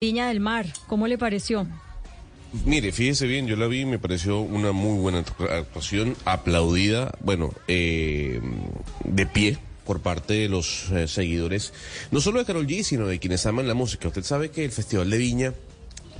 Viña del Mar, ¿cómo le pareció? Mire, fíjese bien, yo la vi, me pareció una muy buena actuación, aplaudida, bueno, eh, de pie por parte de los eh, seguidores, no solo de Carol G, sino de quienes aman la música. Usted sabe que el Festival de Viña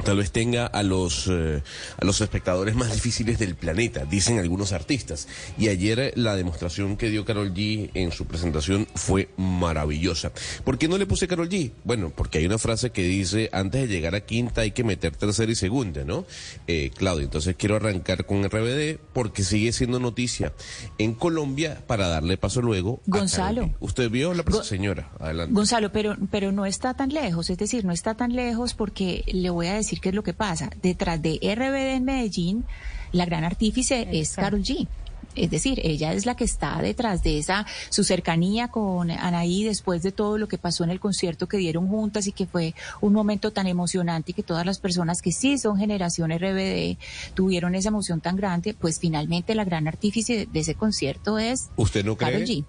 tal vez tenga a los, eh, a los espectadores más difíciles del planeta, dicen algunos artistas. Y ayer eh, la demostración que dio Carol G en su presentación fue maravillosa. ¿Por qué no le puse Carol G? Bueno, porque hay una frase que dice, antes de llegar a quinta hay que meter tercera y segunda, ¿no? Eh, Claudio, entonces quiero arrancar con RBD porque sigue siendo noticia en Colombia para darle paso luego Gonzalo. Usted vio la señora, adelante. Gonzalo, pero, pero no está tan lejos, es decir, no está tan lejos porque le voy a decir decir qué es lo que pasa. Detrás de RBD en Medellín, la gran artífice es Carol G. Es decir, ella es la que está detrás de esa, su cercanía con Anaí después de todo lo que pasó en el concierto que dieron juntas y que fue un momento tan emocionante y que todas las personas que sí son generación RBD tuvieron esa emoción tan grande, pues finalmente la gran artífice de ese concierto es ¿Usted no cree? Carol G.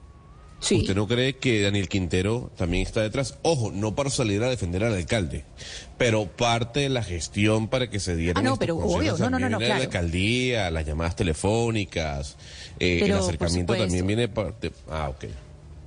¿Usted no cree que Daniel Quintero también está detrás? Ojo, no para salir a defender al alcalde, pero parte de la gestión para que se dieran ah, no, pero obvio, no, no, no, no, claro. la alcaldía, las llamadas telefónicas, eh, el acercamiento también viene parte... Ah, ok.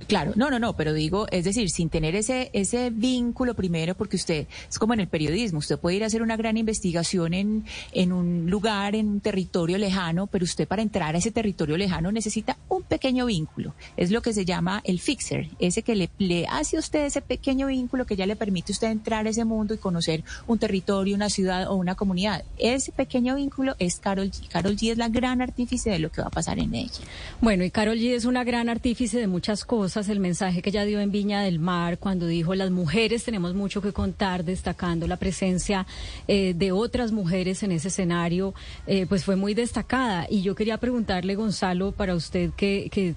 Claro, no, no, no, pero digo, es decir, sin tener ese, ese vínculo primero, porque usted, es como en el periodismo, usted puede ir a hacer una gran investigación en, en un lugar, en un territorio lejano, pero usted para entrar a ese territorio lejano necesita un pequeño vínculo. Es lo que se llama el fixer, ese que le, hace a usted ese pequeño vínculo que ya le permite a usted entrar a ese mundo y conocer un territorio, una ciudad o una comunidad. Ese pequeño vínculo es Carol G. Carol G es la gran artífice de lo que va a pasar en ella. Bueno, y Carol G es una gran artífice de muchas cosas el mensaje que ella dio en Viña del Mar cuando dijo las mujeres tenemos mucho que contar, destacando la presencia eh, de otras mujeres en ese escenario, eh, pues fue muy destacada. Y yo quería preguntarle, Gonzalo, para usted que, que,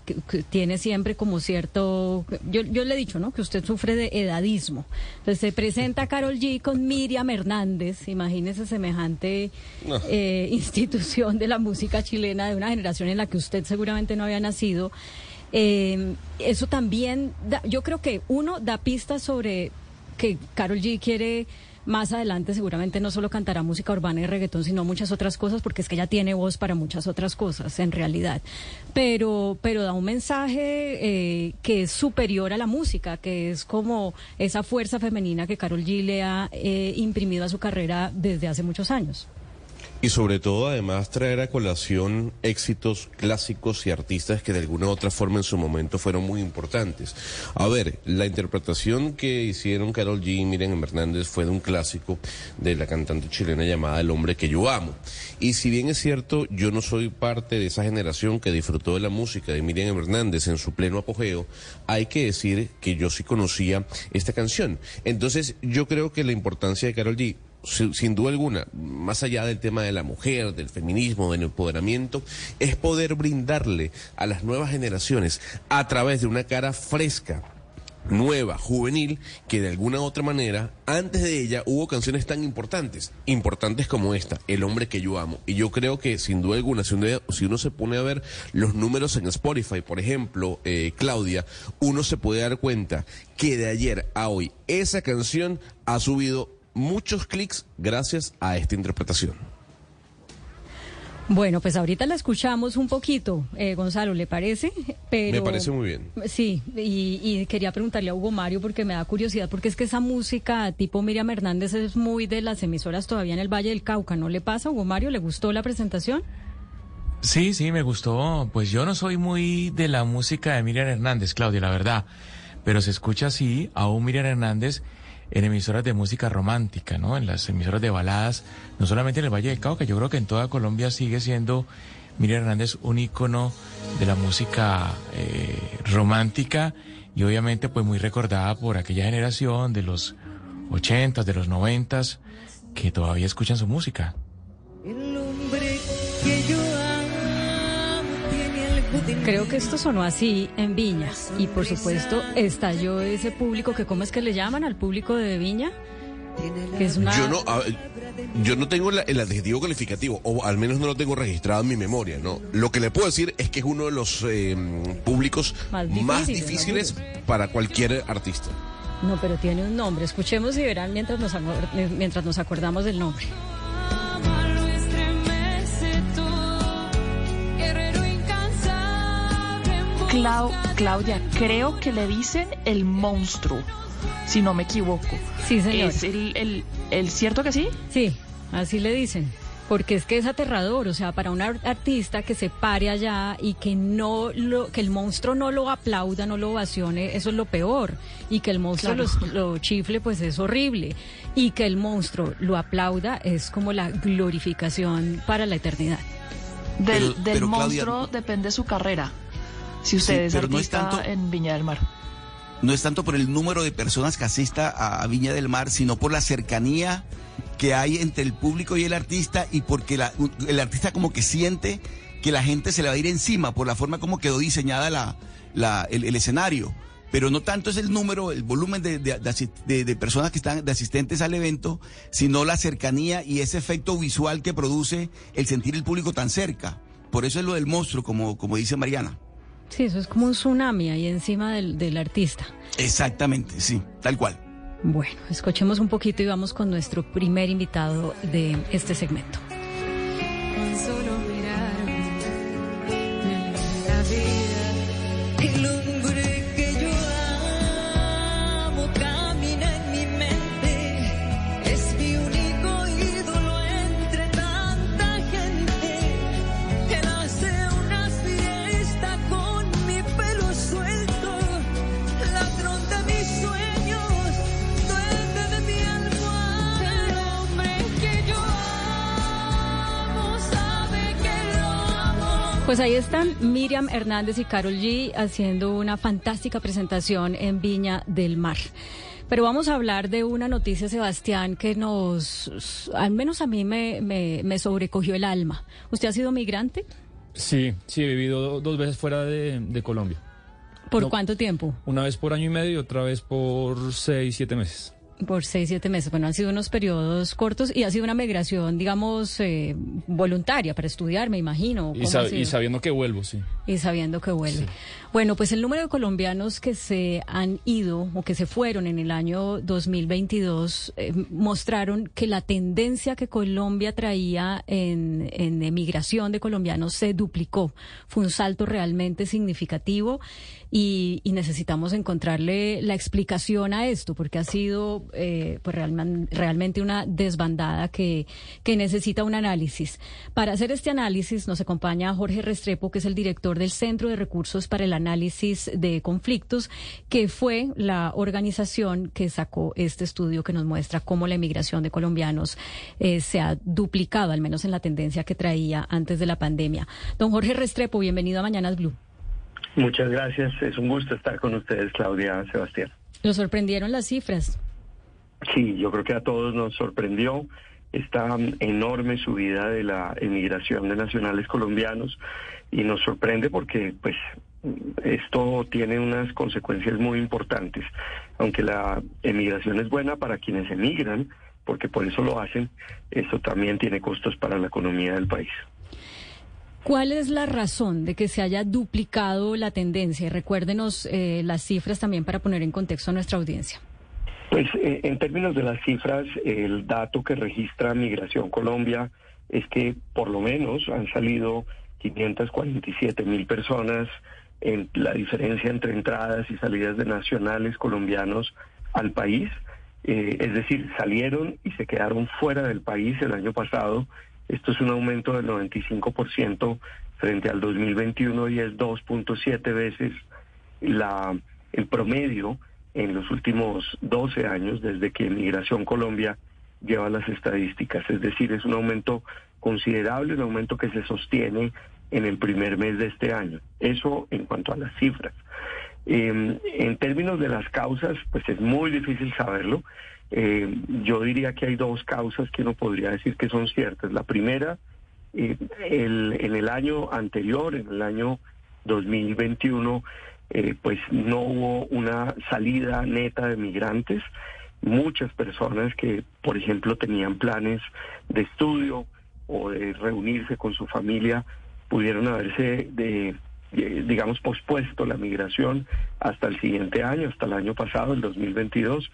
tiene siempre como cierto, yo, yo le he dicho, ¿no? Que usted sufre de edadismo. Entonces se presenta Carol G con Miriam Hernández, imagínese semejante eh, institución de la música chilena de una generación en la que usted seguramente no había nacido. Eh, eso también, yo creo que uno da pistas sobre que Carol G quiere más adelante seguramente no solo cantará música urbana y reggaetón, sino muchas otras cosas, porque es que ella tiene voz para muchas otras cosas, en realidad. Pero, pero da un mensaje eh, que es superior a la música, que es como esa fuerza femenina que Carol G le ha eh, imprimido a su carrera desde hace muchos años. Y sobre todo, además, traer a colación éxitos clásicos y artistas que de alguna u otra forma en su momento fueron muy importantes. A ver, la interpretación que hicieron Carol G y Miriam Hernández fue de un clásico de la cantante chilena llamada El hombre que yo amo. Y si bien es cierto, yo no soy parte de esa generación que disfrutó de la música de Miriam Hernández en su pleno apogeo, hay que decir que yo sí conocía esta canción. Entonces, yo creo que la importancia de Carol G sin duda alguna, más allá del tema de la mujer, del feminismo, del empoderamiento, es poder brindarle a las nuevas generaciones a través de una cara fresca, nueva, juvenil, que de alguna u otra manera, antes de ella hubo canciones tan importantes, importantes como esta, El hombre que yo amo. Y yo creo que sin duda alguna, si uno, se pone a ver los números en Spotify, por ejemplo, eh, Claudia, uno se puede dar cuenta que de ayer a hoy esa canción ha subido muchos clics gracias a esta interpretación. Bueno, pues ahorita la escuchamos un poquito, eh, Gonzalo, ¿le parece? Pero, me parece muy bien. Sí, y, quería preguntarle a Hugo Mario porque me da curiosidad, porque es que esa música tipo Miriam Hernández es muy de las emisoras todavía en el Valle del Cauca, ¿no le pasa, Hugo Mario? ¿Le gustó la presentación? Sí, sí, me gustó. Pues yo no soy muy de la música de Miriam Hernández, Claudia, la verdad, pero se escucha así a un Miriam Hernández en emisoras de música romántica, ¿no? En las emisoras de baladas, no solamente en el Valle del Cauca, yo creo que en toda Colombia sigue siendo Miriam Hernández un ícono de la música eh, romántica y obviamente pues muy recordada por aquella generación de los ochentas, de los noventas, que todavía escuchan su música. El hombre que yo Creo que esto sonó así en Viña y por supuesto estalló ese público que cómo es que le llaman al público de Viña. Yo no, yo no tengo el adjetivo calificativo, o al menos no lo tengo registrado en mi memoria, ¿no? Lo que le puedo decir es que es uno de los em, públicos más difíciles, para cualquier artista. No, pero tiene un nombre. Escuchemos y verán mientras nos, mientras nos acordamos del nombre. Claudia, creo que le dicen el monstruo, si no me equivoco. Sí, señor. ¿Es el, el cierto que sí? Sí, así le dicen porque es que es aterrador, o sea, para un artista que se pare allá y que no lo, que el monstruo no lo aplauda, no lo ovacione, eso es lo peor, y que el monstruo lo, chifle, pues es horrible, y que el monstruo lo aplauda es como la glorificación para la eternidad. Del, monstruo depende su carrera, si usted es artista en Viña del Mar. No es tanto por el número de personas que asista a Viña del Mar, sino por la cercanía que hay entre el público y el artista y porque el artista como que siente que la gente se le va a ir encima por la forma como quedó diseñada la, el, escenario. Pero no tanto es el número, el volumen de, de, personas que están, de asistentes al evento, sino la cercanía y ese efecto visual que produce el sentir el público tan cerca. Por eso es lo del monstruo, como, como dice Mariana. Sí, eso es como un tsunami ahí encima del, del artista. Exactamente, sí, tal cual. Bueno, escuchemos un poquito y vamos con nuestro primer invitado de este segmento. Pues ahí están Miriam Hernández y Carol G haciendo una fantástica presentación en Viña del Mar. Pero vamos a hablar de una noticia, Sebastián, que nos, al menos a mí me, me, sobrecogió el alma. ¿Usted ha sido migrante? Sí, sí, he vivido dos veces fuera de, Colombia. ¿Por cuánto tiempo? Una vez por año y medio y otra vez por seis, siete meses. Por seis, siete meses. Bueno, han sido unos periodos cortos y ha sido una migración, digamos, eh, voluntaria para estudiar, me imagino. Y, sabiendo que vuelvo, sí. Y sabiendo que vuelve. Bueno, pues el número de colombianos que se han ido o que se fueron en el año 2022 eh, mostraron que la tendencia que Colombia traía en, en emigración de colombianos se duplicó. Fue un salto realmente significativo y, necesitamos encontrarle la explicación a esto, porque ha sido eh, pues realmente una desbandada que, que necesita un análisis. Para hacer este análisis nos acompaña Jorge Restrepo, que es el director del Centro de Recursos para el Análisis de Conflictos, que fue la organización que sacó este estudio que nos muestra cómo la emigración de colombianos eh, se ha duplicado, al menos en la tendencia que traía antes de la pandemia. Don Jorge Restrepo, bienvenido a Mañanas Blue. Muchas gracias. Es un gusto estar con ustedes, Claudia Sebastián. ¿Lo sorprendieron las cifras? Sí, yo creo que a todos nos sorprendió esta enorme subida de la emigración de nacionales colombianos y nos sorprende porque pues esto tiene unas consecuencias muy importantes. Aunque la emigración es buena para quienes emigran, porque por eso lo hacen, esto también tiene costos para la economía del país. ¿Cuál es la razón de que se haya duplicado la tendencia? Recuérdenos eh, las cifras también para poner en contexto a nuestra audiencia. Pues eh, en términos de las cifras, el dato que registra Migración Colombia es que por lo menos han salido 547 mil personas en la diferencia entre entradas y salidas de nacionales colombianos al país. Eh, es decir, salieron y se quedaron fuera del país el año pasado esto es un aumento del 95% frente al 2021 y es 2.7 veces la, el promedio en los últimos 12 años desde que Migración Colombia lleva las estadísticas. Es decir, es un aumento considerable, un aumento que se sostiene en el primer mes de este año. Eso en cuanto a las cifras. Em, en términos de las causas, pues es muy difícil saberlo. Eh, yo diría que hay dos causas que uno podría decir que son ciertas. La primera, eh, en el año anterior, en el año 2021, eh, pues no hubo una salida neta de migrantes. Muchas personas que, por ejemplo, tenían planes de estudio o de reunirse con su familia, pudieron haberse de eh, digamos, pospuesto la migración hasta el siguiente año, hasta el año pasado, el 2022.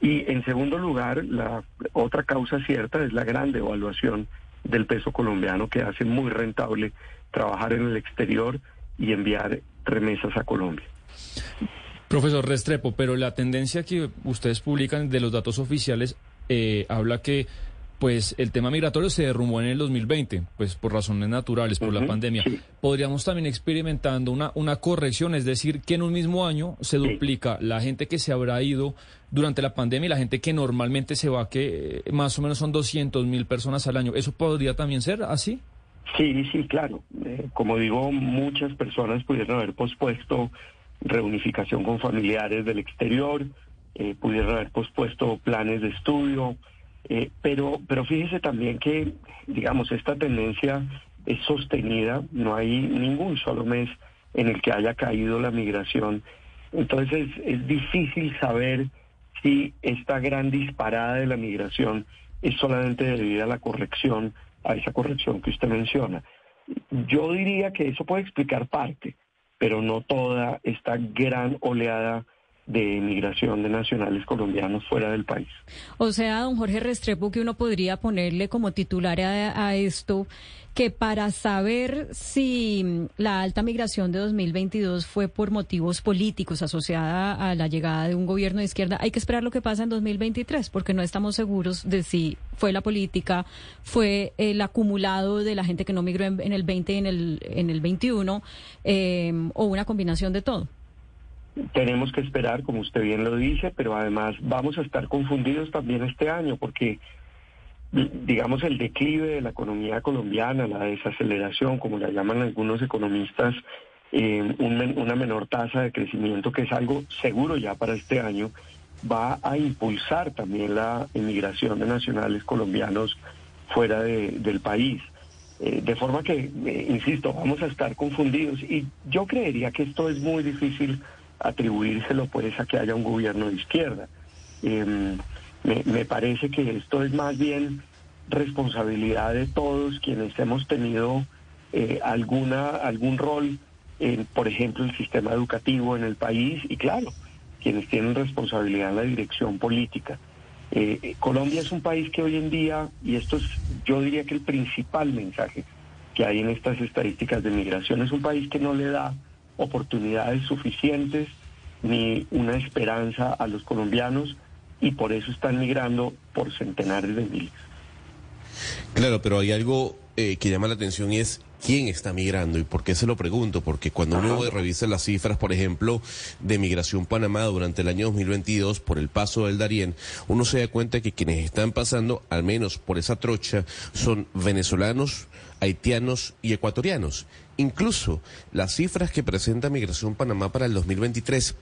Y en segundo lugar, la otra causa cierta es la gran devaluación del peso colombiano que hace muy rentable trabajar en el exterior y enviar remesas a Colombia. Profesor Restrepo, pero la tendencia que ustedes publican de los datos oficiales eh, habla que pues el tema migratorio se derrumbó en el 2020, pues por razones naturales, por la pandemia. Podríamos también experimentando una, una corrección, es decir, que en un mismo año se duplica la gente que se habrá ido durante la pandemia y la gente que normalmente se va, que eh, más o menos son 200 mil personas al año. ¿Eso podría también ser así? Sí, sí, claro. Eh, como digo, muchas personas pudieron haber pospuesto reunificación con familiares del exterior, eh, pudieron haber pospuesto planes de estudio, eh, pero, pero fíjese también que, digamos, esta tendencia es sostenida, no hay ningún solo mes en el que haya caído la migración. Entonces es difícil saber si esta gran disparada de la migración es solamente debida a la corrección, a esa corrección que usted menciona. Yo diría que eso puede explicar parte, pero no toda esta gran oleada de migración de nacionales colombianos fuera del país. O sea, don Jorge Restrepo, que uno podría ponerle como titular a, esto que para saber si la alta migración de 2022 fue por motivos políticos asociada a la llegada de un gobierno de izquierda, hay que esperar lo que pasa en 2023, porque no estamos seguros de si fue la política, fue el acumulado de la gente que no migró en, el 20 y en el, en el 21, eh, o una combinación de todo tenemos que esperar, como usted bien lo dice, pero además vamos a estar confundidos también este año porque, digamos, el declive de la economía colombiana, la desaceleración, como la llaman algunos economistas, eh, una menor tasa de crecimiento, que es algo seguro ya para este año, va a impulsar también la inmigración de nacionales colombianos fuera del país. Eh, de forma que, eh, insisto, vamos a estar confundidos y yo creería que esto es muy difícil atribuírselo pues a que haya un gobierno de izquierda. Em, me, parece que esto es más bien responsabilidad de todos quienes hemos tenido eh, alguna algún rol en, por ejemplo, el sistema educativo en el país y claro, quienes tienen responsabilidad en la dirección política. Eh, eh, Colombia es un país que hoy en día, y esto es yo diría que el principal mensaje que hay en estas estadísticas de migración, es un país que no le da oportunidades suficientes ni una esperanza a los colombianos y por eso están migrando por centenares de miles. Claro, pero hay algo eh, que llama la atención y es quién está migrando y por qué se lo pregunto, porque cuando uno revisa las cifras, por ejemplo, de migración Panamá durante el año 2022 por el paso del Darién, uno se da cuenta que quienes están pasando, al menos por esa trocha, son venezolanos, haitianos y ecuatorianos. Incluso las cifras que presenta Migración Panamá para el 2023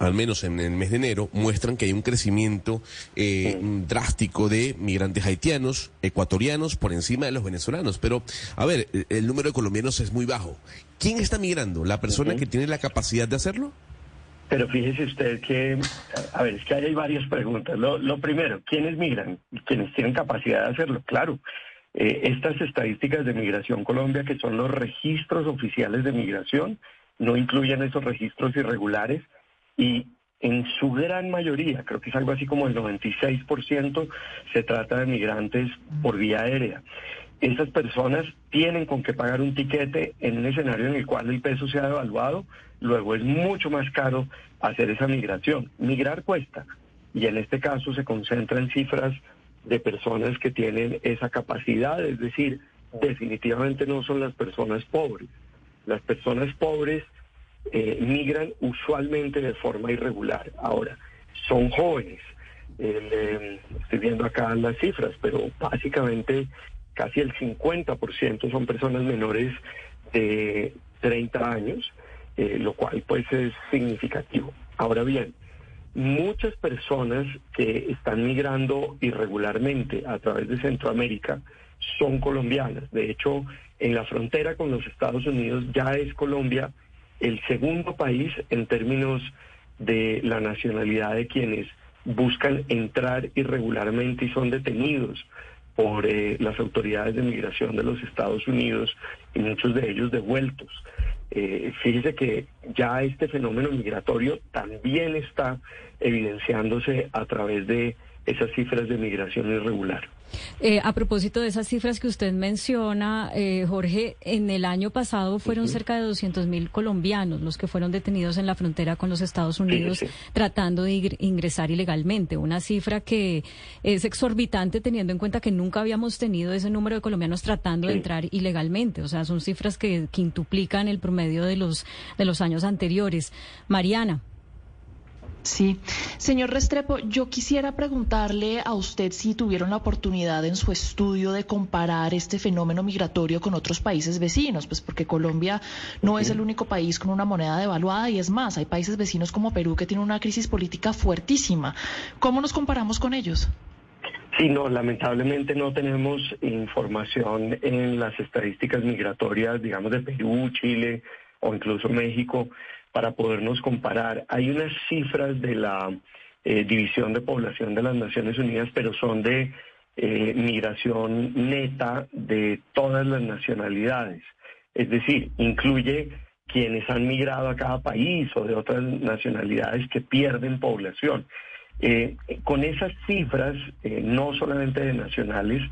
al menos en el mes de enero, muestran que hay un crecimiento eh, drástico de migrantes haitianos, ecuatorianos, por encima de los venezolanos. Pero, a ver, el, número de colombianos es muy bajo. ¿Quién está migrando? ¿La persona que tiene la capacidad de hacerlo? Pero fíjese usted que, a ver, es que hay varias preguntas. Lo, lo primero, ¿quiénes migran? ¿Quiénes tienen capacidad de hacerlo? Claro, eh, estas estadísticas de Migración Colombia, que son los registros oficiales de migración, no incluyen esos registros irregulares y en su gran mayoría, creo que es algo así como el 96%, se trata de migrantes por vía aérea. Estas personas tienen con qué pagar un tiquete en un escenario en el cual el peso se ha devaluado, luego es mucho más caro hacer esa migración. Migrar cuesta y en este caso se concentra en cifras de personas que tienen esa capacidad, es decir, definitivamente no son las personas pobres. Las personas pobres eh, migran usualmente de forma irregular. Ahora, son jóvenes. Eh, estoy viendo acá las cifras, pero básicamente casi el 50% son personas menores de 30 años, eh, lo cual pues es significativo. Ahora bien, muchas personas que están migrando irregularmente a través de Centroamérica son colombianas. De hecho, en la frontera con los Estados Unidos ya es Colombia el segundo país en términos de la nacionalidad de quienes buscan entrar irregularmente y son detenidos por eh, las autoridades de migración de los Estados Unidos y muchos de ellos devueltos. Eh, fíjese que ya este fenómeno migratorio también está evidenciándose a través de esas cifras de migración irregular. Eh, a propósito de esas cifras que usted menciona, eh, Jorge, en el año pasado fueron cerca de 200 mil colombianos los que fueron detenidos en la frontera con los Estados Unidos tratando de ingresar ilegalmente. Una cifra que es exorbitante teniendo en cuenta que nunca habíamos tenido ese número de colombianos tratando de entrar ilegalmente. O sea, son cifras que quintuplican el promedio de los, de los años anteriores. Mariana. Sí, señor Restrepo, yo quisiera preguntarle a usted si tuvieron la oportunidad en su estudio de comparar este fenómeno migratorio con otros países vecinos, pues porque Colombia no es el único país con una moneda devaluada y es más, hay países vecinos como Perú que tienen una crisis política fuertísima. ¿Cómo nos comparamos con ellos? Sí, no, lamentablemente no tenemos información en las estadísticas migratorias, digamos, de Perú, Chile o incluso México para podernos comparar. Hay unas cifras de la eh, División de Población de las Naciones Unidas, pero son de eh, migración neta de todas las nacionalidades. Es decir, incluye quienes han migrado a cada país o de otras nacionalidades que pierden población. Eh, con esas cifras, no solamente de nacionales,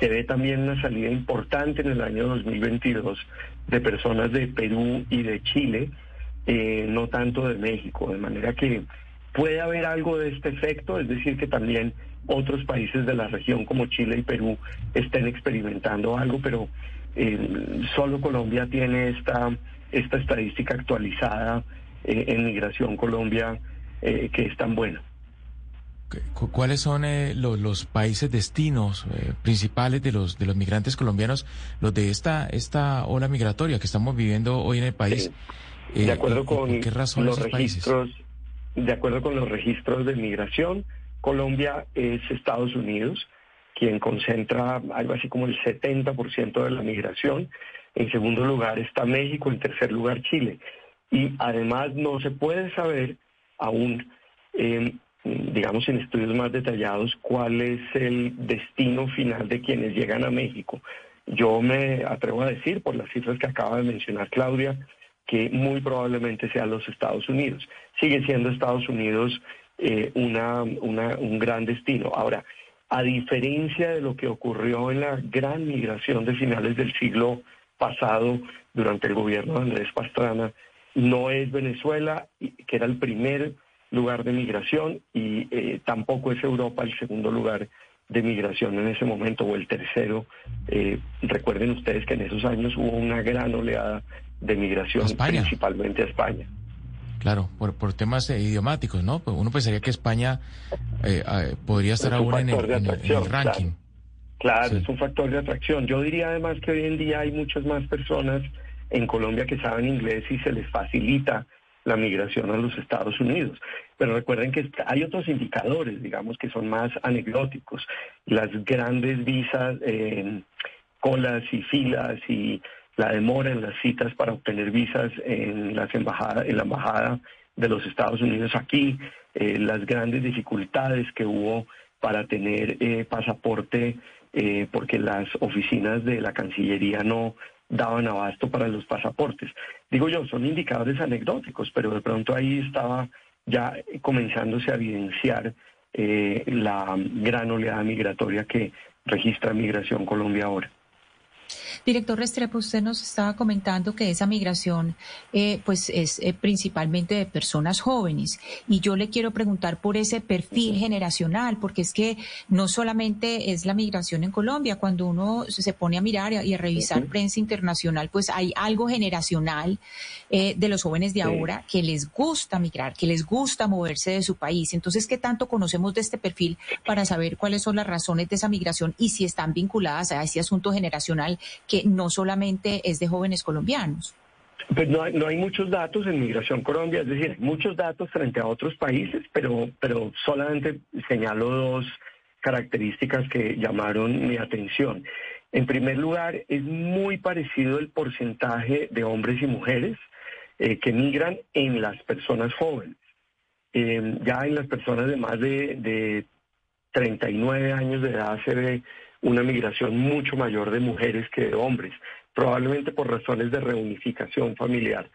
se ve también una salida importante en el año 2022 de personas de Perú y de Chile, eh, no tanto de México, de manera que puede haber algo de este efecto, es decir, que también otros países de la región como Chile y Perú estén experimentando algo, pero eh, solo Colombia tiene esta, esta estadística actualizada eh, en Migración Colombia que es tan buena. ¿Cuáles son los, los, países destinos principales de los de los migrantes colombianos, los de esta esta ola migratoria que estamos viviendo hoy en el país? De eh, acuerdo con los registros, de acuerdo con los registros de migración, Colombia es Estados Unidos quien concentra algo así como el 70% de la migración. En segundo lugar está México, en tercer lugar Chile. Y además no se puede saber aún, em, digamos en estudios más detallados, cuál es el destino final de quienes llegan a México. Yo me atrevo a decir, por las cifras que acaba de mencionar Claudia, que muy probablemente sea los Estados Unidos. Sigue siendo Estados Unidos eh, una, un gran destino. Ahora, a diferencia de lo que ocurrió en la gran migración de finales del siglo pasado durante el gobierno de Andrés Pastrana, no es Venezuela, que era el primer lugar de migración, y eh, tampoco es Europa el segundo lugar de migración en ese momento, o el tercero. Eh, recuerden ustedes que en esos años hubo una gran oleada de migración, principalmente a España. Claro, por, por temas idiomáticos, ¿no? Pues uno pensaría que España eh, eh, podría estar aún en el, ranking. Claro, es un factor de atracción. Yo diría además que hoy en día hay muchas más personas en Colombia que saben inglés y se les facilita la migración a los Estados Unidos. Pero recuerden que hay otros indicadores, digamos, que son más anecdóticos. Las grandes visas, eh, colas y filas y la demora en las citas para obtener visas en, las embajadas, en la embajada de los Estados Unidos aquí, eh, las grandes dificultades que hubo para tener eh, pasaporte eh, porque las oficinas de la Cancillería no daban abasto para los pasaportes. Digo yo, son indicadores anecdóticos, pero de pronto ahí estaba ya comenzándose a evidenciar la gran oleada migratoria que registra Migración Colombia ahora. Director Restrepo, usted nos estaba comentando que esa migración eh, pues es eh, principalmente de personas jóvenes. Y yo le quiero preguntar por ese perfil generacional, porque es que no solamente es la migración en Colombia, cuando uno se pone a mirar y a, revisar prensa internacional, pues hay algo generacional eh, de los jóvenes de ahora que les gusta migrar, que les gusta moverse de su país. Entonces, ¿qué tanto conocemos de este perfil para saber cuáles son las razones de esa migración y si están vinculadas a ese asunto generacional que no solamente es de jóvenes colombianos. Pues no hay, no hay muchos datos en Migración Colombia, es decir, muchos datos frente a otros países, pero, pero solamente señalo dos características que llamaron mi atención. En primer lugar, es muy parecido el porcentaje de hombres y mujeres eh, que migran en las personas jóvenes. Eh, ya en las personas de más de, de 39 años de edad se ve una migración mucho mayor de mujeres que de hombres, probablemente por razones de reunificación familiar.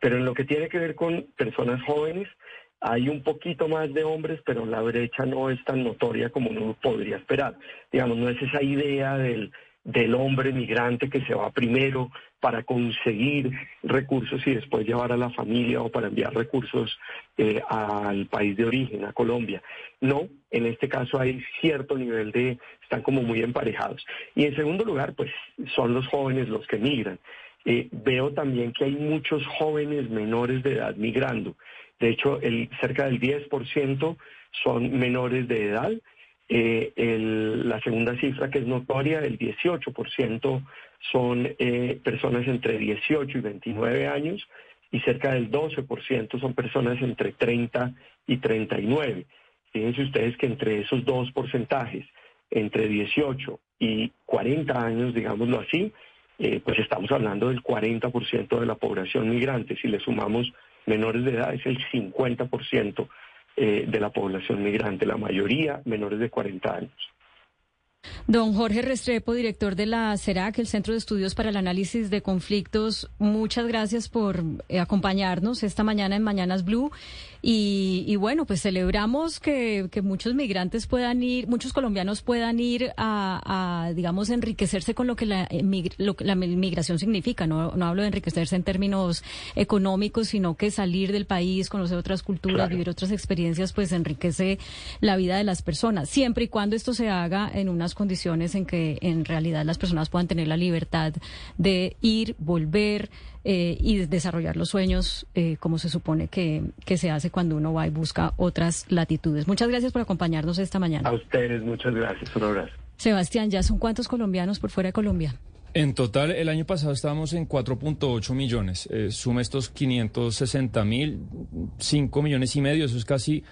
Pero en lo que tiene que ver con personas jóvenes, hay un poquito más de hombres, pero la brecha no es tan notoria como uno podría esperar. Digamos, no es esa idea del, del hombre migrante que se va primero para conseguir recursos y después llevar a la familia o para enviar recursos eh, al país de origen, a Colombia. No, en este caso hay cierto nivel de, están como muy emparejados. Y en segundo lugar, pues son los jóvenes los que migran. Eh, veo también que hay muchos jóvenes menores de edad migrando. De hecho, el, cerca del 10% son menores de edad. Eh, la segunda cifra que es notoria, el 18% son eh, personas entre 18 y 29 años y cerca del 12% son personas entre 30 y 39. Fíjense ustedes que entre esos dos porcentajes, entre 18 y 40 años, digámoslo así, eh, pues estamos hablando del 40% de la población migrante. Si le sumamos menores de edad es el 50% eh, de la población migrante, la mayoría menores de 40 años. Don Jorge Restrepo, director de la CERAC, el Centro de Estudios para el Análisis de Conflictos, muchas gracias por eh, acompañarnos esta mañana en Mañanas Blue. Y, bueno, pues celebramos que, muchos migrantes puedan ir, muchos colombianos puedan ir a, digamos, enriquecerse con lo que la, la migración significa. No, no hablo de enriquecerse en términos económicos, sino que salir del país, conocer otras culturas, vivir otras experiencias, pues enriquece la vida de las personas, siempre y cuando esto se haga en unas condiciones en que en realidad las personas puedan tener la libertad de ir, volver, eh, y desarrollar los sueños eh, como se supone que, que se hace cuando uno va y busca otras latitudes. Muchas gracias por acompañarnos esta mañana. A ustedes, muchas gracias. Un abrazo. Sebastián, ¿ya son cuántos colombianos por fuera de Colombia? En total, el año pasado estábamos en 4.8 millones. Eh, suma estos 560 mil, 5 millones y medio, eso es casi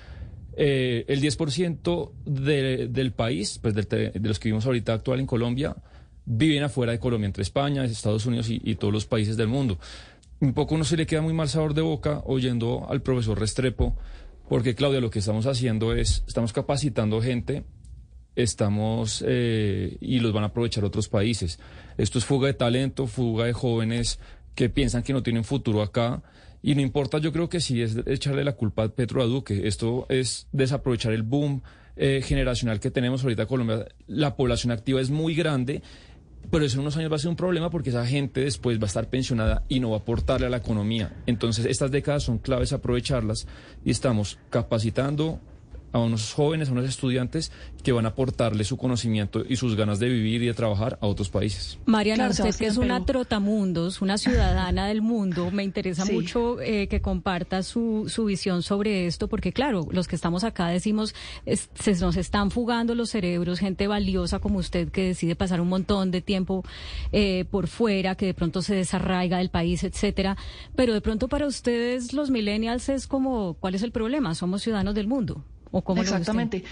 eh, el 10% de, del país, pues de, de los que vivimos ahorita actual en Colombia, viven afuera de Colombia, entre España, Estados Unidos y, todos los países del mundo. Un poco uno se le queda muy mal sabor de boca oyendo al profesor Restrepo, porque Claudia, lo que estamos haciendo es, estamos capacitando gente, estamos eh, y los van a aprovechar otros países. Esto es fuga de talento, fuga de jóvenes que piensan que no tienen futuro acá. Y no importa, yo creo que sí es echarle la culpa a Petro a Duque. Esto es desaprovechar el boom eh, generacional que tenemos ahorita en Colombia. La población activa es muy grande pero eso en unos años va a ser un problema porque esa gente después va a estar pensionada y no va a aportarle a la economía. Entonces, estas décadas son claves aprovecharlas y estamos capacitando a unos jóvenes, a unos estudiantes que van a aportarle su conocimiento y sus ganas de vivir y de trabajar a otros países. Mariana, usted que es una trotamundos, una ciudadana del mundo, me interesa mucho eh, que comparta su, su visión sobre esto, porque claro, los que estamos acá decimos, se nos están fugando los cerebros, gente valiosa como usted que decide pasar un montón de tiempo eh, por fuera, que de pronto se desarraiga del país, etcétera, pero de pronto para ustedes los millennials es como, ¿cuál es el problema? Somos ciudadanos del mundo. Exactamente.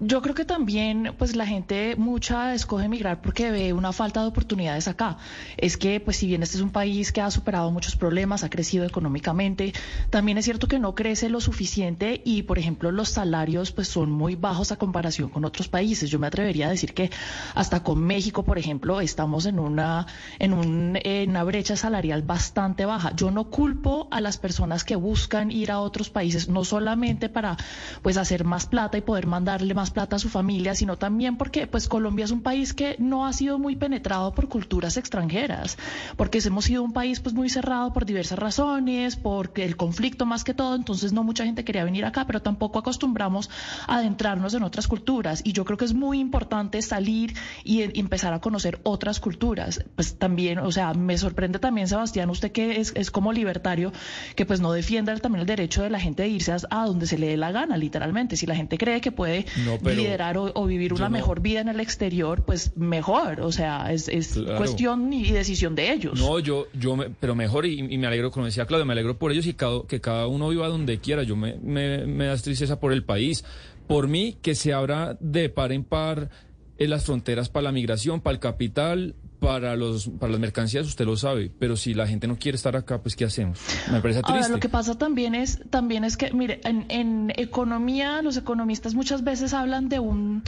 Yo creo que también, pues la gente mucha escoge emigrar porque ve una falta de oportunidades acá. Es que, pues si bien este es un país que ha superado muchos problemas, ha crecido económicamente, también es cierto que no crece lo suficiente y, por ejemplo, los salarios pues son muy bajos a comparación con otros países. Yo me atrevería a decir que hasta con México, por ejemplo, estamos en una en, un, en una brecha salarial bastante baja. Yo no culpo a las personas que buscan ir a otros países, no solamente para pues hacer más plata y poder mandarle más plata a su familia, sino también porque pues Colombia es un país que no ha sido muy penetrado por culturas extranjeras, porque hemos sido un país pues muy cerrado por diversas razones, porque el conflicto más que todo, entonces no mucha gente quería venir acá, pero tampoco acostumbramos a adentrarnos en otras culturas y yo creo que es muy importante salir y, empezar a conocer otras culturas. Pues también, o sea, me sorprende también Sebastián, usted que es, es como libertario, que pues no defienda también el derecho de la gente de irse a donde se le dé la gana, literalmente. Si la gente cree que puede liderar o, vivir una mejor vida en el exterior, pues mejor. O sea, es, cuestión y decisión de ellos. No, yo, yo pero mejor y, me alegro, como decía Claudia, me alegro por ellos y que cada uno viva donde quiera. Yo me, me, me da tristeza por el país. Por mí, que se abra de par en par en las fronteras para la migración, para el capital, para los para las mercancías usted lo sabe, pero si la gente no quiere estar acá, pues ¿qué hacemos? Me parece triste. Ahora, lo que pasa también es también es que mire, en, en economía los economistas muchas veces hablan de un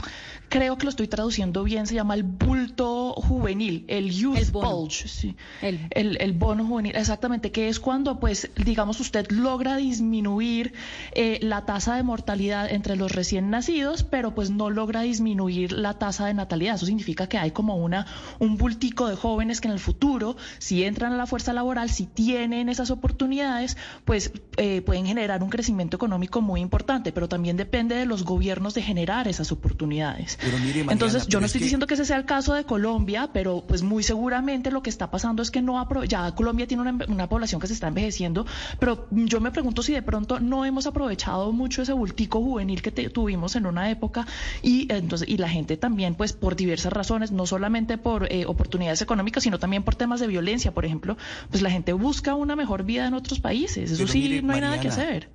creo que lo estoy traduciendo bien, se llama el bulto juvenil, el youth El bulge, sí. El- El, el bono juvenil, exactamente, que es cuando, pues, digamos, usted logra disminuir eh, la tasa de mortalidad entre los recién nacidos, pero pues no logra disminuir la tasa de natalidad. Eso significa que hay como una un bultico de jóvenes que en el futuro, si entran a la fuerza laboral, si tienen esas oportunidades, pues eh, pueden generar un crecimiento económico muy importante, pero también depende de los gobiernos de generar esas oportunidades. Pero mire, Mariana, Entonces, yo no es estoy diciendo que ese sea el caso de Colombia, pero pues muy seguramente lo que está pasando es que no apro- ya Colombia tiene una, una población que se está envejeciendo, pero yo me pregunto si de pronto no hemos aprovechado mucho ese bultico juvenil que te- tuvimos en una época y entonces y la gente también pues por diversas razones, no solamente por eh, oportunidades económicas, sino también por temas de violencia, por ejemplo, pues la gente busca una mejor vida en otros países. Eso Pero sí, mire, no hay nada que hacer.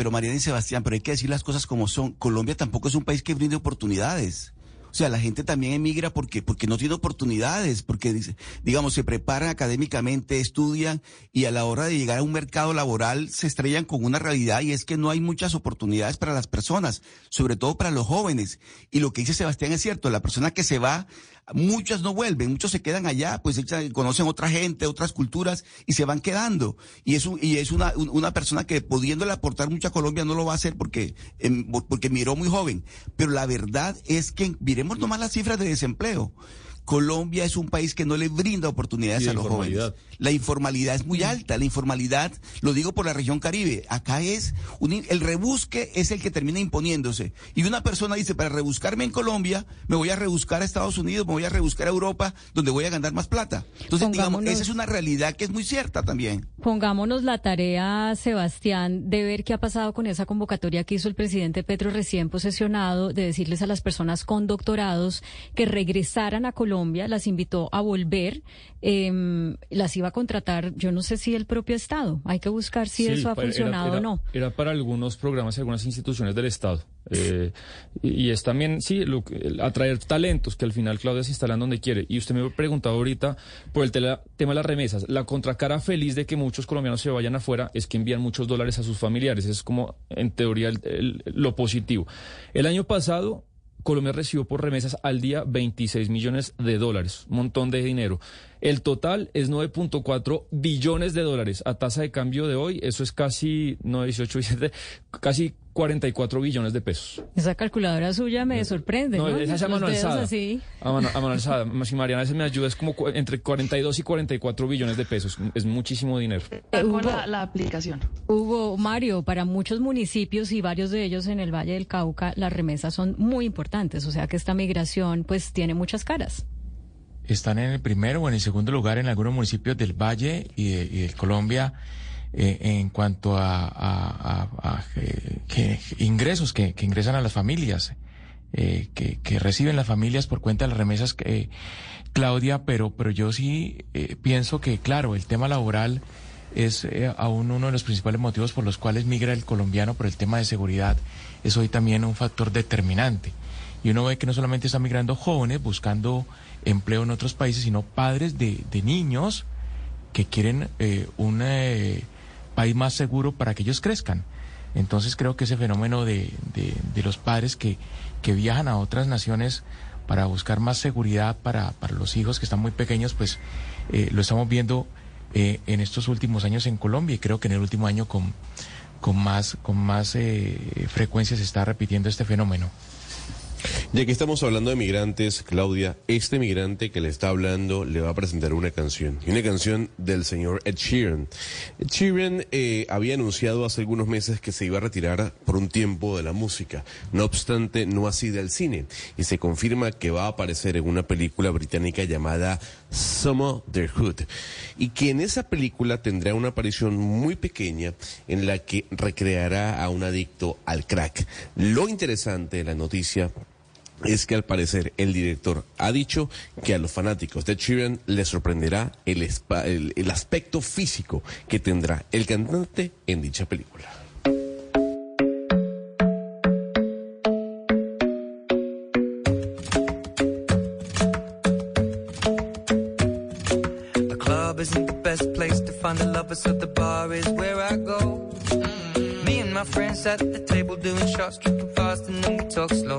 Pero Mariana y Sebastián, pero hay que decir las cosas como son. Colombia tampoco es un país que brinde oportunidades. O sea, la gente también emigra porque, porque no tiene oportunidades, porque, digamos, se preparan académicamente, estudian y a la hora de llegar a un mercado laboral se estrellan con una realidad y es que no hay muchas oportunidades para las personas, sobre todo para los jóvenes. Y lo que dice Sebastián es cierto, la persona que se va, muchas no vuelven, muchos se quedan allá, pues conocen otra gente, otras culturas y se van quedando. Y es, un- y es una, un- una persona que pudiéndole aportar mucho a Colombia no lo va a hacer porque, em, porque miró muy joven. Pero la verdad es que miremos nomás las cifras de desempleo. Colombia es un país que no le brinda oportunidades a los jóvenes. La informalidad es muy alta, la informalidad, lo digo por la región Caribe, acá es, un el rebusque es el que termina imponiéndose. Y una persona dice, para rebuscarme en Colombia, me voy a rebuscar a Estados Unidos, me voy a rebuscar a Europa, donde voy a ganar más plata. Entonces, digamos, esa es una realidad que es muy cierta también. Pongámonos la tarea, Sebastián, de ver qué ha pasado con esa convocatoria que hizo el presidente Petro recién posesionado, de decirles a las personas con doctorados que regresaran a Colombia, las invitó a volver, em, las iba a contratar, yo no sé si el propio Estado, hay que buscar si Sí, eso ha era- funcionado era- o no. Era para algunos programas y algunas instituciones del Estado. Eh, y, es también, sí, lo atraer talentos, que al final Claudia se instalan donde quiere. Y usted me ha preguntado ahorita por el tela- tema de las remesas. La contracara feliz de que muchos colombianos se vayan afuera es que envían muchos dólares a sus familiares. Es como, en teoría, el- el- lo positivo. El año pasado, Colombia recibió por remesas al día 26 millones de dólares, un montón de dinero. El total es 9.4 billones de dólares. A tasa de cambio de hoy, eso es casi, no 18, 17, casi 44 billones de pesos. Esa calculadora suya me sorprende, ¿no? No, esa es a mano alzada. así. A mano, a mano alzada. Si Mariana se me ayuda, es como entre 42 y 44 billones de pesos. Es muchísimo dinero. Con Hugo- la, la aplicación. Hugo, Mario, para muchos municipios y varios de ellos en el Valle del Cauca, las remesas son muy importantes, o sea que esta migración pues tiene muchas caras. Están en el primero o en el segundo lugar en algunos municipios del Valle y de, y de Colombia eh, en cuanto a, eh, que ingresos que, ingresan a las familias, eh, que, reciben las familias por cuenta de las remesas, eh, Claudia, pero, pero yo sí pienso que, claro, el tema laboral es aún uno de los principales motivos por los cuales migra el colombiano por el tema de seguridad. Es hoy también un factor determinante. Y uno ve que no solamente están migrando jóvenes buscando empleo en otros países, sino padres de, de niños que quieren eh, un eh, país más seguro para que ellos crezcan. Entonces creo que ese fenómeno de, de- de los padres que, que viajan a otras naciones para buscar más seguridad para, para los hijos que están muy pequeños, pues eh, lo estamos viendo en estos últimos años en Colombia y creo que en el último año con, con más, con más frecuencia se está repitiendo este fenómeno. Ya que estamos hablando de migrantes, Claudia, este migrante que le está hablando le va a presentar una canción. Una canción del señor Ed Sheeran. Ed Sheeran eh, había anunciado hace algunos meses que se iba a retirar por un tiempo de la música. No obstante, no así del cine. Y se confirma que va a aparecer en una película británica llamada Hood Y que en esa película tendrá una aparición muy pequeña en la que recreará a un adicto al crack. Lo interesante de la noticia es que al parecer el director ha dicho que a los fanáticos de Sheeran les sorprenderá el, el- el aspecto físico que tendrá el cantante en dicha película. club isn't the best place to find the lovers, so the bar is where I go. Mm. Me and my friends at the table doing shots, tripping fast, and then we talk slow.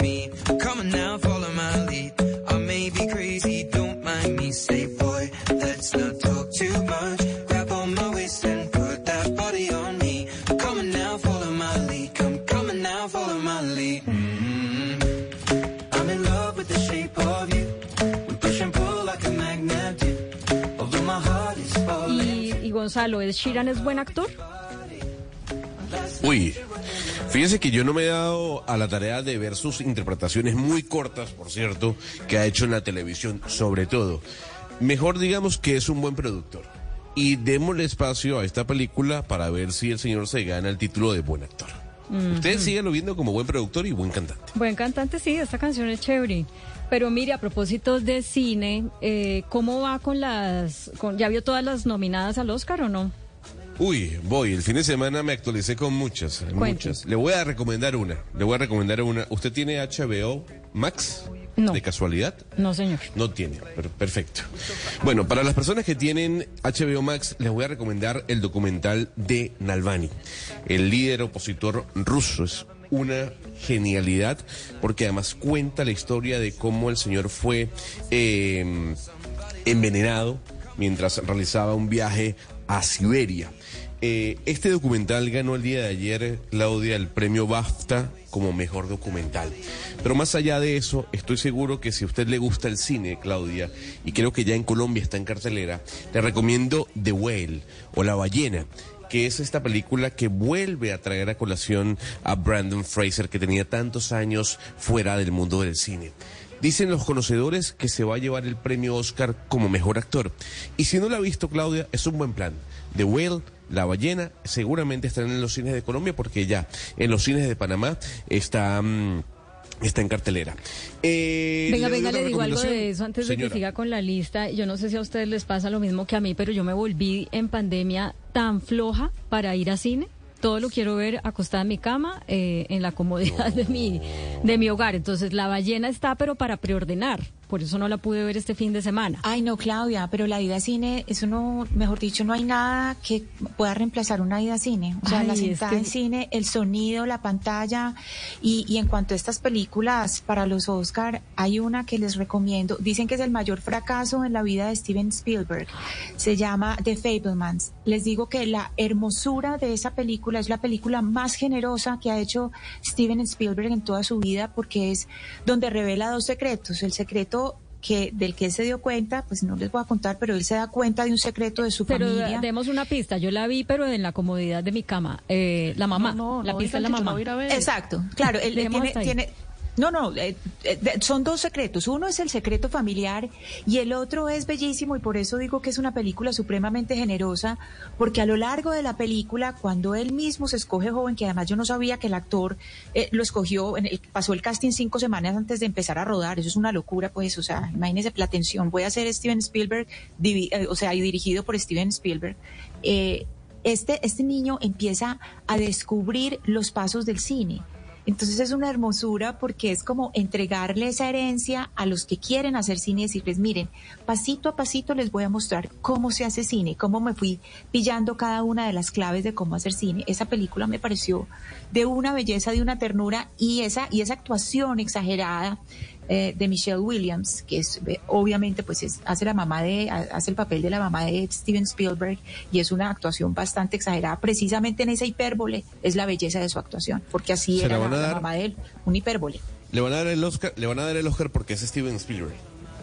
Gonzalo, ¿es Sheeran es buen actor? Uy, fíjese que yo no me he dado a la tarea de ver sus interpretaciones muy cortas, por cierto, que ha hecho en la televisión, sobre todo. Mejor digamos que es un buen productor. Y démosle espacio a esta película para ver si el señor se gana el título de buen actor. Usted síguelo viendo como buen productor y buen cantante. Buen cantante, sí, esta canción es chévere. Pero mire, a propósito de cine, eh, ¿cómo va con las... Con, ¿Ya vio todas las nominadas al Oscar o no? Uy, voy, el fin de semana me actualicé con muchas, muchas. Le voy a recomendar una, le voy a recomendar una. ¿Usted tiene HBO Max? No. ¿De casualidad? No, señor. No tiene, pero perfecto. Bueno, para las personas que tienen HBO Max, les voy a recomendar el documental de Nalbani, el líder opositor ruso. Es una genialidad porque además cuenta la historia de cómo el señor fue eh, envenenado mientras realizaba un viaje a Siberia. Eh, este documental ganó el día de ayer, Claudia, el premio BAFTA como mejor documental. Pero más allá de eso, estoy seguro que si a usted le gusta el cine, Claudia, y creo que ya en Colombia está en cartelera, le recomiendo The Whale o La Ballena que es esta película que vuelve a traer a colación a Brandon Fraser, que tenía tantos años fuera del mundo del cine. Dicen los conocedores que se va a llevar el premio Oscar como mejor actor. Y si no lo ha visto, Claudia, es un buen plan. The Whale, La Ballena, seguramente estarán en los cines de Colombia porque ya en los cines de Panamá está... mm, Está en cartelera. Eh, Venga, ¿le doy venga, le digo algo de eso antes de que siga con la lista. Yo no sé si a ustedes les pasa lo mismo que a mí, pero yo me volví en pandemia tan floja para ir a cine. Todo lo quiero ver acostada en mi cama, eh, en la comodidad de mi, de mi hogar. Entonces, la ballena está, pero para preordenar. Por eso no la pude ver este fin de semana. Ay, no, Claudia, pero la ida a cine, eso no, mejor dicho, no hay nada que pueda reemplazar una ida a cine. O sea, Ay, la sentada que- en cine, el sonido, la pantalla. Y, y en cuanto a estas películas para los Oscar, hay una que les recomiendo. Dicen que es el mayor fracaso en la vida de Steven Spielberg. Se llama The Fablemans. Les digo que la hermosura de esa película es la película más generosa que ha hecho Steven Spielberg en toda su vida porque es donde revela dos secretos. El secreto que del que él se dio cuenta, pues no les voy a contar, pero él se da cuenta de un secreto de su Pero familia. demos una pista. Yo la vi, pero en la comodidad de mi cama. Eh, la mamá. No, no, la no pista es la mamá. no voy a ir a ver. Exacto, claro, él, tiene, tiene- no, no, eh, eh, son dos secretos. Uno es el secreto familiar y el otro es bellísimo y por eso digo que es una película supremamente generosa, porque a lo largo de la película, cuando él mismo se escoge joven, que además yo no sabía que el actor eh, lo escogió, en el- pasó el casting cinco semanas antes de empezar a rodar, eso es una locura, pues, o sea, imagínese la tensión, voy a ser Steven Spielberg, o sea, y dirigido por Steven Spielberg. Este, este niño empieza a descubrir los pasos del cine. Entonces es una hermosura porque es como entregarle esa herencia a los que quieren hacer cine y decirles, miren, pasito a pasito les voy a mostrar cómo se hace cine, cómo me fui pillando cada una de las claves de cómo hacer cine. Esa película me pareció de una belleza, de una ternura y esa, y esa actuación exagerada eh, de Michelle Williams, que es obviamente pues es- hace la mamá de ha- hace el papel de la mamá de Steven Spielberg y es una actuación bastante exagerada. Precisamente en esa hipérbole es la belleza de su actuación, porque así ¿Se era la mamá de él, un hipérbole. Le van a dar el Oscar, le van a dar el Oscar porque es Steven Spielberg.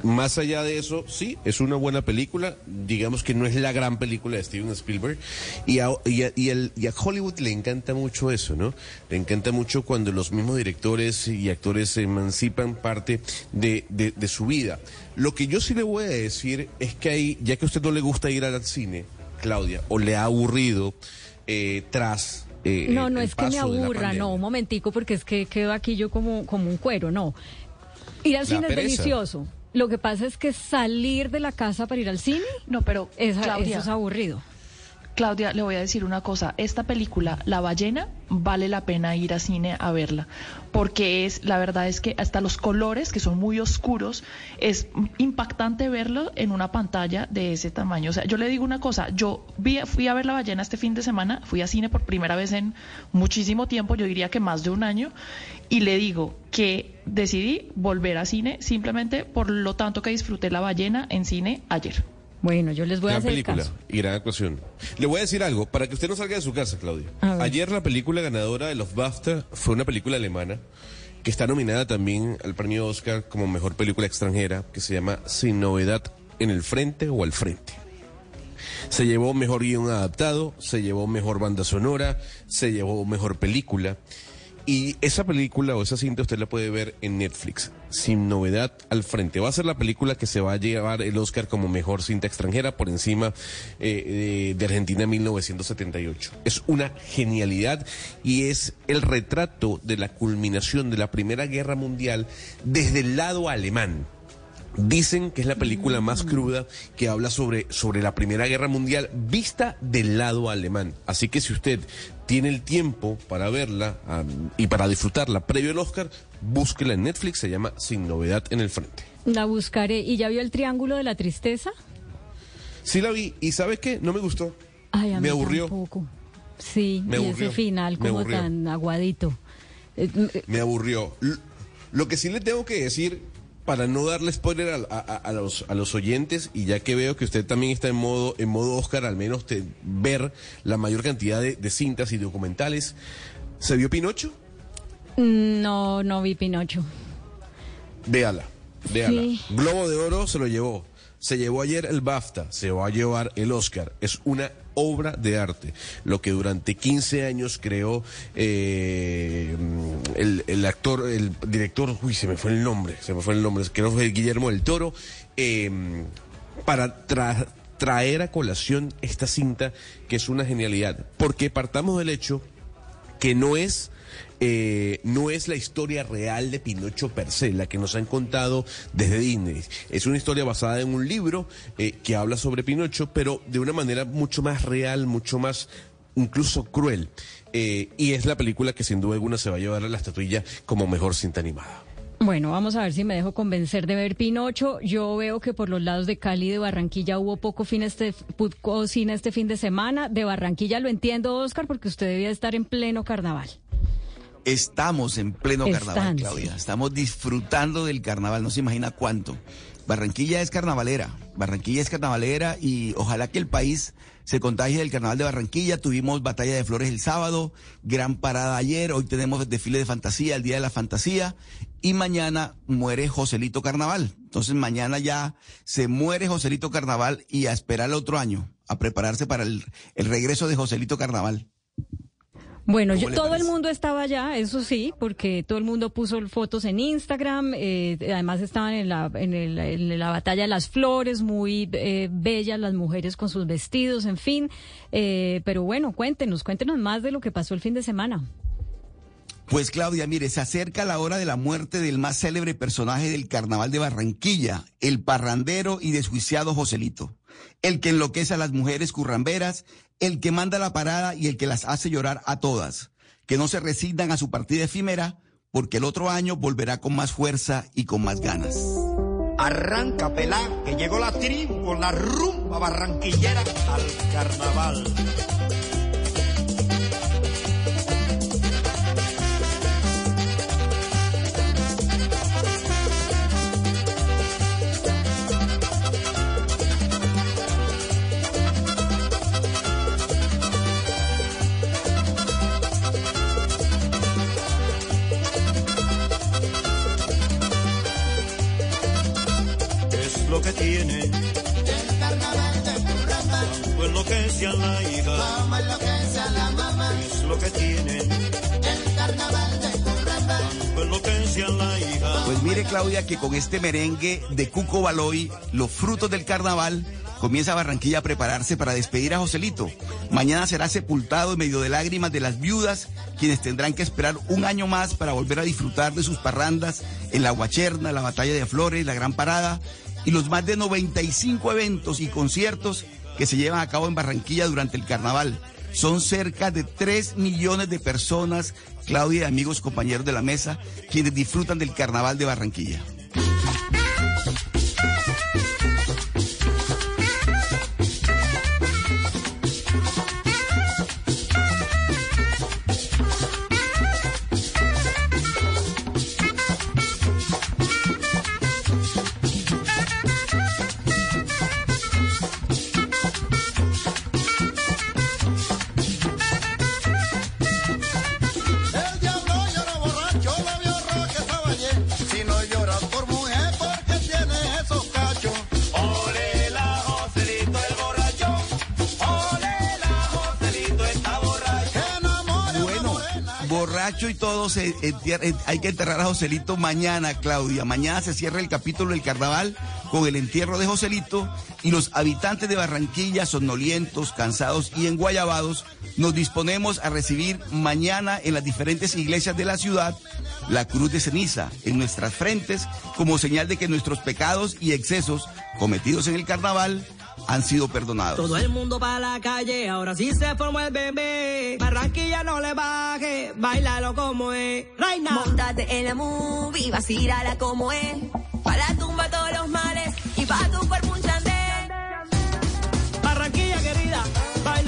Más allá de eso, sí, es una buena película. Digamos que no es la gran película de Steven Spielberg. Y a, y a- y el- y a Hollywood le encanta mucho eso, ¿no? Le encanta mucho cuando los mismos directores y actores se emancipan parte de, de- de su vida. Lo que yo sí le voy a decir es que hay, ya que a usted no le gusta ir al cine, Claudia, o le ha aburrido eh, tras... eh, No, no es que me aburra, no, un momentico, porque es que quedo aquí yo como, como un cuero, no. Ir al La cine es delicioso, Lo que pasa es que salir de la casa para ir al cine, No, pero Claudia, eso es aburrido. Claudia, le voy a decir una cosa. Esta película, La ballena, vale la pena ir a cine a verla. Porque es, la verdad es que hasta los colores, que son muy oscuros, es impactante verlo en una pantalla de ese tamaño. O sea, yo le digo una cosa. Yo vi, fui a ver La ballena este fin de semana. Fui a cine por primera vez en muchísimo tiempo. Yo diría que más de un año. Y le digo que decidí volver a cine simplemente por lo tanto que disfruté La ballena en cine ayer. Bueno, yo les voy a Gran hacer película caso. y gran actuación. Le voy a decir algo, para que usted no salga de su casa, Claudia. A ver. Ayer la película ganadora de los BAFTA fue una película alemana que está nominada también al premio Oscar como mejor película extranjera, que se llama Sin novedad en el frente o al frente. Se llevó mejor guion adaptado, se llevó mejor banda sonora, se llevó mejor película. Y esa película o esa cinta usted la puede ver en Netflix, sin novedad al frente. Va a ser la película que se va a llevar el Oscar como mejor cinta extranjera por encima eh, de, Argentina en 1978. Es una genialidad y es el retrato de la culminación de la Primera Guerra Mundial desde el lado alemán. Dicen que es la película más cruda que habla sobre, sobre la Primera Guerra Mundial vista del lado alemán. Así que si usted tiene el tiempo para verla y para disfrutarla previo al Oscar, búsquela en Netflix, se llama Sin Novedad en el Frente. La buscaré. ¿Y ya vio el Triángulo de la Tristeza? Sí la vi y ¿sabes qué? No me gustó. Ay, a me mí aburrió. tampoco. Sí, Me y aburrió, ese final como tan aguadito. Eh, Me aburrió. Lo que sí le tengo que decir, para no darle spoiler a, a- a los, a los oyentes, y ya que veo que usted también está en modo, en modo Oscar, al menos te- ver la mayor cantidad de, de cintas y documentales. ¿Se vio Pinocho? No, no vi Pinocho. Véala, véala. Sí. Globo de Oro se lo llevó. Se llevó ayer el BAFTA, se va a llevar el Oscar. Es una obra de arte. Lo que durante 15 años creó eh, el, el actor, el director, uy, se me fue el nombre, se me fue el nombre, que fue Guillermo del Toro, eh, para tra- traer a colación esta cinta que es una genialidad. Porque partamos del hecho que no es eh, no es la historia real de Pinocho per se, la que nos han contado desde Disney. Es una historia basada en un libro eh, que habla sobre Pinocho, pero de una manera mucho más real, mucho más incluso cruel. Eh, y es la película que sin duda alguna se va a llevar a la estatuilla como mejor cinta animada. Bueno, vamos a ver si me dejo convencer de ver Pinocho. Yo veo que por los lados de Cali y de Barranquilla hubo poco, fin este, cine este fin de semana. De Barranquilla lo entiendo, Oscar, porque usted debía estar en pleno carnaval. Estamos en pleno Están, carnaval, Claudia. sí. Estamos disfrutando del carnaval, no se imagina cuánto. Barranquilla es carnavalera, Barranquilla es carnavalera y ojalá que el país se contagie del carnaval de Barranquilla. Tuvimos batalla de flores el sábado, gran parada ayer, hoy tenemos desfile de fantasía, el día de la fantasía y mañana muere Joselito Carnaval. Entonces mañana ya se muere Joselito Carnaval y a esperar el otro año, a prepararse para el, el regreso de Joselito Carnaval. Bueno, ¿Cómo yo, todo el mundo estaba allá, eso sí, porque todo el mundo puso fotos en Instagram, eh, además estaban en la, en, el- en la batalla de las flores, muy eh, bellas las mujeres con sus vestidos, en fin. Eh, pero bueno, cuéntenos, cuéntenos más de lo que pasó el fin de semana. Pues Claudia, mire, se acerca la hora de la muerte del más célebre personaje del carnaval de Barranquilla, el parrandero y desjuiciado Joselito, el que enloquece a las mujeres curramberas, el que manda la parada y el que las hace llorar a todas, que no se resignan a su partida efímera, porque el otro año volverá con más fuerza y con más ganas. Arranca pelá, que llegó la tribu la rumba barranquillera al carnaval. Que tiene el carnaval de Curramba. Tanto enloquece a la hija como enloquece a la mamá. Es lo que tiene el carnaval de Curramba. Tanto enloquece a la hija. Pues mire Claudia que con este merengue de Cuco Baloy, los frutos del carnaval, comienza Barranquilla a prepararse para despedir a Joselito. Mañana será sepultado en medio de lágrimas de las viudas, quienes tendrán que esperar un año más para volver a disfrutar de sus parrandas en la Guacherna, la Batalla de Flores, la Gran Parada y los más de 95 eventos y conciertos que se llevan a cabo en Barranquilla durante el carnaval. Son cerca de 3 millones de personas, Claudia y amigos compañeros de la mesa, quienes disfrutan del carnaval de Barranquilla. Borracho y todo, se entierra- eh, hay que enterrar a Joselito mañana, Claudia. Mañana se cierra el capítulo del carnaval con el entierro de Joselito y los habitantes de Barranquilla, somnolientos, cansados y enguayabados, nos disponemos a recibir mañana en las diferentes iglesias de la ciudad la cruz de ceniza en nuestras frentes como señal de que nuestros pecados y excesos cometidos en el carnaval han sido perdonados. Todo el mundo para la calle, ahora sí se formó el bebé. Barranquilla no le baje, bailalo como es. Reina. Montate en la movie, vacílala como es. Para la tumba todos los males y pa' tu cuerpo un chandel. Barranquilla querida, bailalo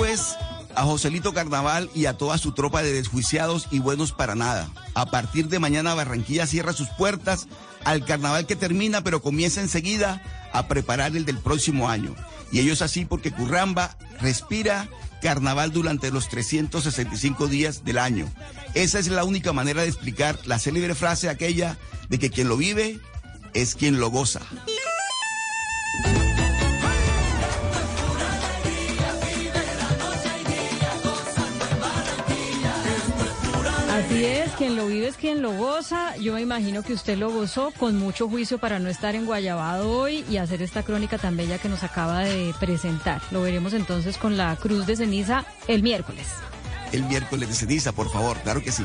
pues a Joselito Carnaval y a toda su tropa de desjuiciados y buenos para nada. A partir de mañana Barranquilla cierra sus puertas al carnaval que termina pero comienza enseguida a preparar el del próximo año. Y ello es así porque Curramba respira carnaval durante los 365 días del año. Esa es la única manera de explicar la célebre frase aquella de que quien lo vive es quien lo goza. Así es, quien lo vive es quien lo goza. Yo me imagino que usted lo gozó con mucho juicio para no estar en Guayabado hoy y hacer esta crónica tan bella que nos acaba de presentar. Lo veremos entonces con la Cruz de Ceniza el miércoles. El miércoles de ceniza, por favor, claro que sí.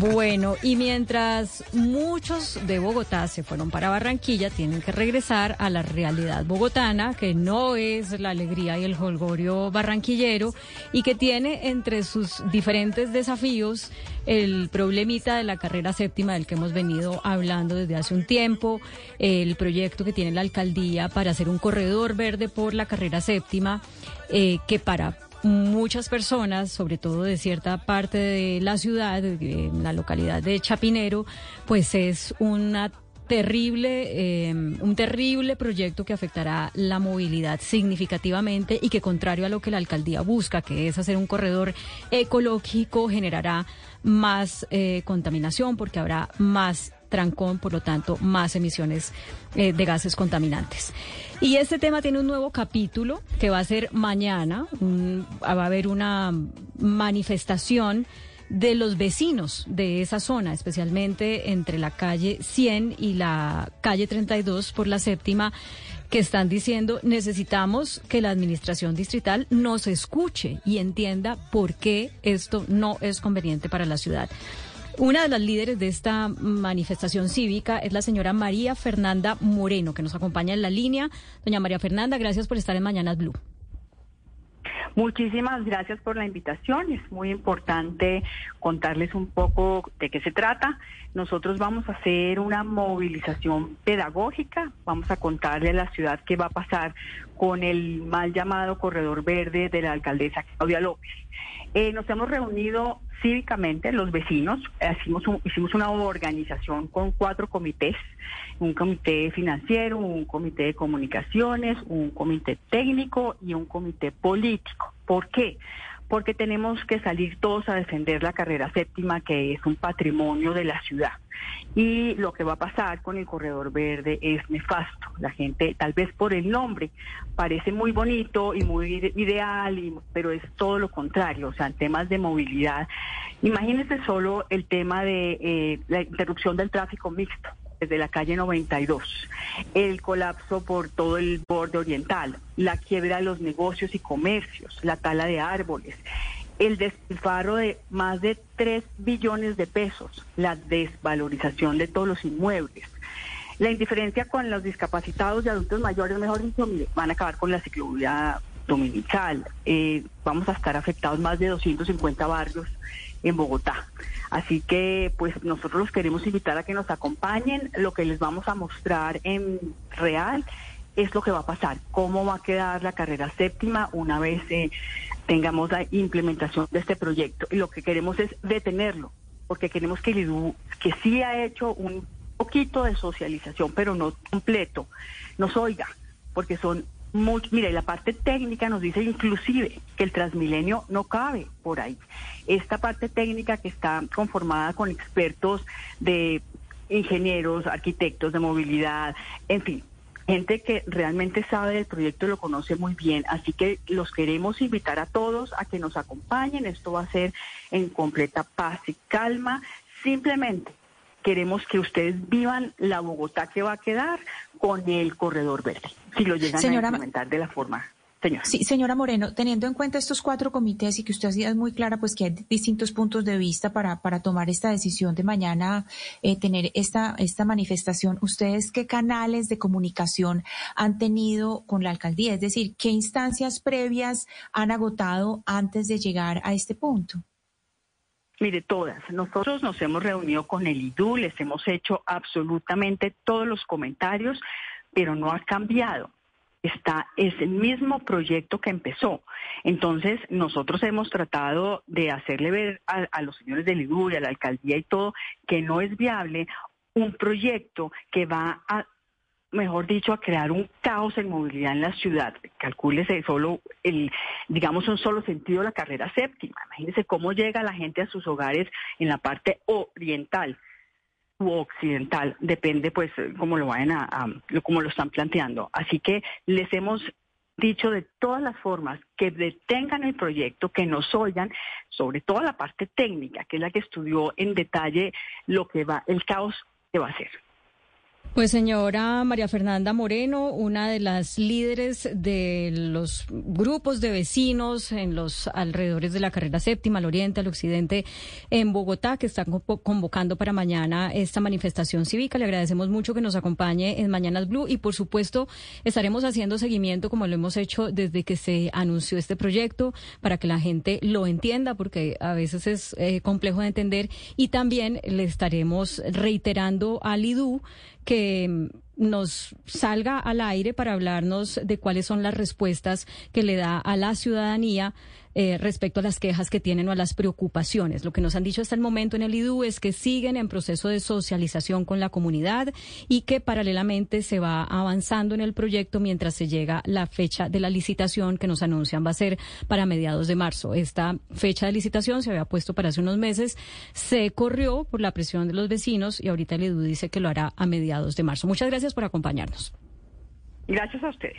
Bueno, y mientras muchos de Bogotá se fueron para Barranquilla, tienen que regresar a la realidad bogotana, que no es la alegría y el holgorio barranquillero, y que tiene entre sus diferentes desafíos el problemita de la carrera séptima del que hemos venido hablando desde hace un tiempo, el proyecto que tiene la alcaldía para hacer un corredor verde por la carrera séptima, eh, que para muchas personas, sobre todo de cierta parte de la ciudad, de la localidad de Chapinero, pues es una terrible, eh, un terrible proyecto que afectará la movilidad significativamente y que contrario a lo que la alcaldía busca, que es hacer un corredor ecológico, generará más eh, contaminación porque habrá más trancón, por lo tanto, más emisiones eh, de gases contaminantes. Y este tema tiene un nuevo capítulo que va a ser mañana. va a haber una manifestación de los vecinos de esa zona, especialmente entre la calle 100 y la calle 32 por la séptima, que están diciendo necesitamos que la administración distrital nos escuche y entienda por qué esto no es conveniente para la ciudad. Una de las líderes de esta manifestación cívica es la señora María Fernanda Moreno, que nos acompaña en la línea. Doña María Fernanda, gracias por estar en Mañanas Blue. Muchísimas gracias por la invitación. Es muy importante contarles un poco de qué se trata. Nosotros vamos a hacer una movilización pedagógica. Vamos a contarle a la ciudad qué va a pasar con el mal llamado corredor verde de la alcaldesa Claudia López. Eh, nos hemos reunido cívicamente, los vecinos, hicimos, un- hicimos una organización con cuatro comités, un comité financiero, un comité de comunicaciones, un comité técnico y un comité político. ¿Por qué? porque tenemos que salir todos a defender la carrera séptima, que es un patrimonio de la ciudad. Y lo que va a pasar con el corredor verde es nefasto. La gente, tal vez por el nombre, parece muy bonito y muy ide- ideal, y- pero es todo lo contrario. O sea, en temas de movilidad, imagínense solo el tema de eh, la interrupción del tráfico mixto desde la calle 92, el colapso por todo el borde oriental, la quiebra de los negocios y comercios, la tala de árboles, el despilfarro de más de 3 billones de pesos, la desvalorización de todos los inmuebles, la indiferencia con los discapacitados y adultos mayores, mejor dicho, van a acabar con la ciclovía dominical, eh, vamos a estar afectados más de 250 barrios en Bogotá. Así que pues nosotros los queremos invitar a que nos acompañen. Lo que les vamos a mostrar en real es lo que va a pasar, cómo va a quedar la carrera séptima una vez eh, tengamos la implementación de este proyecto. Y lo que queremos es detenerlo, porque queremos que el IDU, que sí ha hecho un poquito de socialización, pero no completo, nos oiga, porque son much- mira, y la parte técnica nos dice inclusive que el Transmilenio no cabe por ahí. Esta parte técnica que está conformada con expertos de ingenieros, arquitectos de movilidad, en fin, gente que realmente sabe del proyecto y lo conoce muy bien. Así que los queremos invitar a todos a que nos acompañen. Esto va a ser en completa paz y calma. Simplemente queremos que ustedes vivan la Bogotá que va a quedar con el corredor verde, si lo llegan Señora a implementar de la forma. Señora. Sí, señora Moreno, teniendo en cuenta estos cuatro comités y que usted ha sido muy clara, pues que hay distintos puntos de vista para, para tomar esta decisión de mañana, eh, tener esta, esta manifestación, ¿ustedes qué canales de comunicación han tenido con la alcaldía? Es decir, ¿qué instancias previas han agotado antes de llegar a este punto? Mire, todas. Nosotros nos hemos reunido con el IDU, les hemos hecho absolutamente todos los comentarios, pero no ha cambiado. Está, es el mismo proyecto que empezó. Entonces, nosotros hemos tratado de hacerle ver a, los señores del IDU a la alcaldía y todo que no es viable un proyecto que va a mejor dicho, a crear un caos en movilidad en la ciudad. Calcúlese solo el, digamos, un solo sentido la carrera séptima. Imagínense cómo llega la gente a sus hogares en la parte oriental u occidental, depende pues cómo lo vayan a, a cómo lo están planteando. Así que les hemos dicho de todas las formas que detengan el proyecto, que nos oigan, sobre todo la parte técnica, que es la que estudió en detalle lo que va, el caos que va a ser. Pues señora María Fernanda Moreno, una de las líderes de los grupos de vecinos en los alrededores de la carrera séptima, al oriente, al occidente, en Bogotá, que están convo- convocando para mañana esta manifestación cívica. Le agradecemos mucho que nos acompañe en Mañanas Blue y por supuesto estaremos haciendo seguimiento como lo hemos hecho desde que se anunció este proyecto para que la gente lo entienda porque a veces es eh, complejo de entender y también le estaremos reiterando al IDU que mm, nos salga al aire para hablarnos de cuáles son las respuestas que le da a la ciudadanía eh, respecto a las quejas que tienen o a las preocupaciones. Lo que nos han dicho hasta el momento en el IDU es que siguen en proceso de socialización con la comunidad y que paralelamente se va avanzando en el proyecto mientras se llega la fecha de la licitación que nos anuncian va a ser para mediados de marzo. Esta fecha de licitación se había puesto para hace unos meses, se corrió por la presión de los vecinos y ahorita el IDU dice que lo hará a mediados de marzo. Muchas gracias por acompañarnos. Gracias a ustedes.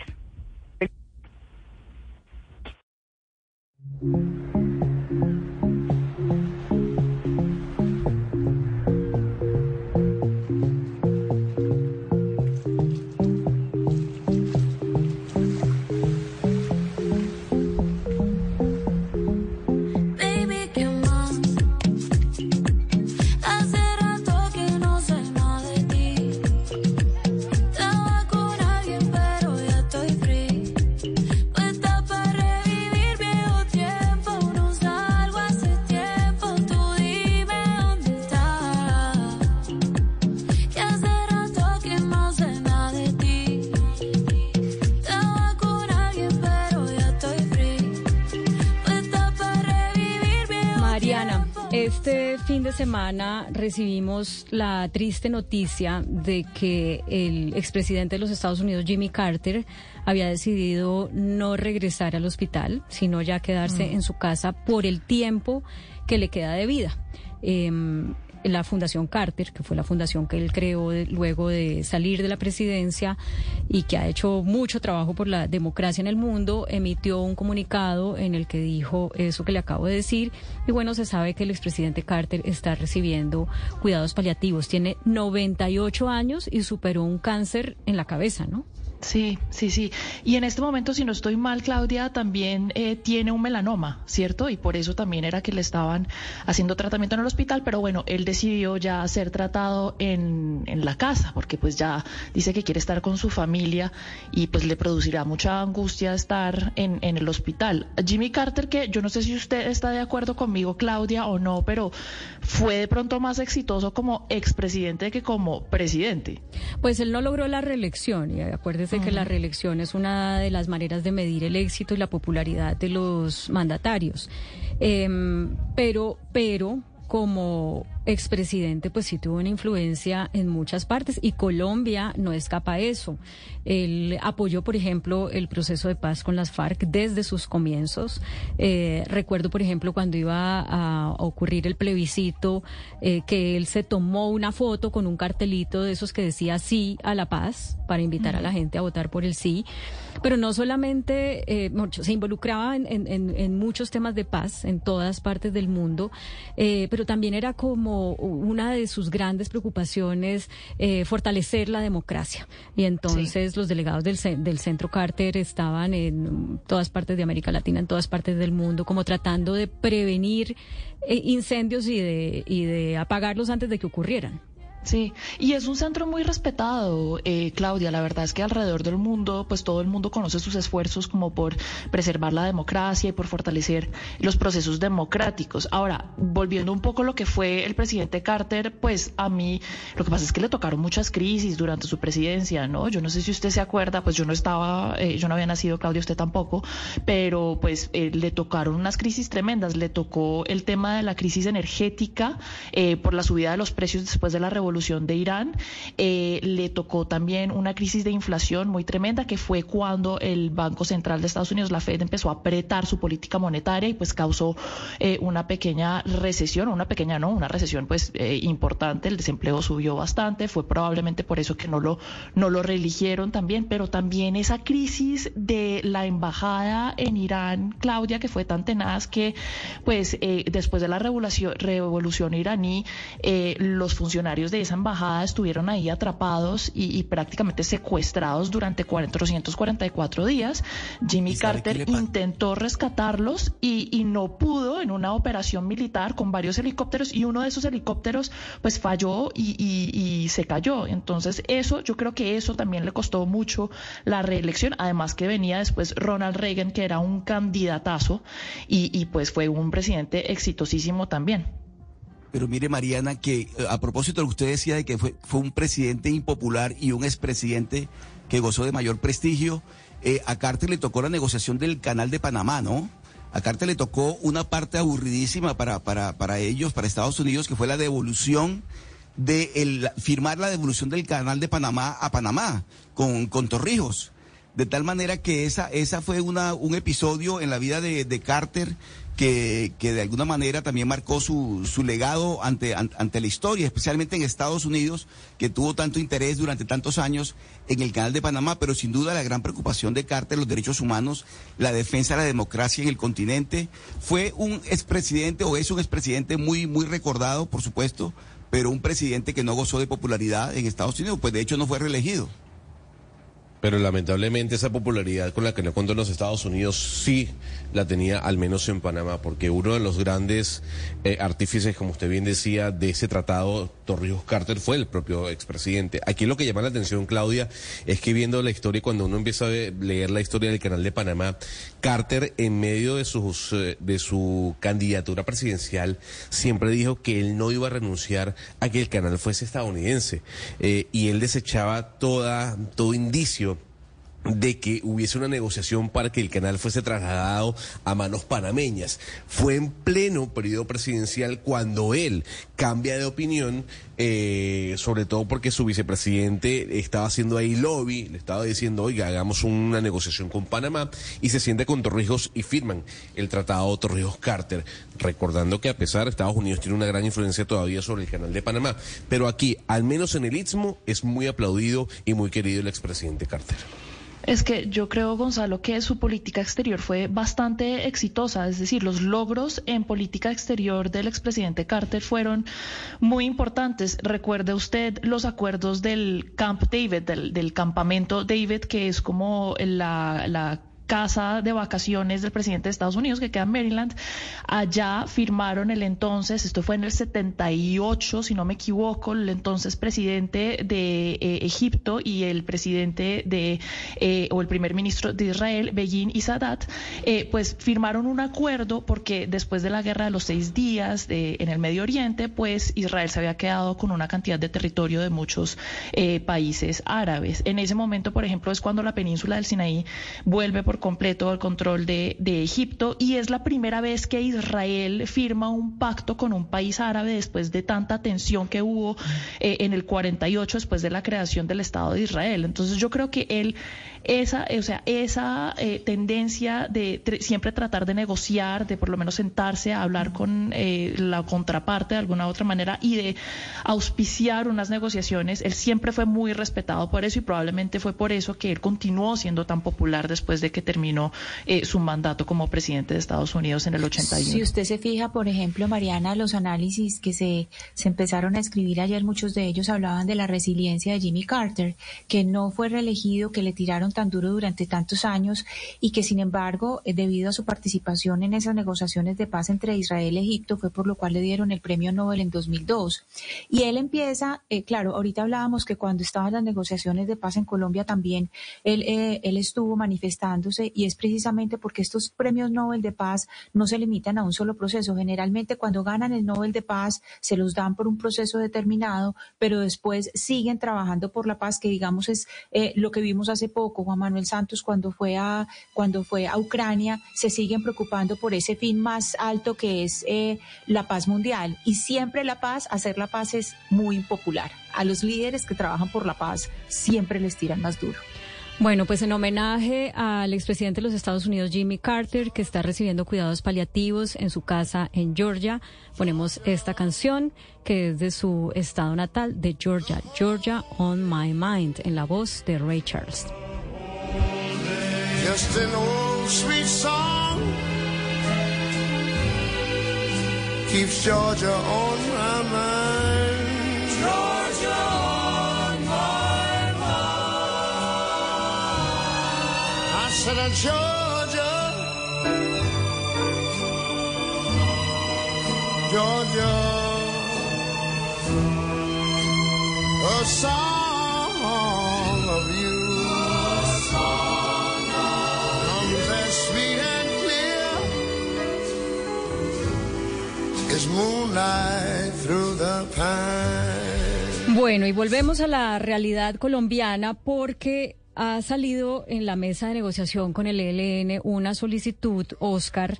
Este fin de semana recibimos la triste noticia de que el expresidente de los Estados Unidos, Jimmy Carter, había decidido no regresar al hospital, sino ya quedarse Mm. en su casa por el tiempo que le queda de vida. Em, la Fundación Carter, que fue la fundación que él creó de- luego de salir de la presidencia y que ha hecho mucho trabajo por la democracia en el mundo, emitió un comunicado en el que dijo eso que le acabo de decir. Y bueno, se sabe que el expresidente Carter está recibiendo cuidados paliativos. Tiene 98 años y superó un cáncer en la cabeza, ¿no? Sí, sí, sí. Y en este momento, si no estoy mal, Claudia también eh, tiene un melanoma, ¿cierto? Y por eso también era que le estaban haciendo tratamiento en el hospital, pero bueno, él decidió ya ser tratado en, en la casa, porque pues ya dice que quiere estar con su familia y pues le producirá mucha angustia estar en, el hospital. Jimmy Carter, que yo no sé si usted está de acuerdo conmigo, Claudia, o no, pero fue de pronto más exitoso como expresidente que como presidente. Pues él no logró la reelección y acuérdese que la reelección es una de las maneras de medir el éxito y la popularidad de los mandatarios. Em, pero, pero como expresidente, pues sí tuvo una influencia en muchas partes y Colombia no escapa a eso. Él apoyó, por ejemplo, el proceso de paz con las FARC desde sus comienzos. Eh, recuerdo, por ejemplo, cuando iba a ocurrir el plebiscito, eh, que él se tomó una foto con un cartelito de esos que decía sí a la paz para invitar a la gente a votar por el sí. Pero no solamente eh, mucho, se involucraba en, en- en- en muchos temas de paz en todas partes del mundo, eh, pero también era como una de sus grandes preocupaciones eh, fortalecer la democracia. Y entonces los delegados del, del Centro Carter estaban en todas partes de América Latina, en todas partes del mundo, como tratando de prevenir eh, incendios y de, y de apagarlos antes de que ocurrieran. Sí, y es un centro muy respetado, eh, Claudia. La verdad es que alrededor del mundo, pues todo el mundo conoce sus esfuerzos como por preservar la democracia y por fortalecer los procesos democráticos. Ahora, volviendo un poco a lo que fue el presidente Carter, pues a mí lo que pasa es que le tocaron muchas crisis durante su presidencia, ¿no? Yo no sé si usted se acuerda, pues yo no estaba, eh, yo no había nacido, Claudia, usted tampoco, pero pues eh, le tocaron unas crisis tremendas. Le tocó el tema de la crisis energética eh, por la subida de los precios después de la revolución de Irán. Eh, le tocó también una crisis de inflación muy tremenda que fue cuando el Banco Central de Estados Unidos, la Fed, empezó a apretar su política monetaria y pues causó eh, una pequeña recesión, una pequeña no, una recesión pues eh, importante. El desempleo subió bastante, fue probablemente por eso que no lo no lo reeligieron también, pero también esa crisis de la embajada en Irán, Claudia, que fue tan tenaz que pues después de la revolución, revolución iraní, los funcionarios de esa embajada estuvieron ahí atrapados y, y prácticamente secuestrados durante 444 días. Jimmy Carter intentó rescatarlos y, y no pudo en una operación militar con varios helicópteros y uno de esos helicópteros pues falló y, y- y se cayó. Entonces eso, yo creo que eso también le costó mucho la reelección, además que venía después Ronald Reagan, que era un candidatazo y, y pues fue un presidente exitosísimo también. Pero mire, Mariana, que eh, a propósito de lo que usted decía de que fue, fue un presidente impopular y un expresidente que gozó de mayor prestigio, eh, a Carter le tocó la negociación del canal de Panamá, ¿no? A Carter le tocó una parte aburridísima para, para, para ellos, para Estados Unidos, que fue la devolución de el, firmar la devolución del canal de Panamá a Panamá con, con Torrijos. De tal manera que esa, esa fue una, un episodio en la vida de, de Carter que, de alguna manera también marcó su, su legado ante, an- ante la historia, especialmente en Estados Unidos, que tuvo tanto interés durante tantos años en el canal de Panamá, pero sin duda la gran preocupación de Carter, los derechos humanos, la defensa de la democracia en el continente. Fue un expresidente o es un expresidente muy, muy recordado, por supuesto, pero un presidente que no gozó de popularidad en Estados Unidos, pues de hecho no fue reelegido. Pero lamentablemente esa popularidad con la que contó en los Estados Unidos sí la tenía al menos en Panamá, porque uno de los grandes eh, artífices, como usted bien decía, de ese tratado Torrijos Carter fue el propio expresidente. Aquí lo que llama la atención, Claudia, es que viendo la historia, cuando uno empieza a leer la historia del canal de Panamá, Carter en medio de sus eh, de su candidatura presidencial siempre dijo que él no iba a renunciar a que el canal fuese estadounidense. Eh, y él desechaba toda todo indicio de que hubiese una negociación para que el canal fuese trasladado a manos panameñas. Fue en pleno periodo presidencial cuando él cambia de opinión, eh, sobre todo porque su vicepresidente estaba haciendo ahí lobby, le estaba diciendo, oiga, hagamos una negociación con Panamá, y se siente con Torrijos y firman el tratado Torrijos-Carter, recordando que a pesar Estados Unidos tiene una gran influencia todavía sobre el canal de Panamá, pero aquí, al menos en el Istmo, es muy aplaudido y muy querido el expresidente Carter. Es que yo creo, Gonzalo, que su política exterior fue bastante exitosa, es decir, los logros en política exterior del expresidente Carter fueron muy importantes. Recuerde usted los acuerdos del Camp David, del, del campamento David, que es como la, la casa de vacaciones del presidente de Estados Unidos, que queda en Maryland. Allá firmaron el entonces, esto fue en el 78, si no me equivoco, el entonces presidente de eh, Egipto y el presidente de, eh, o el primer ministro de Israel, Begin y Sadat, eh, pues firmaron un acuerdo porque después de la guerra de los seis días de, en el Medio Oriente, pues Israel se había quedado con una cantidad de territorio de muchos eh, países árabes. En ese momento, por ejemplo, es cuando la península del Sinaí vuelve por completo al control de, de Egipto y es la primera vez que Israel firma un pacto con un país árabe después de tanta tensión que hubo eh, en el 48 después de la creación del Estado de Israel. Entonces yo creo que él esa, o sea, esa eh, tendencia de siempre tratar de negociar, de por lo menos sentarse a hablar con eh, la contraparte de alguna otra manera y de auspiciar unas negociaciones, él siempre fue muy respetado por eso y probablemente fue por eso que él continuó siendo tan popular después de que terminó eh, su mandato como presidente de Estados Unidos en el 81. Si usted se fija, por ejemplo, Mariana, los análisis que se empezaron a escribir ayer, muchos de ellos hablaban de la resiliencia de Jimmy Carter, que no fue reelegido, que le tiraron tan duro durante tantos años y que, sin embargo, eh, debido a su participación en esas negociaciones de paz entre Israel y Egipto, fue por lo cual le dieron el premio Nobel en 2002. Y él empieza, eh, claro, ahorita hablábamos que cuando estaban las negociaciones de paz en Colombia también, él, eh, él estuvo manifestándose y es precisamente porque estos premios Nobel de paz no se limitan a un solo proceso. Generalmente cuando ganan el Nobel de paz se los dan por un proceso determinado, pero después siguen trabajando por la paz, que digamos es lo que vimos hace poco, Juan Manuel Santos cuando fue a cuando fue a Ucrania, se siguen preocupando por ese fin más alto que es eh, la paz mundial y siempre la paz, hacer la paz es muy impopular. A los líderes que trabajan por la paz siempre les tiran más duro. Bueno, pues en homenaje al expresidente de los Estados Unidos, Jimmy Carter, que está recibiendo cuidados paliativos en su casa en Georgia, ponemos esta canción que es de su estado natal, de Georgia, Georgia on My Mind, en la voz de Ray Charles. Just an old sweet song keeps Georgia on my mind. Georgia on my mind. I said, uh, Georgia, Georgia, a song Bueno, y volvemos a la realidad colombiana porque ha salido en la mesa de negociación con el ELN una solicitud, Oscar,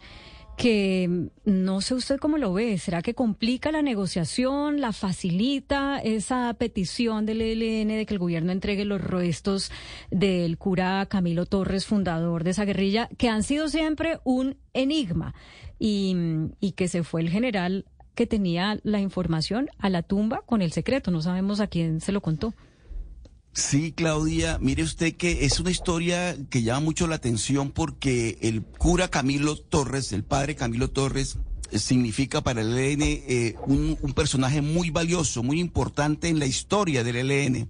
que no sé usted cómo lo ve. ¿Será que complica la negociación, la facilita esa petición del ELN de que el gobierno entregue los restos del cura Camilo Torres, fundador de esa guerrilla, que han sido siempre un enigma y, y que se fue el general que tenía la información a la tumba con el secreto? No sabemos a quién se lo contó. Sí, Claudia, mire usted que es una historia que llama mucho la atención porque el cura Camilo Torres, el padre Camilo Torres, significa para el ELN eh, un, un personaje muy valioso, muy importante en la historia del ELN.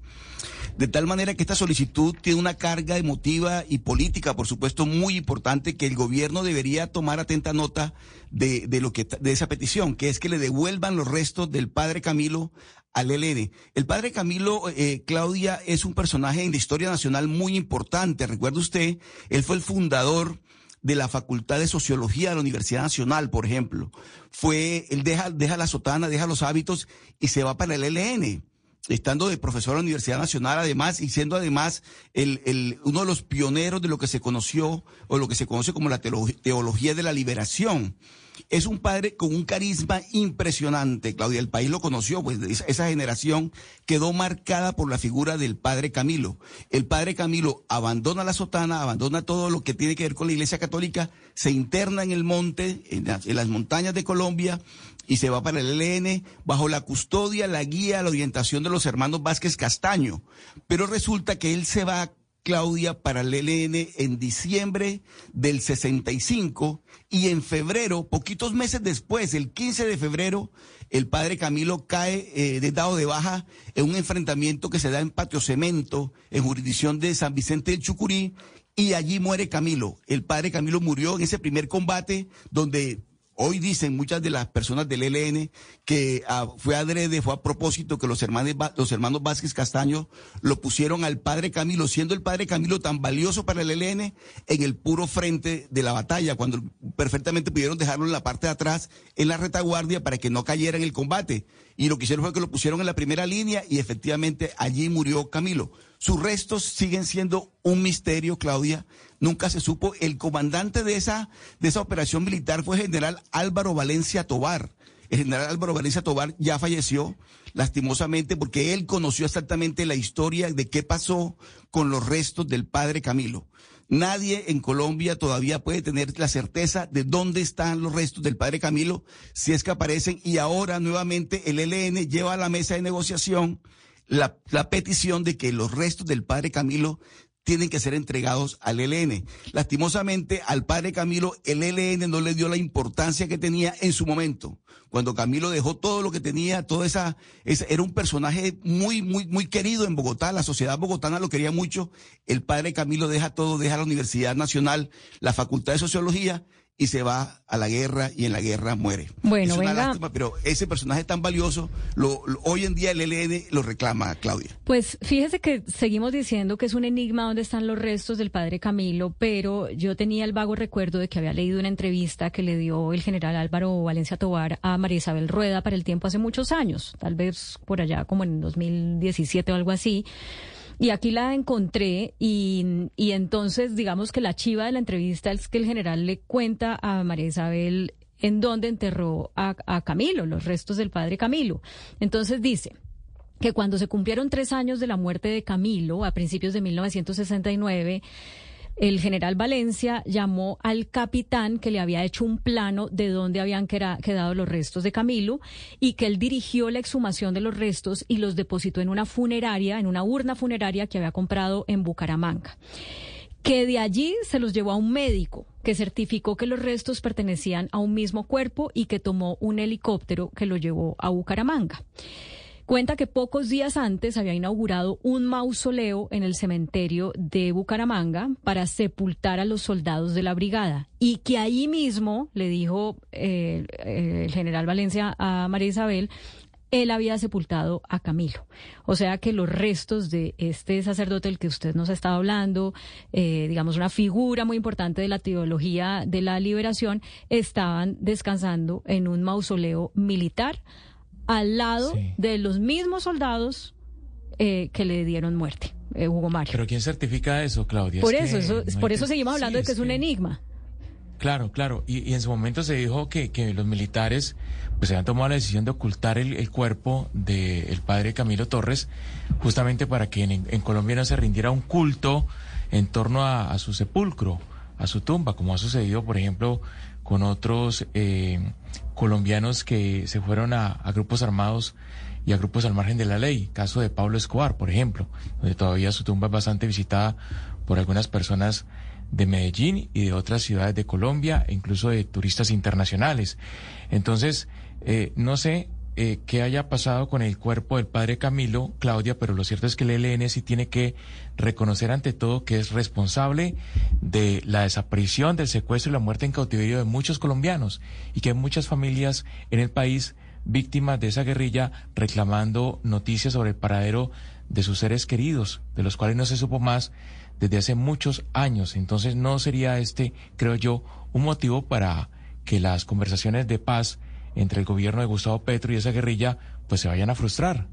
De tal manera que esta solicitud tiene una carga emotiva y política, por supuesto, muy importante que el gobierno debería tomar atenta nota de, de lo que de esa petición, que es que le devuelvan los restos del padre Camilo al ELN. El padre Camilo, eh, Claudia, es un personaje en la historia nacional muy importante. Recuerda usted, él fue el fundador de la Facultad de Sociología de la Universidad Nacional, por ejemplo. Fue, él deja, deja la sotana, deja los hábitos y se va para el ELN. Estando de profesor en la Universidad Nacional, además, y siendo además el, el, uno de los pioneros de lo que se conoció o lo que se conoce como la teolo- teología de la liberación. Es un padre con un carisma impresionante, Claudia. El país lo conoció, pues esa- generación quedó marcada por la figura del padre Camilo. El padre Camilo abandona la sotana, abandona todo lo que tiene que ver con la Iglesia Católica, se interna en el monte, en las, en las montañas de Colombia, y se va para el ELN bajo la custodia, la guía, la orientación de los hermanos Vázquez Castaño. Pero resulta que él se va, Claudia, para el ELN en diciembre del 65 y en febrero, poquitos meses después, el 15 de febrero, el padre Camilo cae eh, de dado de baja en un enfrentamiento que se da en Patio Cemento, en jurisdicción de San Vicente del Chucurí, y allí muere Camilo. El padre Camilo murió en ese primer combate donde Hoy dicen muchas de las personas del ELN que ah, fue adrede, fue a propósito que los hermanos, los hermanos Vázquez Castaño lo pusieron al padre Camilo, siendo el padre Camilo tan valioso para el ELN en el puro frente de la batalla, cuando perfectamente pudieron dejarlo en la parte de atrás, en la retaguardia, para que no cayera en el combate. Y lo que hicieron fue que lo pusieron en la primera línea y efectivamente allí murió Camilo. Sus restos siguen siendo un misterio, Claudia. Nunca se supo. El comandante de esa, de esa operación militar fue general Álvaro Valencia Tobar. El general Álvaro Valencia Tobar ya falleció, lastimosamente, porque él conoció exactamente la historia de qué pasó con los restos del padre Camilo. Nadie en Colombia todavía puede tener la certeza de dónde están los restos del padre Camilo, si es que aparecen, y ahora nuevamente el ELN lleva a la mesa de negociación la, la petición de que los restos del padre Camilo tienen que ser entregados al ELN. Lastimosamente, al padre Camilo, el ELN no le dio la importancia que tenía en su momento. Cuando Camilo dejó todo lo que tenía, toda esa, esa- era un personaje muy, muy, muy querido en Bogotá. La sociedad bogotana lo quería mucho. El padre Camilo deja todo, deja la Universidad Nacional, la Facultad de Sociología y se va a la guerra y en la guerra muere. Bueno, es una venga. lástima, pero ese personaje tan valioso, lo, lo- hoy en día el ELN lo reclama, Claudia. Pues fíjese que seguimos diciendo que es un enigma dónde están los restos del padre Camilo, pero yo tenía el vago recuerdo de que había leído una entrevista que le dio el general Álvaro Valencia Tobar a María Isabel Rueda para el tiempo hace muchos años, tal vez por allá como en 2017 o algo así. Y aquí la encontré y, y entonces digamos que la chiva de la entrevista es que el general le cuenta a María Isabel en dónde enterró a, a Camilo, los restos del padre Camilo. Entonces dice, que cuando se cumplieron tres años de la muerte de Camilo, a principios de 1969, el general Valencia llamó al capitán que le había hecho un plano de dónde habían quedado los restos de Camilo y que él dirigió la exhumación de los restos y los depositó en una funeraria, en una urna funeraria que había comprado en Bucaramanga que de allí se los llevó a un médico que certificó que los restos pertenecían a un mismo cuerpo y que tomó un helicóptero que lo llevó a Bucaramanga. Cuenta que pocos días antes había inaugurado un mausoleo en el cementerio de Bucaramanga para sepultar a los soldados de la brigada y que ahí mismo, le dijo eh, eh, el general Valencia a María Isabel, él había sepultado a Camilo. O sea que los restos de este sacerdote del que usted nos ha estado hablando, eh, digamos una figura muy importante de la teología de la liberación, estaban descansando en un mausoleo militar al lado de los mismos soldados eh, que le dieron muerte, eh, Hugo Mario. Pero ¿quién certifica eso, Claudia? Por Es eso, eso- no por eso que- seguimos Sí, hablando de que es un enigma. Claro, claro. Y, y en su momento se dijo que, que los militares pues habían tomado la decisión de ocultar el, el cuerpo del padre Camilo Torres, justamente para que en, en Colombia no se rindiera un culto en torno a, a su sepulcro, a su tumba, como ha sucedido, por ejemplo, con otros eh, colombianos que se fueron a, grupos armados y a grupos al margen de la ley. Caso de Pablo Escobar, por ejemplo, donde todavía su tumba es bastante visitada por algunas personas de Medellín y de otras ciudades de Colombia, e incluso de turistas internacionales. Entonces, eh, no sé eh, qué haya pasado con el cuerpo del padre Camilo, Claudia, pero lo cierto es que el ELN sí tiene que reconocer ante todo que es responsable de la desaparición, del secuestro y la muerte en cautiverio de muchos colombianos y que hay muchas familias en el país víctimas de esa guerrilla reclamando noticias sobre el paradero de sus seres queridos, de los cuales no se supo más desde hace muchos años. Entonces no sería este, creo yo, un motivo para que las conversaciones de paz entre el gobierno de Gustavo Petro y esa guerrilla pues se vayan a frustrar.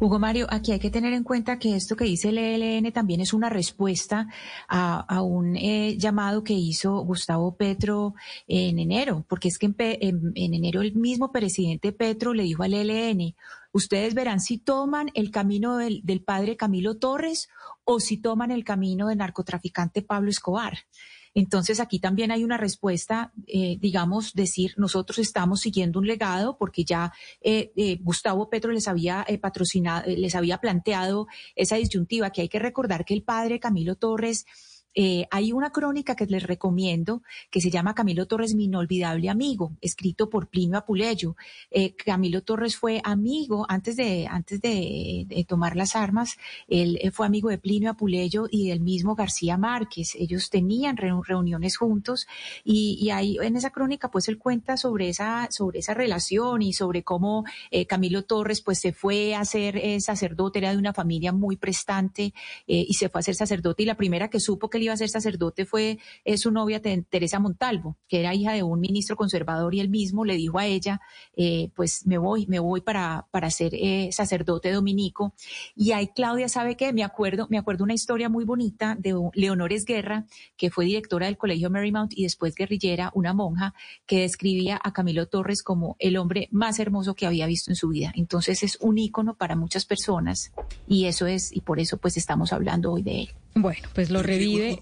Hugo Mario, aquí hay que tener en cuenta que esto que dice el ELN también es una respuesta a, un eh, llamado que hizo Gustavo Petro en enero, porque es que en, en- en enero el mismo presidente Petro le dijo al ELN, ustedes verán si toman el camino del padre Camilo Torres o si toman el camino del narcotraficante Pablo Escobar. Entonces aquí también hay una respuesta, eh, digamos, decir, nosotros estamos siguiendo un legado porque ya eh, eh, Gustavo Petro les había eh, patrocinado, eh, les había planteado esa disyuntiva que hay que recordar que el padre Camilo Torres eh, hay una crónica que les recomiendo que se llama Camilo Torres, mi inolvidable amigo, escrito por Plinio Apuleyo. Eh, Camilo Torres fue amigo antes de antes de, tomar las armas. Él eh, fue amigo de Plinio Apuleyo y del mismo García Márquez. Ellos tenían reu- reuniones juntos y, ahí en esa crónica pues él cuenta sobre esa sobre esa relación y sobre cómo Camilo Torres pues se fue a ser sacerdote, era de una familia muy prestante y se fue a ser sacerdote y la primera que supo que iba a ser sacerdote fue eh, su novia Te- Teresa Montalvo, que era hija de un ministro conservador y él mismo le dijo a ella, eh, pues me voy, me voy para, para ser eh, sacerdote dominico. Y ahí Claudia sabe que me acuerdo, me acuerdo una historia muy bonita de Leonores Guerra, que fue directora del Colegio Marymount y después guerrillera, una monja que describía a Camilo Torres como el hombre más hermoso que había visto en su vida. Entonces es un ícono para muchas personas y eso es, y por eso pues estamos hablando hoy de él. Bueno, pues lo revive.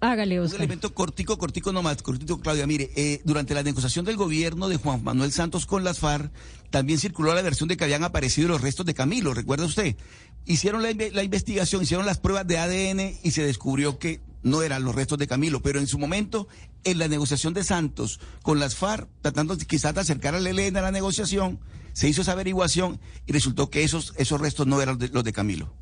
Hágale, Un Oscar. elemento cortico, cortico nomás, cortito, Claudia. Mire, eh, durante la negociación del gobierno de Juan Manuel Santos con las FARC, también circuló la versión de que habían aparecido los restos de Camilo, ¿recuerda usted? Hicieron la, inve- la investigación, hicieron las pruebas de ADN y se descubrió que no eran los restos de Camilo, pero en su momento, en la negociación de Santos con las FARC, tratando quizás de acercar al ELN a la negociación, se hizo esa averiguación y resultó que esos, esos restos no eran de- los de Camilo.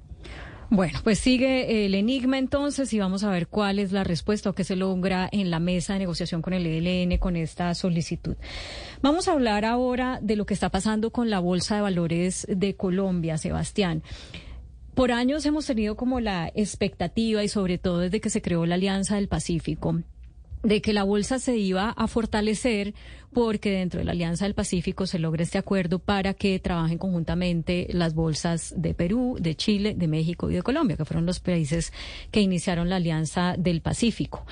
Bueno, pues sigue el enigma entonces y vamos a ver cuál es la respuesta o qué se logra en la mesa de negociación con el ELN con esta solicitud. Vamos a hablar ahora de lo que está pasando con la Bolsa de Valores de Colombia, Sebastián. Por años hemos tenido como la expectativa y sobre todo desde que se creó la Alianza del Pacífico de que la bolsa se iba a fortalecer porque dentro de la Alianza del Pacífico se logra este acuerdo para que trabajen conjuntamente las bolsas de Perú, de Chile, de México y de Colombia, que fueron los países que iniciaron la Alianza del Pacífico.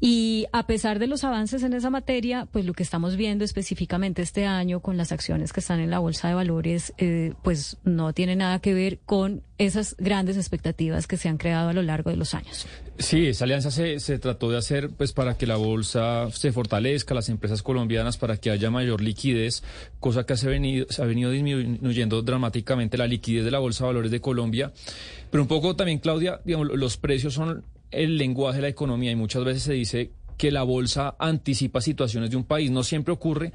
Y a pesar de los avances en esa materia, pues lo que estamos viendo específicamente este año con las acciones que están en la Bolsa de Valores, eh, pues no tiene nada que ver con esas grandes expectativas que se han creado a lo largo de los años. Sí, esa alianza se, se trató de hacer pues para que la bolsa se fortalezca, las empresas colombianas, para que haya mayor liquidez, cosa que se ha venido, se ha venido disminuyendo dramáticamente la liquidez de la Bolsa de Valores de Colombia. Pero un poco también, Claudia, digamos, los precios son el lenguaje de la economía y muchas veces se dice que la bolsa anticipa situaciones de un país. No siempre ocurre.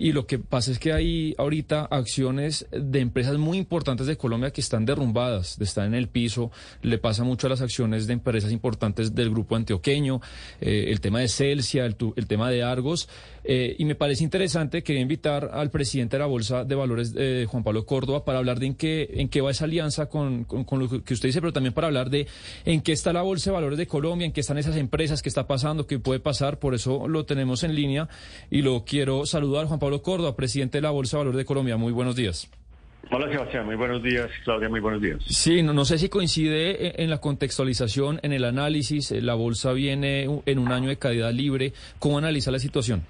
Y lo que pasa es que hay ahorita acciones de empresas muy importantes de Colombia que están derrumbadas, están en el piso. Le pasa mucho a las acciones de empresas importantes del grupo antioqueño, eh, el tema de Celsia, el, el tema de Argos. Eh, y me parece interesante, quería invitar al presidente de la Bolsa de Valores, eh, Juan Pablo Córdoba, para hablar de en qué, en qué va esa alianza con, con- con lo que usted dice, pero también para hablar de en qué está la Bolsa de Valores de Colombia, en qué están esas empresas, qué está pasando, qué puede pasar. Por eso lo tenemos en línea y lo quiero saludar. Juan Pablo Córdoba, presidente de la Bolsa de Valores de Colombia. Muy buenos días. Hola Sebastián, muy buenos días. Claudia, muy buenos días. Sí, no, no sé si coincide en, en la contextualización, en el análisis. Eh, La bolsa viene en un año de caída libre. ¿Cómo analiza la situación?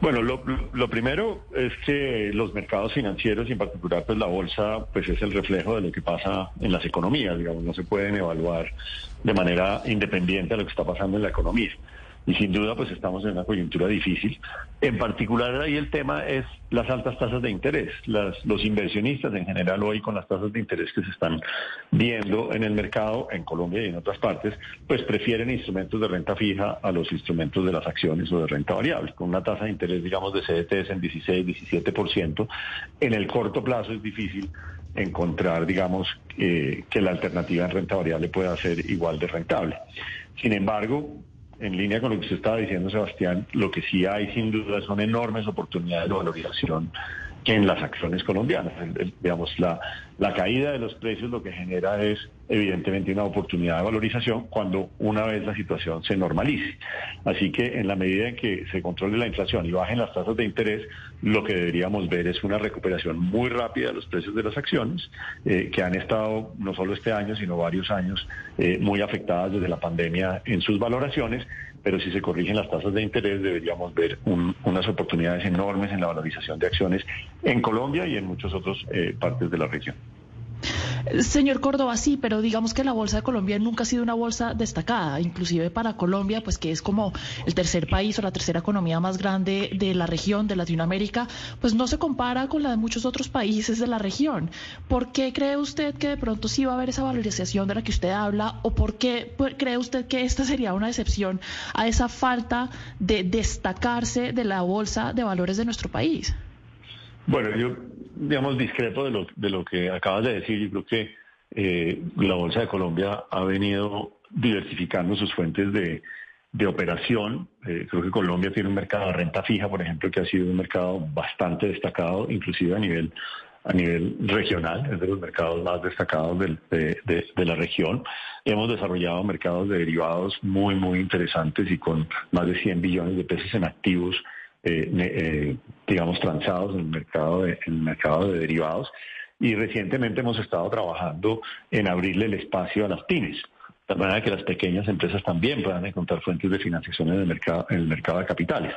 Bueno, lo, lo primero es que los mercados financieros y en particular pues la bolsa pues es el reflejo de lo que pasa en las economías, digamos, no se pueden evaluar de manera independiente a lo que está pasando en la economía. Y sin duda pues estamos en una coyuntura difícil. En particular ahí el tema es las altas tasas de interés. Las, los inversionistas en general hoy con las tasas de interés que se están viendo en el mercado, en Colombia y en otras partes, pues prefieren instrumentos de renta fija a los instrumentos de las acciones o de renta variable. Con una tasa de interés, digamos, de CDTs en 16, 17%, en el corto plazo es difícil encontrar, digamos, eh, que la alternativa en renta variable pueda ser igual de rentable. Sin embargo, en línea con lo que usted estaba diciendo, Sebastián, lo que sí hay sin duda son enormes oportunidades de valorización en las acciones colombianas. El- el- digamos, la, La caída de los precios lo que genera es evidentemente una oportunidad de valorización cuando una vez la situación se normalice. Así que en la medida en que se controle la inflación y bajen las tasas de interés, lo que deberíamos ver es una recuperación muy rápida de los precios de las acciones, eh, que han estado no solo este año, sino varios años eh, muy afectadas desde la pandemia en sus valoraciones pero si se corrigen las tasas de interés deberíamos ver un- unas oportunidades enormes en la valorización de acciones en Colombia y en muchas otras eh, partes de la región. Señor Córdoba, sí, pero digamos que la Bolsa de Colombia nunca ha sido una bolsa destacada, inclusive para Colombia, pues que es como el tercer país o la tercera economía más grande de la región, de Latinoamérica, pues no se compara con la de muchos otros países de la región. ¿Por qué cree usted que de pronto sí va a haber esa valorización de la que usted habla o por qué cree usted que esta sería una excepción a esa falta de destacarse de la Bolsa de Valores de nuestro país? Bueno, yo, digamos, discrepo de lo, de lo que acabas de decir. Yo creo que eh, la Bolsa de Colombia ha venido diversificando sus fuentes de, de operación. Eh, creo que Colombia tiene un mercado de renta fija, por ejemplo, que ha sido un mercado bastante destacado, inclusive a nivel a nivel regional, es de los mercados más destacados de, de- la región. Hemos desarrollado mercados de derivados muy, muy interesantes y con más de 100 billones de pesos en activos eh, digamos, transados en el mercado de, en el mercado de derivados. Y recientemente hemos estado trabajando en abrirle el espacio a las pymes, de manera que las pequeñas empresas también puedan encontrar fuentes de financiación en el mercado, en el mercado de capitales.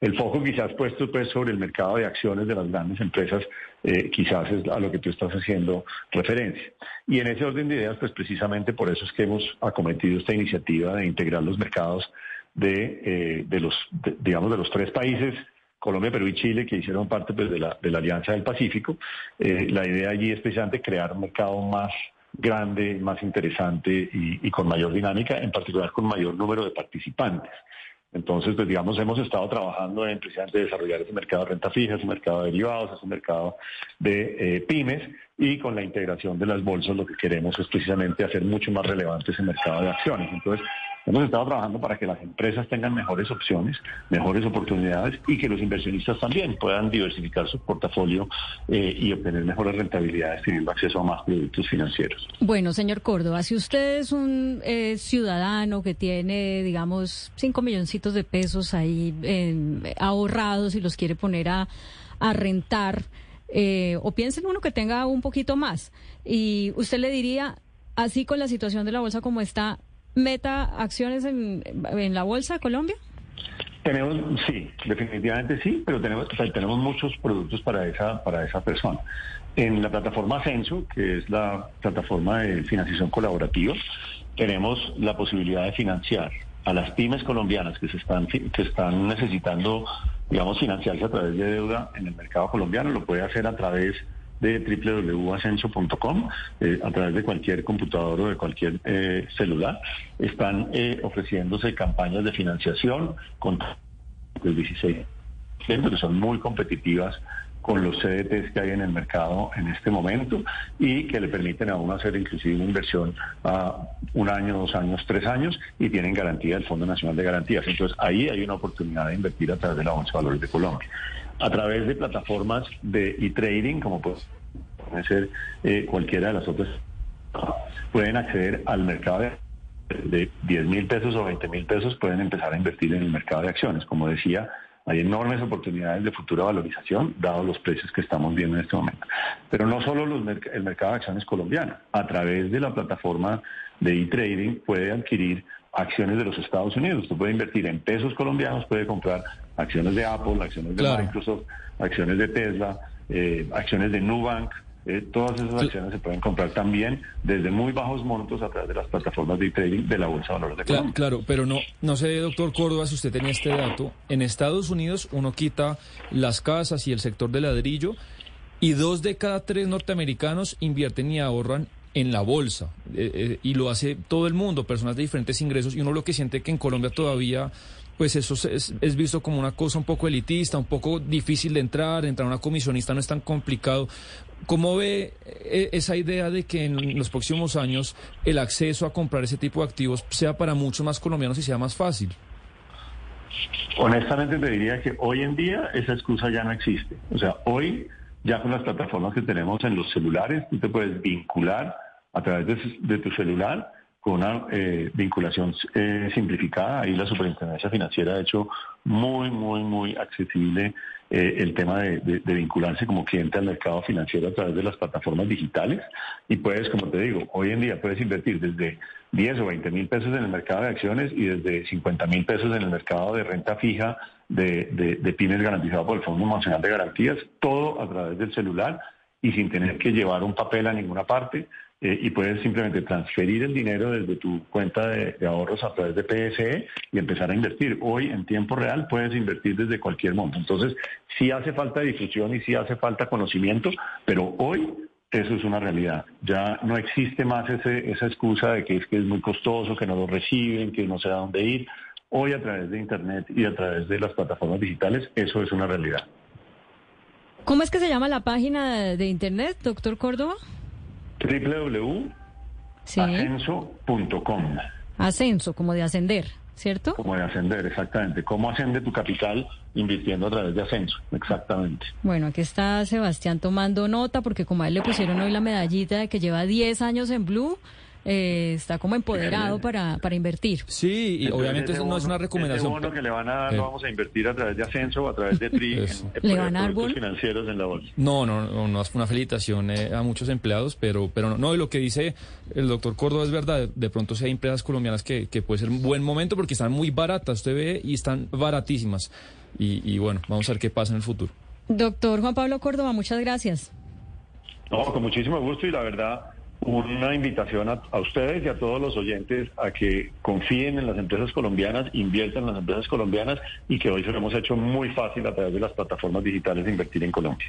El foco quizás puesto pues sobre el mercado de acciones de las grandes empresas, eh, quizás es a lo que tú estás haciendo referencia. Y en ese orden de ideas, pues precisamente por eso es que hemos acometido esta iniciativa de integrar los mercados de, eh, de los, de- digamos, de los tres países, Colombia, Perú y Chile, que hicieron parte pues, de, la, Alianza del Pacífico. Eh, la idea allí es precisamente crear un mercado más grande, más interesante y, y con mayor dinámica, en particular con mayor número de participantes. Entonces, pues digamos, hemos estado trabajando en precisamente desarrollar ese mercado de renta fija, ese mercado de derivados, ese mercado de eh, pymes y con la integración de las bolsas lo que queremos es precisamente hacer mucho más relevante ese mercado de acciones. Entonces, hemos estado trabajando para que las empresas tengan mejores opciones, mejores oportunidades y que los inversionistas también puedan diversificar su portafolio eh, y obtener mejores rentabilidades teniendo acceso a más productos financieros. Bueno, señor Córdoba, si usted es un eh, ciudadano que tiene, digamos, cinco milloncitos de pesos ahí eh, ahorrados y los quiere poner a, a rentar, eh, o piensa en uno que tenga un poquito más, y usted le diría, así con la situación de la bolsa como está, meta acciones en, en la bolsa de Colombia. Tenemos, sí, definitivamente sí, pero tenemos, tenemos muchos productos para esa, para esa persona. En la plataforma Ascenso, que es la plataforma de financiación colaborativa, tenemos la posibilidad de financiar a las pymes colombianas que se están que están necesitando, digamos, financiarse a través de deuda en el mercado colombiano, lo puede hacer a través de www.ascenso.com, eh, a través de cualquier computador o de cualquier eh, celular. Están eh, ofreciéndose campañas de financiación con el 16 que son muy competitivas con los CDTs que hay en el mercado en este momento y que le permiten a uno hacer inclusive una inversión a un año, dos años, tres años y tienen garantía del Fondo Nacional de Garantías. Entonces ahí hay una oportunidad de invertir a través de la Bolsa de Valores de Colombia. A través de plataformas de e-trading, como puede puede ser eh, cualquiera de las otras, pueden acceder al mercado de de 10 mil pesos o 20 mil pesos pueden empezar a invertir en el mercado de acciones. Como decía, hay enormes oportunidades de futura valorización, dados los precios que estamos viendo en este momento. Pero no solo los el mercado de acciones colombiano, a través de la plataforma de e-trading puede adquirir acciones de los Estados Unidos. Usted puede invertir en pesos colombianos, puede comprar acciones de Apple, acciones de Claro. Microsoft, acciones de Tesla, eh, acciones de Nubank. Eh, todas esas acciones se pueden comprar también desde muy bajos montos a través de las plataformas de trading de la Bolsa de Valores de Colombia. Claro, pero no, no sé, doctor Córdoba, si usted tenía este dato. En Estados Unidos uno quita las casas y el sector de ladrillo y dos de cada tres norteamericanos invierten y ahorran en la bolsa. Eh, eh, y lo hace todo el mundo, personas de diferentes ingresos. Y uno lo que siente que en Colombia todavía, pues eso es, es visto como una cosa un poco elitista, un poco difícil de entrar. Entrar a una comisionista no es tan complicado. ¿Cómo ve eh, esa idea de que en los próximos años el acceso a comprar ese tipo de activos sea para muchos más colombianos y sea más fácil? Honestamente te diría que hoy en día esa excusa ya no existe. O sea, hoy ya con las plataformas que tenemos en los celulares, tú te puedes vincular a través de, tu celular con una eh, vinculación eh, simplificada. Ahí la Superintendencia Financiera ha hecho muy, muy, muy accesible eh, el tema de vincularse como cliente al mercado financiero a través de las plataformas digitales. Y puedes, como te digo, hoy en día puedes invertir desde 10 o 20 mil pesos en el mercado de acciones y desde 50 mil pesos en el mercado de renta fija de, de, de pymes garantizado por el Fondo Nacional de Garantías, todo a través del celular y sin tener que llevar un papel a ninguna parte eh, y puedes simplemente transferir el dinero desde tu cuenta de, de ahorros a través de PSE y empezar a invertir. Hoy en tiempo real puedes invertir desde cualquier monto. Entonces, sí hace falta difusión y sí hace falta conocimiento, pero hoy eso es una realidad. Ya no existe más ese, esa excusa de que es que es muy costoso, que no lo reciben, que no sé a dónde ir. Hoy a través de Internet y a través de las plataformas digitales, eso es una realidad. ¿Cómo es que se llama la página de, internet, doctor Córdoba? www.ascenso.com. Ascenso, como de ascender, ¿cierto? Como de ascender, exactamente. ¿Cómo ascende tu capital invirtiendo a través de ascenso? Exactamente. Bueno, aquí está Sebastián tomando nota porque como a él le pusieron hoy la medallita de que lleva 10 años en Blue, eh, está como empoderado para, para invertir. Sí, y Entonces, obviamente eso no es una recomendación. Ese bono que le van a dar Eh. lo vamos a invertir a través de ascenso o a través de TRI en, ¿Le van a dar financieros en la bolsa. No, no, no, no es una felicitación eh, a muchos empleados, pero, pero no, no, y lo que dice el doctor Córdoba es verdad. De pronto sí hay empresas colombianas que, que puede ser un buen momento porque están muy baratas, usted ve, y están baratísimas. Y, y bueno, vamos a ver qué pasa en el futuro. Doctor Juan Pablo Córdoba, muchas gracias. No, con muchísimo gusto y la verdad, una invitación a, a ustedes y a todos los oyentes a que confíen en las empresas colombianas, inviertan en las empresas colombianas y que hoy se lo hemos hecho muy fácil a través de las plataformas digitales de invertir en Colombia.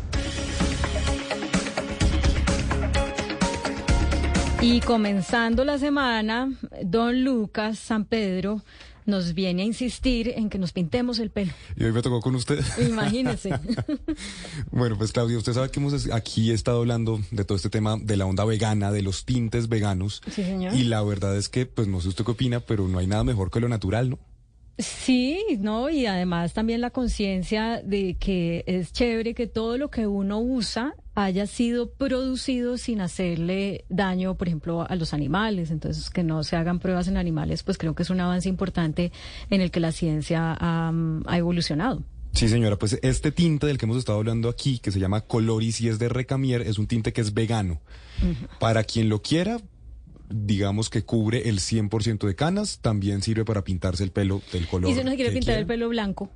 Y comenzando la semana, don Lucas San Pedro nos viene a insistir en que nos pintemos el pelo. Y hoy me tocó con usted. Imagínese. Bueno, pues Claudia, usted sabe que hemos aquí estado hablando de todo este tema de la onda vegana, de los tintes veganos. Sí, señor. Y la verdad es que, pues no sé usted qué opina, pero no hay nada mejor que lo natural, ¿no? Sí, no, y además también la conciencia de que es chévere que todo lo que uno usa haya sido producido sin hacerle daño, por ejemplo, a los animales. Entonces, que no se hagan pruebas en animales, pues creo que es un avance importante en el que la ciencia ha, ha evolucionado. Sí, señora, pues este tinte del que hemos estado hablando aquí, que se llama Coloris y es de Recamier, es un tinte que es vegano. Para quien lo quiera, digamos que cubre el 100% de canas, también sirve para pintarse el pelo del color. y si uno se quiere pintar quiera. el pelo blanco,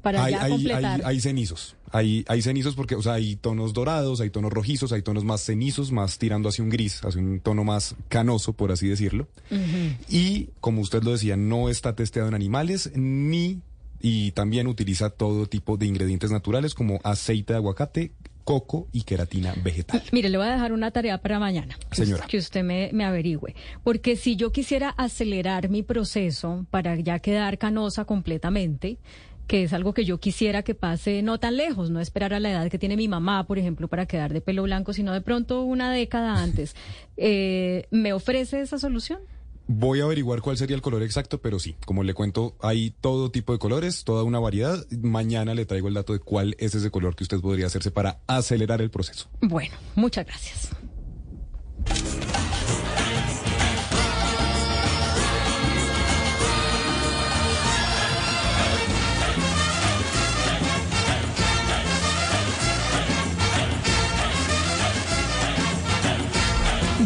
para hay, ya hay- completar. hay- hay cenizos. Hay, hay cenizos porque, o sea, hay tonos dorados, hay tonos rojizos, hay tonos más cenizos, más tirando hacia un gris, hacia un tono más canoso, por así decirlo. Y, como usted lo decía, no está testeado en animales ni y también utiliza todo tipo de ingredientes naturales como aceite de aguacate, coco y queratina vegetal. Mire, le voy a dejar una tarea para mañana. Señora. Que usted me, me averigüe. Porque si yo quisiera acelerar mi proceso para ya quedar canosa completamente, que es algo que yo quisiera que pase no tan lejos, no esperar a la edad que tiene mi mamá, por ejemplo, para quedar de pelo blanco, sino de pronto una década antes, eh, ¿me ofrece esa solución? Voy a averiguar cuál sería el color exacto, pero sí, como le cuento, hay todo tipo de colores, toda una variedad. Mañana le traigo el dato de cuál es ese color que usted podría hacerse para acelerar el proceso. Bueno, muchas gracias.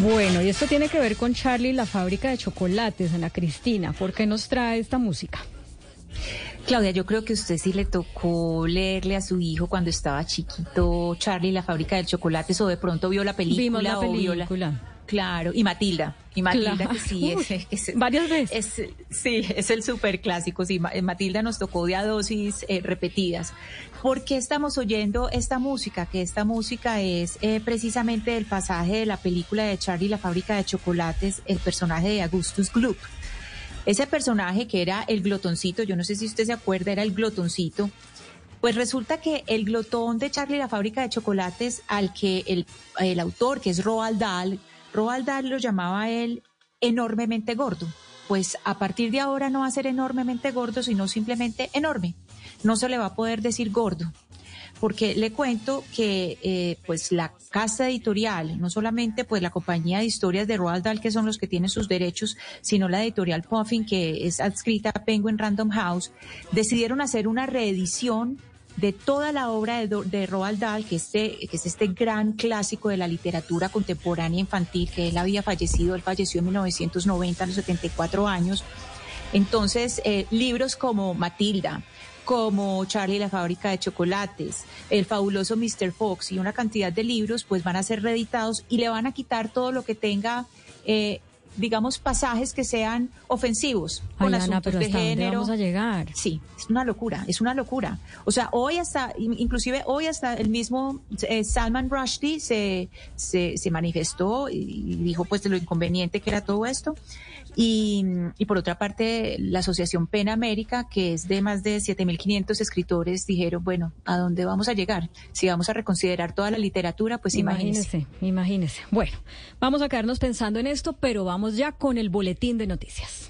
Bueno, y esto tiene que ver con Charlie, la fábrica de chocolates, Ana Cristina. ¿Por qué nos trae esta música? Claudia, yo creo que usted sí le tocó leerle a su hijo cuando estaba chiquito Charlie la fábrica de chocolates o de pronto vio la película Vimos la o vio la- película. Claro, y Matilda. Y Matilda, Claro. que sí, es, Uy, es- varias veces. es- sí, es el súper clásico. Sí, eh, Matilda nos tocó de a dosis eh, repetidas. ¿Por qué estamos oyendo esta música? Que esta música es eh, precisamente el pasaje de la película de Charlie la fábrica de chocolates, el personaje de Augustus Gloop. Ese personaje que era el glotoncito, yo no sé si usted se acuerda, era el glotoncito. Pues resulta que el glotón de Charlie la fábrica de chocolates, al que el, el autor, que es Roald Dahl, Roald Dahl lo llamaba él enormemente gordo. Pues a partir de ahora no va a ser enormemente gordo, sino simplemente enorme. No se le va a poder decir gordo porque le cuento que eh, pues la casa editorial, no solamente pues la compañía de historias de Roald Dahl, que son los que tienen sus derechos, sino la editorial Puffin, que es adscrita a Penguin Random House, decidieron hacer una reedición de toda la obra de, de Roald Dahl, que, este, que es este gran clásico de la literatura contemporánea infantil, que él había fallecido, él falleció en 1990 a los 74 años. Entonces, eh, libros como Matilda, como Charlie la fábrica de chocolates, el fabuloso Mr. Fox y una cantidad de libros, pues van a ser reeditados y le van a quitar todo lo que tenga, eh, digamos, pasajes que sean ofensivos con Ay, Ana, asuntos pero de ¿hasta dónde género. vamos a llegar? Sí, es una locura, es una locura. O sea, hoy hasta, in- inclusive hoy hasta el mismo eh, Salman Rushdie se, se, se manifestó y dijo pues de lo inconveniente que era todo esto. Y, y por otra parte, la Asociación PEN América, que es de más de 7.500 escritores, dijeron, bueno, ¿a dónde vamos a llegar? Si vamos a reconsiderar toda la literatura, pues imagínense. Imagínese, imagínese. Bueno, vamos a quedarnos pensando en esto, pero vamos ya con el boletín de noticias.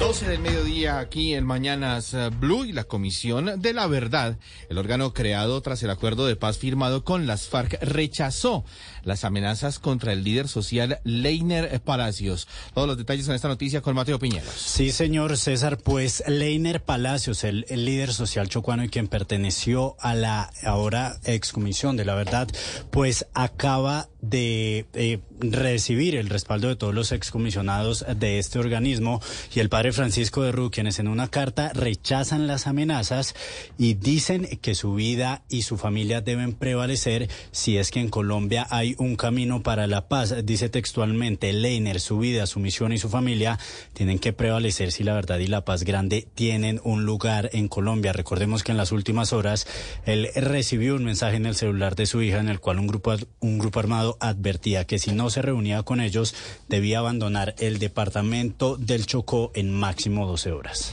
12 del mediodía aquí en Mañanas eh, Blue y la Comisión de la Verdad, el órgano creado tras el acuerdo de paz firmado con las FARC, rechazó las amenazas contra el líder social Leiner Palacios. Todos los detalles en esta noticia con Mateo Piñeros. Sí, señor César, pues Leiner Palacios, el, el líder social chocuano y quien perteneció a la ahora excomisión de la verdad, pues acaba de eh, recibir el respaldo de todos los excomisionados de este organismo y el padre Francisco de Ru, quienes en una carta rechazan las amenazas y dicen que su vida y su familia deben prevalecer si es que en Colombia hay un camino para la paz. Dice textualmente, Leiner, su vida, su misión y su familia tienen que prevalecer si la verdad y la paz grande tienen un lugar en Colombia. Recordemos que en las últimas horas él recibió un mensaje en el celular de su hija en el cual un grupo, un grupo armado advertía que si no se reunía con ellos debía abandonar el departamento del Chocó en máximo 12 horas.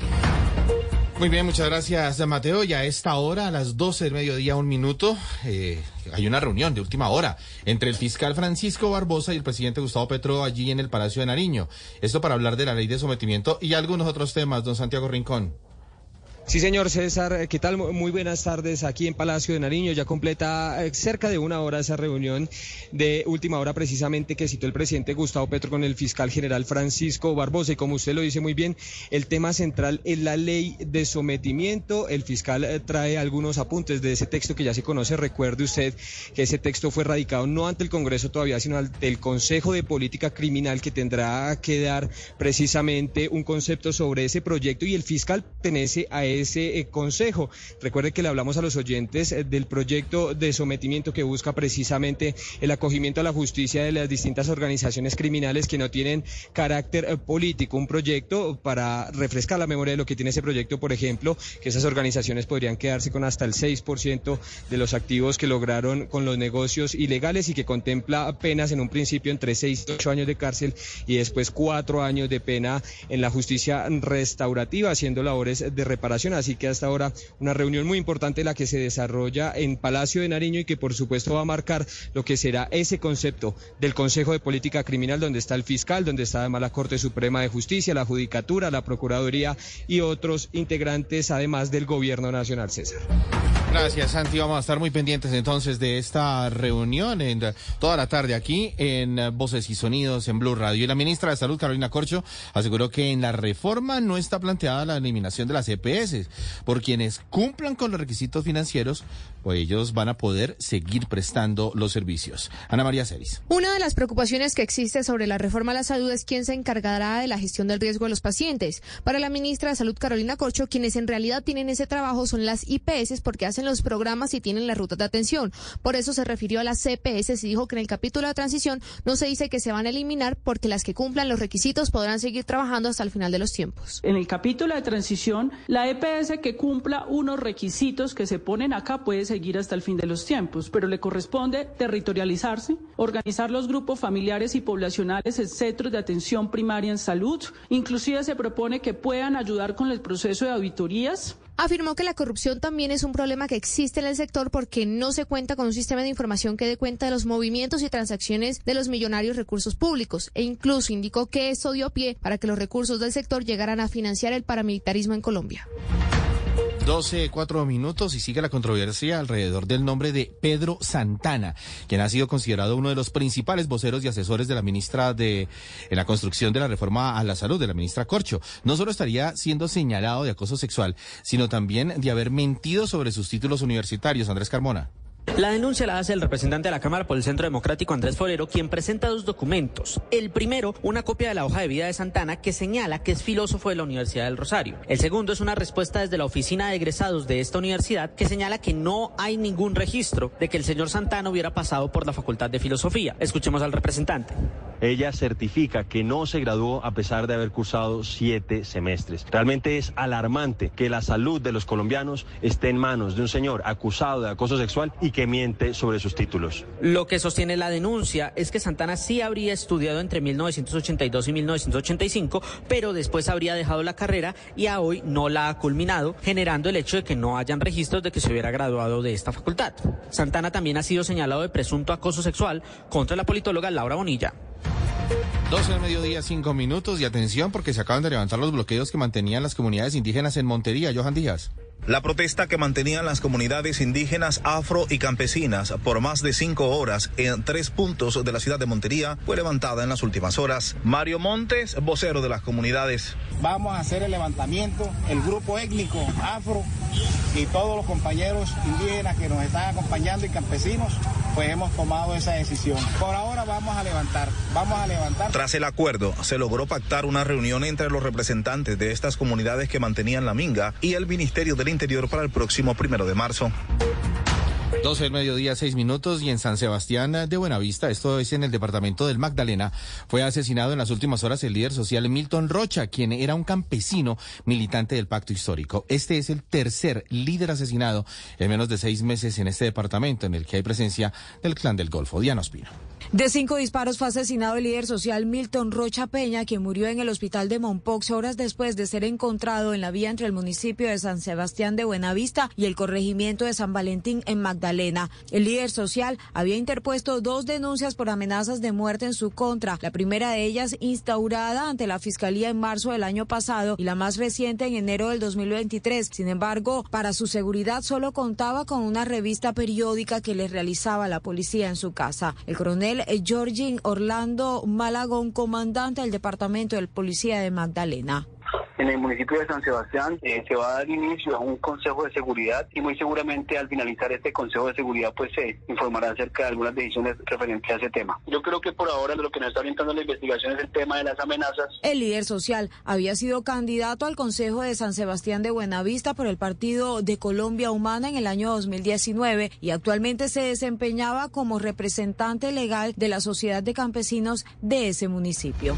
Muy bien, muchas gracias Mateo. Y a esta hora, a las 12 del mediodía, un minuto, eh, hay una reunión de última hora entre el fiscal Francisco Barbosa y el presidente Gustavo Petro allí en el Palacio de Nariño. Esto para hablar de la ley de sometimiento y algunos otros temas, don Santiago Rincón. Sí, señor César, ¿qué tal? Muy buenas tardes aquí en Palacio de Nariño. Ya completa eh, cerca de una hora esa reunión de última hora precisamente que citó el presidente Gustavo Petro con el fiscal general Francisco Barbosa. Y como usted lo dice muy bien, el tema central es la ley de sometimiento. El fiscal eh, trae algunos apuntes de ese texto que ya se conoce. Recuerde usted que ese texto fue radicado no ante el Congreso todavía, sino ante el Consejo de Política Criminal que tendrá que dar precisamente un concepto sobre ese proyecto y el fiscal pertenece a ese eh, consejo. Recuerde que le hablamos a los oyentes eh, del proyecto de sometimiento que busca precisamente el acogimiento a la justicia de las distintas organizaciones criminales que no tienen carácter eh, político. Un proyecto para refrescar la memoria de lo que tiene ese proyecto, por ejemplo, que esas organizaciones podrían quedarse con hasta el 6% de los activos que lograron con los negocios ilegales y que contempla penas en un principio entre 6 y 8 años de cárcel y después 4 años de pena en la justicia restaurativa haciendo labores de reparación. Así que hasta ahora una reunión muy importante la que se desarrolla en Palacio de Nariño y que por supuesto va a marcar lo que será ese concepto del Consejo de Política Criminal donde está el fiscal, donde está además la Corte Suprema de Justicia, la Judicatura, la Procuraduría y otros integrantes además del Gobierno Nacional, César. Gracias, Santi. Vamos a estar muy pendientes entonces de esta reunión toda la tarde aquí en Voces y Sonidos en Blue Radio. Y la ministra de Salud, Carolina Corcho, aseguró que en la reforma no está planteada la eliminación de las EPS. Por quienes cumplan con los requisitos financieros, pues ellos van a poder seguir prestando los servicios. Ana María Ceris. Una de las preocupaciones que existe sobre la reforma a la salud es quién se encargará de la gestión del riesgo de los pacientes. Para la ministra de Salud, Carolina Corcho, quienes en realidad tienen ese trabajo son las IPS porque hacen los programas y tienen las rutas de atención. Por eso se refirió a las CPS y dijo que en el capítulo de transición no se dice que se van a eliminar porque las que cumplan los requisitos podrán seguir trabajando hasta el final de los tiempos. En el capítulo de transición, la EPS que cumpla unos requisitos que se ponen acá puede seguir hasta el fin de los tiempos, pero le corresponde territorializarse, organizar los grupos familiares y poblacionales en centros de atención primaria en salud. Inclusive se propone que puedan ayudar con el proceso de auditorías Afirmó que la corrupción también es un problema que existe en el sector porque no se cuenta con un sistema de información que dé cuenta de los movimientos y transacciones de los millonarios recursos públicos e incluso indicó que esto dio pie para que los recursos del sector llegaran a financiar el paramilitarismo en Colombia. 12, cuatro minutos y sigue la controversia alrededor del nombre de Pedro Santana, quien ha sido considerado uno de los principales voceros y asesores de la ministra de en la construcción de la reforma a la salud de la ministra Corcho. No solo estaría siendo señalado de acoso sexual, sino también de haber mentido sobre sus títulos universitarios. Andrés Carmona. La denuncia la hace el representante de la Cámara por el Centro Democrático, Andrés Forero, quien presenta dos documentos. El primero, una copia de la hoja de vida de Santana que señala que es filósofo de la Universidad del Rosario. El segundo es una respuesta desde la oficina de egresados de esta universidad que señala que no hay ningún registro de que el señor Santana hubiera pasado por la Facultad de Filosofía. Escuchemos al representante. Ella certifica que no se graduó a pesar de haber cursado siete semestres. Realmente es alarmante que la salud de los colombianos esté en manos de un señor acusado de acoso sexual y que miente sobre sus títulos. Lo que sostiene la denuncia es que Santana sí habría estudiado entre 1982 y 1985, pero después habría dejado la carrera y a hoy no la ha culminado, generando el hecho de que no hayan registros de que se hubiera graduado de esta facultad. Santana también ha sido señalado de presunto acoso sexual contra la politóloga Laura Bonilla. 12 del mediodía, 5 minutos y atención porque se acaban de levantar los bloqueos que mantenían las comunidades indígenas en Montería. Johan Díaz. La protesta que mantenían las comunidades indígenas, afro y campesinas por más de cinco horas en tres puntos de la ciudad de Montería fue levantada en las últimas horas. Mario Montes, vocero de las comunidades. Vamos a hacer el levantamiento, el grupo étnico afro y todos los compañeros indígenas que nos están acompañando y campesinos, pues hemos tomado esa decisión. Por ahora vamos a levantar, vamos a levantar. Tras el acuerdo, se logró pactar una reunión entre los representantes de estas comunidades que mantenían la minga y el Ministerio del Interior para el próximo primero de marzo. 12 del mediodía, 6 minutos, y en San Sebastián de Buenavista, esto es en el departamento del Magdalena, fue asesinado en las últimas horas el líder social Milton Rocha, quien era un campesino militante del pacto histórico. Este es el tercer líder asesinado en menos de seis meses en este departamento, en el que hay presencia del clan del Golfo. Diana Ospino. De cinco disparos fue asesinado el líder social Milton Rocha Peña, quien murió en el hospital de Mompox horas después de ser encontrado en la vía entre el municipio de San Sebastián de Buenavista y el corregimiento de San Valentín en Magdalena. El líder social había interpuesto dos denuncias por amenazas de muerte en su contra, la primera de ellas instaurada ante la Fiscalía en marzo del año pasado y la más reciente en enero del 2023. Sin embargo, para su seguridad solo contaba con una revista periódica que le realizaba la policía en su casa. El coronel Georgin Orlando Malagón, comandante del Departamento del Policía de Magdalena. En el municipio de San Sebastián eh, se va a dar inicio a un consejo de seguridad y muy seguramente al finalizar este consejo de seguridad pues se informará acerca de algunas decisiones referentes a ese tema. Yo creo que por ahora lo que nos está orientando la investigación es el tema de las amenazas. El líder social había sido candidato al Consejo de San Sebastián de Buenavista por el Partido de Colombia Humana en el año 2019 y actualmente se desempeñaba como representante legal de la Sociedad de Campesinos de ese municipio.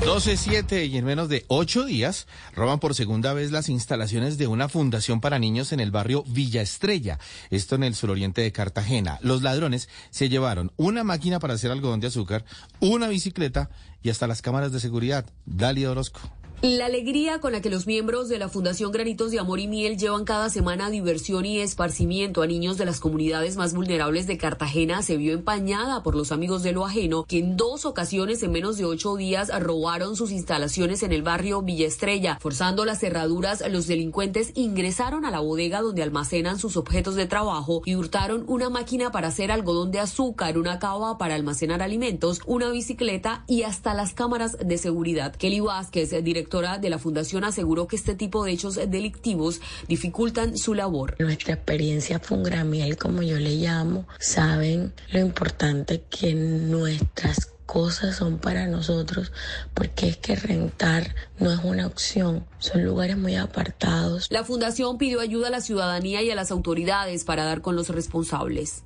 12-7 y en menos de ocho días roban por segunda vez las instalaciones de una fundación para niños en el barrio Villa Estrella, esto en el suroriente de Cartagena. Los ladrones se llevaron una máquina para hacer algodón de azúcar, una bicicleta y hasta las cámaras de seguridad. Dalia Orozco. La alegría con la que los miembros de la Fundación Granitos de Amor y Miel llevan cada semana diversión y esparcimiento a niños de las comunidades más vulnerables de Cartagena se vio empañada por los amigos de lo ajeno, que en dos ocasiones en menos de ocho días robaron sus instalaciones en el barrio Villa Estrella. Forzando las cerraduras, los delincuentes ingresaron a la bodega donde almacenan sus objetos de trabajo y hurtaron una máquina para hacer algodón de azúcar, una cava para almacenar alimentos, una bicicleta y hasta las cámaras de seguridad. Kelly Vázquez, director de la Fundación aseguró que este tipo de hechos delictivos dificultan su labor. Nuestra experiencia fungramiel, como yo le llamo, saben lo importante que nuestras cosas son para nosotros, porque es que rentar no es una opción, son lugares muy apartados. La fundación pidió ayuda a la ciudadanía y a las autoridades para dar con los responsables.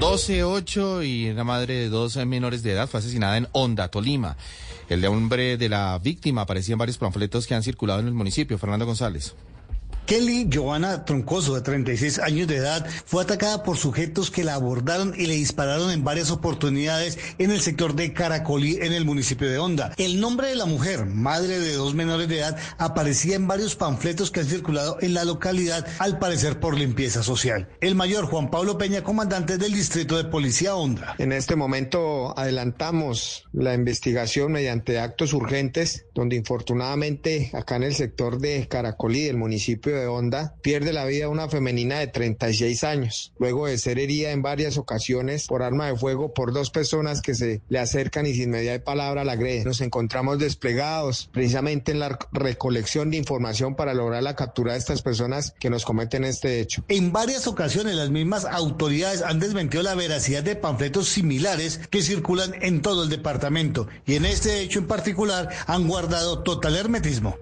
12, 8 y una madre de dos menores de edad fue asesinada en Honda, Tolima. El nombre de la víctima aparecía en varios panfletos que han circulado en el municipio. Fernando González. Kelly Giovanna Troncoso, de 36 años de edad, fue atacada por sujetos que la abordaron y le dispararon en varias oportunidades en el sector de Caracolí, en el municipio de Honda. El nombre de la mujer, madre de dos menores de edad, aparecía en varios panfletos que han circulado en la localidad, al parecer por limpieza social. El mayor Juan Pablo Peña, comandante del Distrito de Policía Honda. En este momento adelantamos la investigación mediante actos urgentes, donde infortunadamente acá en el sector de Caracolí, del municipio de Honda, pierde la vida una femenina de 36 años, luego de ser herida en varias ocasiones por arma de fuego por dos personas que se le acercan y sin media de palabra la agreden. Nos encontramos desplegados precisamente en la recolección de información para lograr la captura de estas personas que nos cometen este hecho. En varias ocasiones las mismas autoridades han desmentido la veracidad de panfletos similares que circulan en todo el departamento y en este hecho en particular han guardado total hermetismo.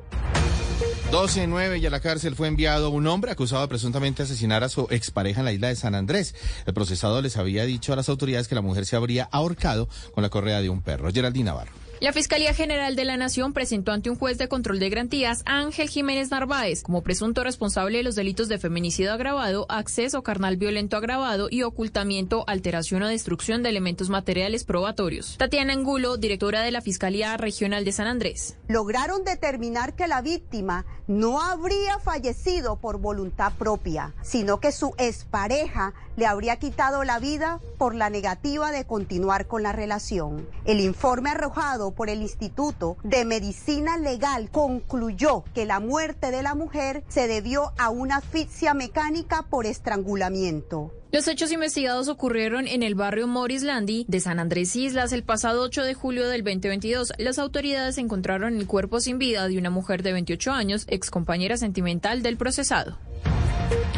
12-9 y a la cárcel fue enviado un hombre acusado de presuntamente asesinar a su expareja en la isla de San Andrés. El procesado les había dicho a las autoridades que la mujer se habría ahorcado con la correa de un perro. Geraldine Navarro. La Fiscalía General de la Nación presentó ante un juez de control de garantías a Ángel Jiménez Narváez como presunto responsable de los delitos de feminicidio agravado, acceso carnal violento agravado y ocultamiento, alteración o destrucción de elementos materiales probatorios. Tatiana Angulo, directora de la Fiscalía Regional de San Andrés. Lograron determinar que la víctima no habría fallecido por voluntad propia, sino que su expareja le habría quitado la vida por la negativa de continuar con la relación. El informe arrojado por el Instituto de Medicina Legal concluyó que la muerte de la mujer se debió a una asfixia mecánica por estrangulamiento. Los hechos investigados ocurrieron en el barrio Morris Landy de San Andrés Islas el pasado 8 de julio del 2022. Las autoridades encontraron el cuerpo sin vida de una mujer de 28 años, ex compañera sentimental del procesado.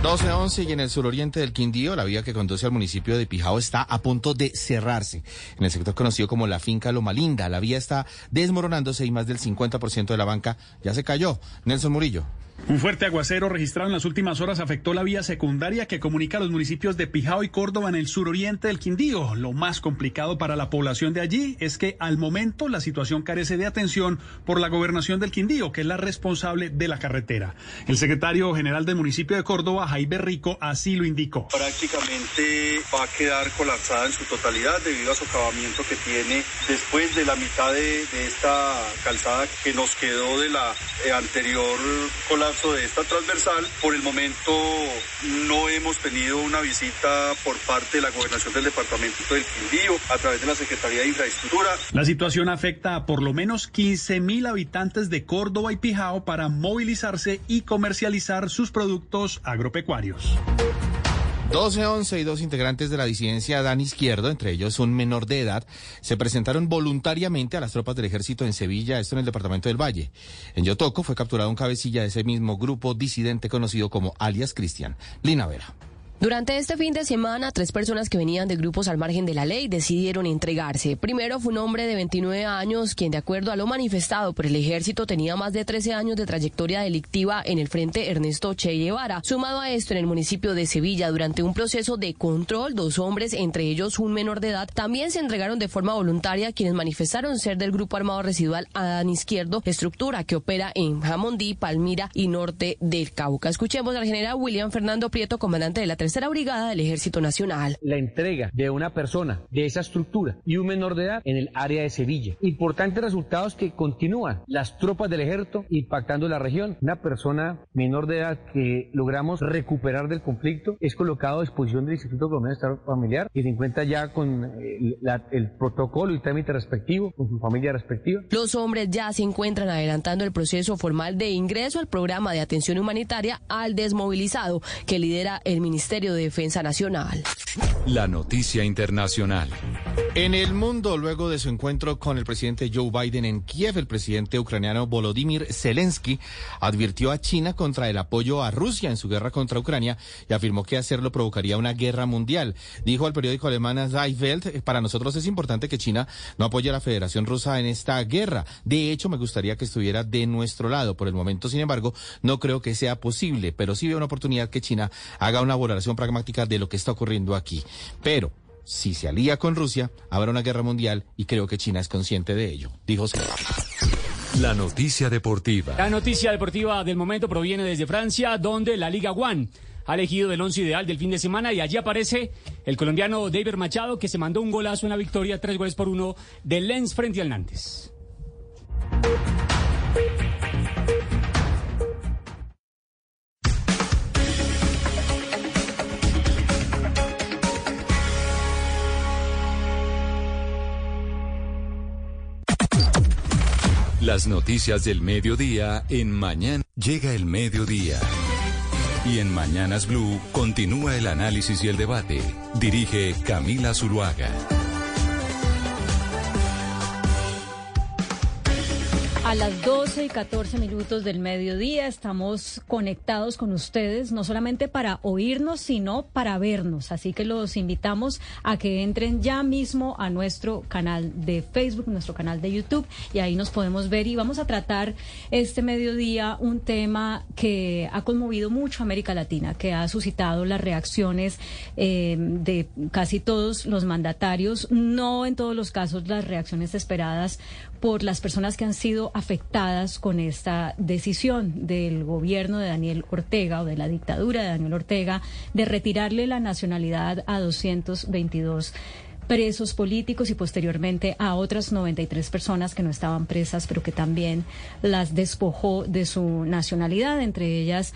12-11 y en el suroriente del Quindío, la vía que conduce al municipio de Pijao está a punto de cerrarse. En el sector conocido como la finca Loma Linda, la vía está desmoronándose y más del 50% de la banca ya se cayó. Nelson Murillo. Un fuerte aguacero registrado en las últimas horas afectó la vía secundaria que comunica los municipios de Pijao y Córdoba en el suroriente del Quindío. Lo más complicado para la población de allí es que al momento la situación carece de atención por la gobernación del Quindío, que es la responsable de la carretera. El secretario general del municipio de Córdoba, Jaime Rico, así lo indicó. Prácticamente va a quedar colapsada en su totalidad debido a su acabamiento que tiene después de la mitad de, esta calzada que nos quedó de la eh, anterior colapso de esta transversal. Por el momento no hemos tenido una visita por parte de la gobernación del departamento del Quindío a través de la Secretaría de Infraestructura. La situación afecta a por lo menos 15 mil habitantes de Córdoba y Pijao para movilizarse y comercializar sus productos agropecuarios. 12, 11 y dos integrantes de la disidencia Dan Izquierdo, entre ellos un menor de edad, se presentaron voluntariamente a las tropas del ejército en Sevilla, esto en el departamento del Valle. En Yotoco fue capturado un cabecilla de ese mismo grupo disidente conocido como alias Cristian. Lina Vera. Durante este fin de semana, tres personas que venían de grupos al margen de la ley decidieron entregarse. Primero fue un hombre de 29 años, quien de acuerdo a lo manifestado por el ejército tenía más de 13 años de trayectoria delictiva en el frente Ernesto Che Guevara. Sumado a esto, en el municipio de Sevilla, durante un proceso de control, dos hombres, entre ellos un menor de edad, también se entregaron de forma voluntaria, quienes manifestaron ser del grupo armado residual Adán Izquierdo, estructura que opera en Jamondí, Palmira y norte del Cauca. Escuchemos al general William Fernando Prieto, comandante de la Tercera Brigada del Ejército Nacional. La entrega de una persona de esa estructura y un menor de edad en el área de Sevilla. Importantes resultados que continúan. Las tropas del ejército impactando la región. Una persona menor de edad que logramos recuperar del conflicto es colocado a disposición del Instituto Colombiano de Estado Familiar y se encuentra ya con el, el protocolo y trámite respectivo con su familia respectiva. Los hombres ya se encuentran adelantando el proceso formal de ingreso al programa de atención humanitaria al desmovilizado que lidera el Ministerio de Defensa Nacional. La noticia internacional. En el mundo, luego de su encuentro con el presidente Joe Biden en Kiev, el presidente ucraniano Volodymyr Zelensky advirtió a China contra el apoyo a Rusia en su guerra contra Ucrania y afirmó que hacerlo provocaría una guerra mundial. Dijo al periódico alemán Die Welt, para nosotros es importante que China no apoye a la Federación Rusa en esta guerra. De hecho, me gustaría que estuviera de nuestro lado. Por el momento, sin embargo, no creo que sea posible, pero sí veo una oportunidad que China haga una valoración pragmática de lo que está ocurriendo aquí. Pero si se alía con Rusia, habrá una guerra mundial y creo que China es consciente de ello, dijo La noticia deportiva. La noticia deportiva del momento proviene desde Francia, donde la Liga One ha elegido el once ideal del fin de semana y allí aparece el colombiano David Machado que se mandó un golazo en la victoria, tres goles por uno de Lens frente al Nantes. Las noticias del mediodía en Mañana. Llega el mediodía. Y en Mañanas Blue continúa el análisis y el debate. Dirige Camila Zuluaga. A las 12 y 14 minutos del mediodía estamos conectados con ustedes, no solamente para oírnos, sino para vernos. Así que los invitamos a que entren ya mismo a nuestro canal de Facebook, nuestro canal de YouTube, y ahí nos podemos ver. Y vamos a tratar este mediodía un tema que ha conmovido mucho a América Latina, que ha suscitado las reacciones eh, de casi todos los mandatarios, no en todos los casos las reacciones esperadas por las personas que han sido afectadas con esta decisión del gobierno de Daniel Ortega o de la dictadura de Daniel Ortega de retirarle la nacionalidad a 222 presos políticos y posteriormente a otras 93 personas que no estaban presas, pero que también las despojó de su nacionalidad, entre ellas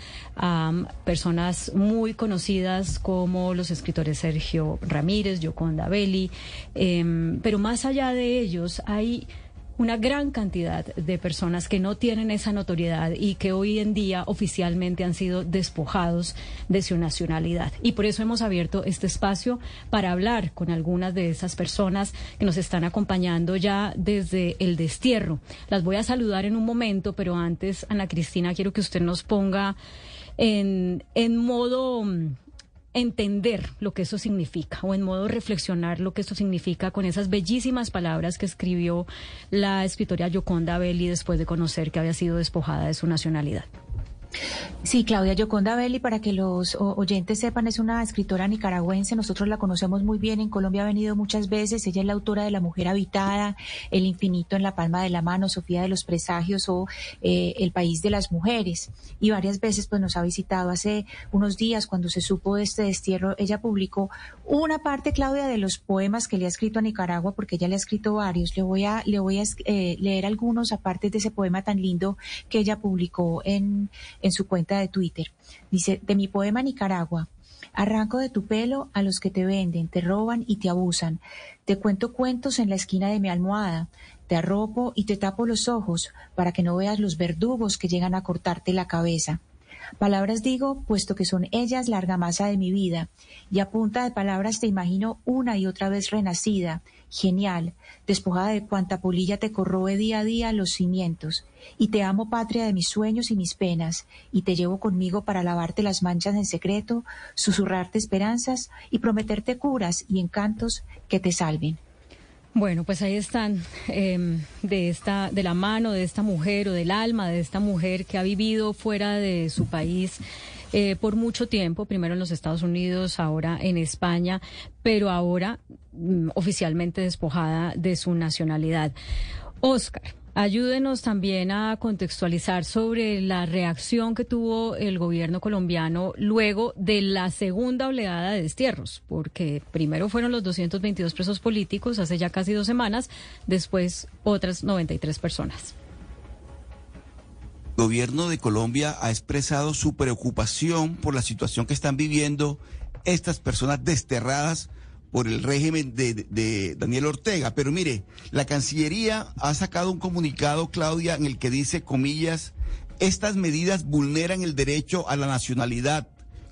personas muy conocidas como los escritores Sergio Ramírez, Yoconda Belli, em, pero más allá de ellos hay una gran cantidad de personas que no tienen esa notoriedad y que hoy en día oficialmente han sido despojados de su nacionalidad. Y por eso hemos abierto este espacio para hablar con algunas de esas personas que nos están acompañando ya desde el destierro. Las voy a saludar en un momento, pero antes, Ana Cristina, quiero que usted nos ponga en, en modo entender lo que eso significa o en modo reflexionar lo que eso significa con esas bellísimas palabras que escribió la escritora Yoconda Belli después de conocer que había sido despojada de su nacionalidad. Sí, Claudia Yoconda Belli, para que los oyentes sepan, es una escritora nicaragüense. Nosotros la conocemos muy bien. En Colombia ha venido muchas veces. Ella es la autora de La Mujer Habitada, El Infinito en la Palma de la Mano, Sofía de los Presagios o eh, El País de las Mujeres. Y varias veces pues nos ha visitado. Hace unos días, cuando se supo de este destierro, ella publicó una parte, Claudia, de los poemas que le ha escrito a Nicaragua, porque ella le ha escrito varios. Le voy a, le voy a eh, leer algunos aparte de ese poema tan lindo que ella publicó en en su cuenta de Twitter. Dice, de mi poema Nicaragua, arranco de tu pelo a los que te venden, te roban y te abusan. Te cuento cuentos en la esquina de mi almohada, te arropo y te tapo los ojos para que no veas los verdugos que llegan a cortarte la cabeza. Palabras digo, puesto que son ellas la argamasa de mi vida, y a punta de palabras te imagino una y otra vez renacida, genial, despojada de cuanta polilla te corroe día a día los cimientos, y te amo patria de mis sueños y mis penas, y te llevo conmigo para lavarte las manchas en secreto, susurrarte esperanzas y prometerte curas y encantos que te salven. Bueno, pues ahí están em, de esta, de la mano de esta mujer o del alma de esta mujer que ha vivido fuera de su país eh, por mucho tiempo, primero en los Estados Unidos, ahora en España, pero ahora mm, oficialmente despojada de su nacionalidad. Oscar, Ayúdenos también a contextualizar sobre la reacción que tuvo el gobierno colombiano luego de la segunda oleada de destierros, porque primero fueron los 222 presos políticos hace ya casi dos semanas, después otras 93 personas. El gobierno de Colombia ha expresado su preocupación por la situación que están viviendo estas personas desterradas por el régimen de, Daniel Ortega. Pero mire, la Cancillería ha sacado un comunicado, Claudia, en el que dice, comillas, estas medidas vulneran el derecho a la nacionalidad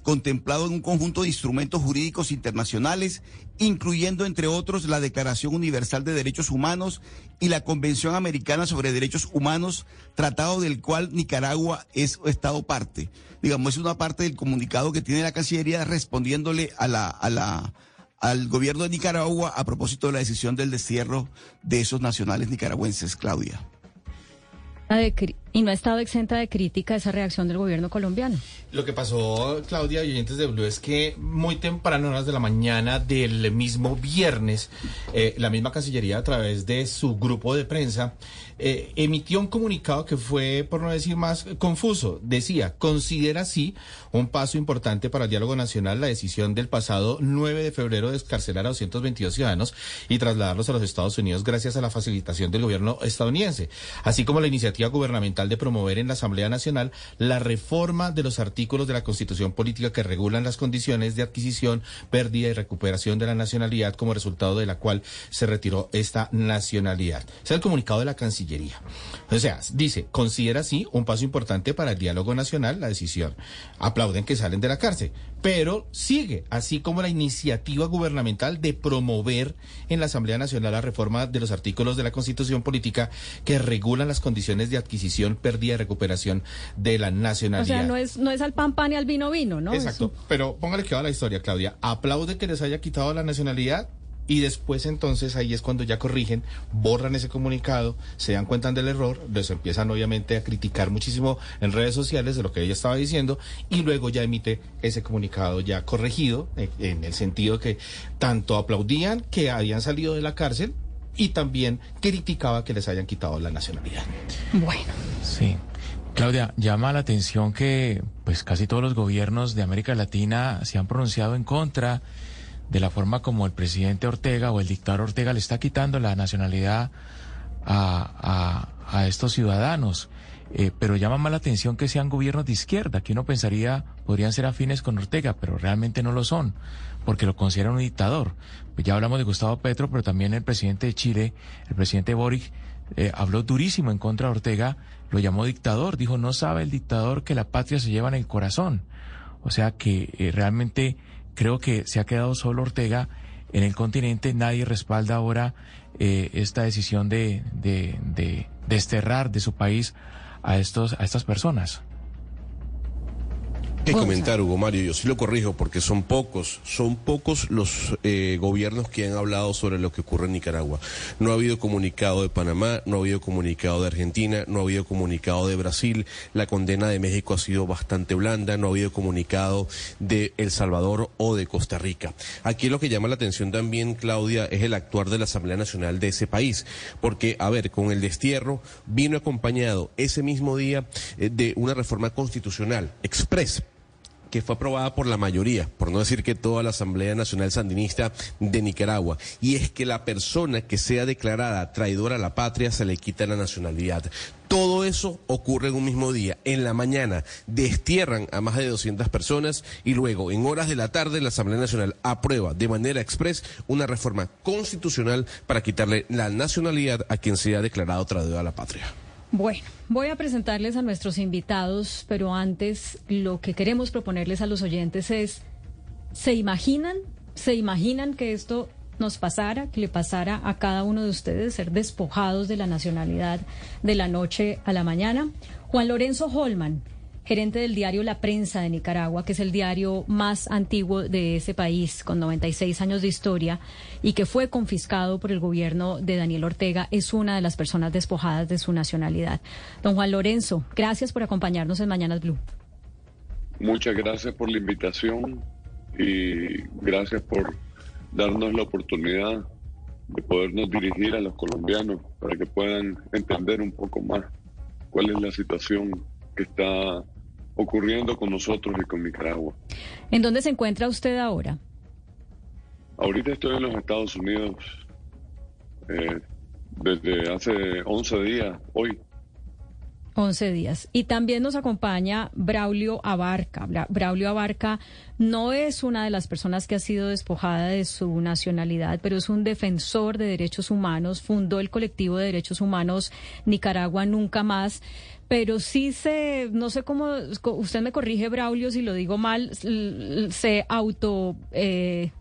contemplado en un conjunto de instrumentos jurídicos internacionales, incluyendo, entre otros, la Declaración Universal de Derechos Humanos y la Convención Americana sobre Derechos Humanos, tratado del cual Nicaragua es Estado parte. Digamos, es una parte del comunicado que tiene la Cancillería respondiéndole a la, a la, al gobierno de Nicaragua a propósito de la decisión del destierro de esos nacionales nicaragüenses, Claudia. Y no ha estado exenta de crítica esa reacción del gobierno colombiano. Lo que pasó, Claudia y oyentes de Blue, es que muy temprano, horas de la mañana del mismo viernes, eh, la misma Cancillería, a través de su grupo de prensa, eh, emitió un comunicado que fue, por no decir más, confuso. Decía, considera así un paso importante para el diálogo nacional la decisión del pasado 9 de febrero de escarcelar a 222 ciudadanos y trasladarlos a los Estados Unidos gracias a la facilitación del gobierno estadounidense, así como la iniciativa gubernamental de promover en la Asamblea Nacional la reforma de los artículos de la Constitución Política que regulan las condiciones de adquisición, pérdida y recuperación de la nacionalidad como resultado de la cual se retiró esta nacionalidad. Es el comunicado de la Cancillería o sea, dice, considera así un paso importante para el diálogo nacional la decisión. Aplauden que salen de la cárcel, pero sigue, así como la iniciativa gubernamental de promover en la Asamblea Nacional la reforma de los artículos de la Constitución Política que regulan las condiciones de adquisición, pérdida y recuperación de la nacionalidad. O sea, no es, no es al pan pan y al vino vino, ¿no? Exacto, pero póngale que va la historia, Claudia. Aplaude que les haya quitado la nacionalidad y después entonces ahí es cuando ya corrigen, borran ese comunicado, se dan cuenta del error, les empiezan obviamente a criticar muchísimo en redes sociales de lo que ella estaba diciendo y luego ya emite ese comunicado ya corregido eh, en el sentido que tanto aplaudían que habían salido de la cárcel y también criticaba que les hayan quitado la nacionalidad. Bueno. Sí. Claudia, llama la atención que pues casi todos los gobiernos de América Latina se han pronunciado en contra de la forma como el presidente Ortega o el dictador Ortega le está quitando la nacionalidad a, a, estos ciudadanos. Eh, pero llama más la atención que sean gobiernos de izquierda, que uno pensaría podrían ser afines con Ortega, pero realmente no lo son, porque lo consideran un dictador. Pues ya hablamos de Gustavo Petro, pero también el presidente de Chile, el presidente Boric, eh, habló durísimo en contra de Ortega, lo llamó dictador, dijo, no sabe el dictador que la patria se lleva en el corazón. O sea que eh, realmente Creo que se ha quedado solo Ortega en el continente. Nadie respalda ahora eh, esta decisión de, de, de desterrar de su país a, estos, a estas personas que comentar, Hugo Mario. Yo sí lo corrijo porque son pocos, son pocos los eh, gobiernos que han hablado sobre lo que ocurre en Nicaragua. No ha habido comunicado de Panamá, no ha habido comunicado de Argentina, no ha habido comunicado de Brasil. La condena de México ha sido bastante blanda, no ha habido comunicado de El Salvador o de Costa Rica. Aquí lo que llama la atención también, Claudia, es el actuar de la Asamblea Nacional de ese país. Porque, a ver, con el destierro vino acompañado ese mismo día eh, de una reforma constitucional express que fue aprobada por la mayoría, por no decir que toda la Asamblea Nacional Sandinista de Nicaragua, y es que la persona que sea declarada traidora a la patria se le quita la nacionalidad. Todo eso ocurre en un mismo día. En la mañana destierran a más de 200 personas y luego, en horas de la tarde, la Asamblea Nacional aprueba de manera express una reforma constitucional para quitarle la nacionalidad a quien sea declarado traidor a la patria. Bueno, voy a presentarles a nuestros invitados, pero antes lo que queremos proponerles a los oyentes es, ¿se imaginan? ¿Se imaginan que esto nos pasara, que le pasara a cada uno de ustedes ser despojados de la nacionalidad de la noche a la mañana? Juan Lorenzo Holman gerente del diario La Prensa de Nicaragua, que es el diario más antiguo de ese país, con 96 años de historia, y que fue confiscado por el gobierno de Daniel Ortega, es una de las personas despojadas de su nacionalidad. Don Juan Lorenzo, gracias por acompañarnos en Mañanas Blue. Muchas gracias por la invitación y gracias por darnos la oportunidad de podernos dirigir a los colombianos para que puedan entender un poco más cuál es la situación que está ocurriendo con nosotros y con Nicaragua. ¿En dónde se encuentra usted ahora? Ahorita estoy en los Estados Unidos eh, desde hace 11 días, hoy. 11 días. Y también nos acompaña Braulio Abarca. Braulio Abarca no es una de las personas que ha sido despojada de su nacionalidad, pero es un defensor de derechos humanos. Fundó el colectivo de derechos humanos Nicaragua Nunca Más. Pero sí se, no sé cómo, usted me corrige, Braulio, si lo digo mal, se auto... Eh,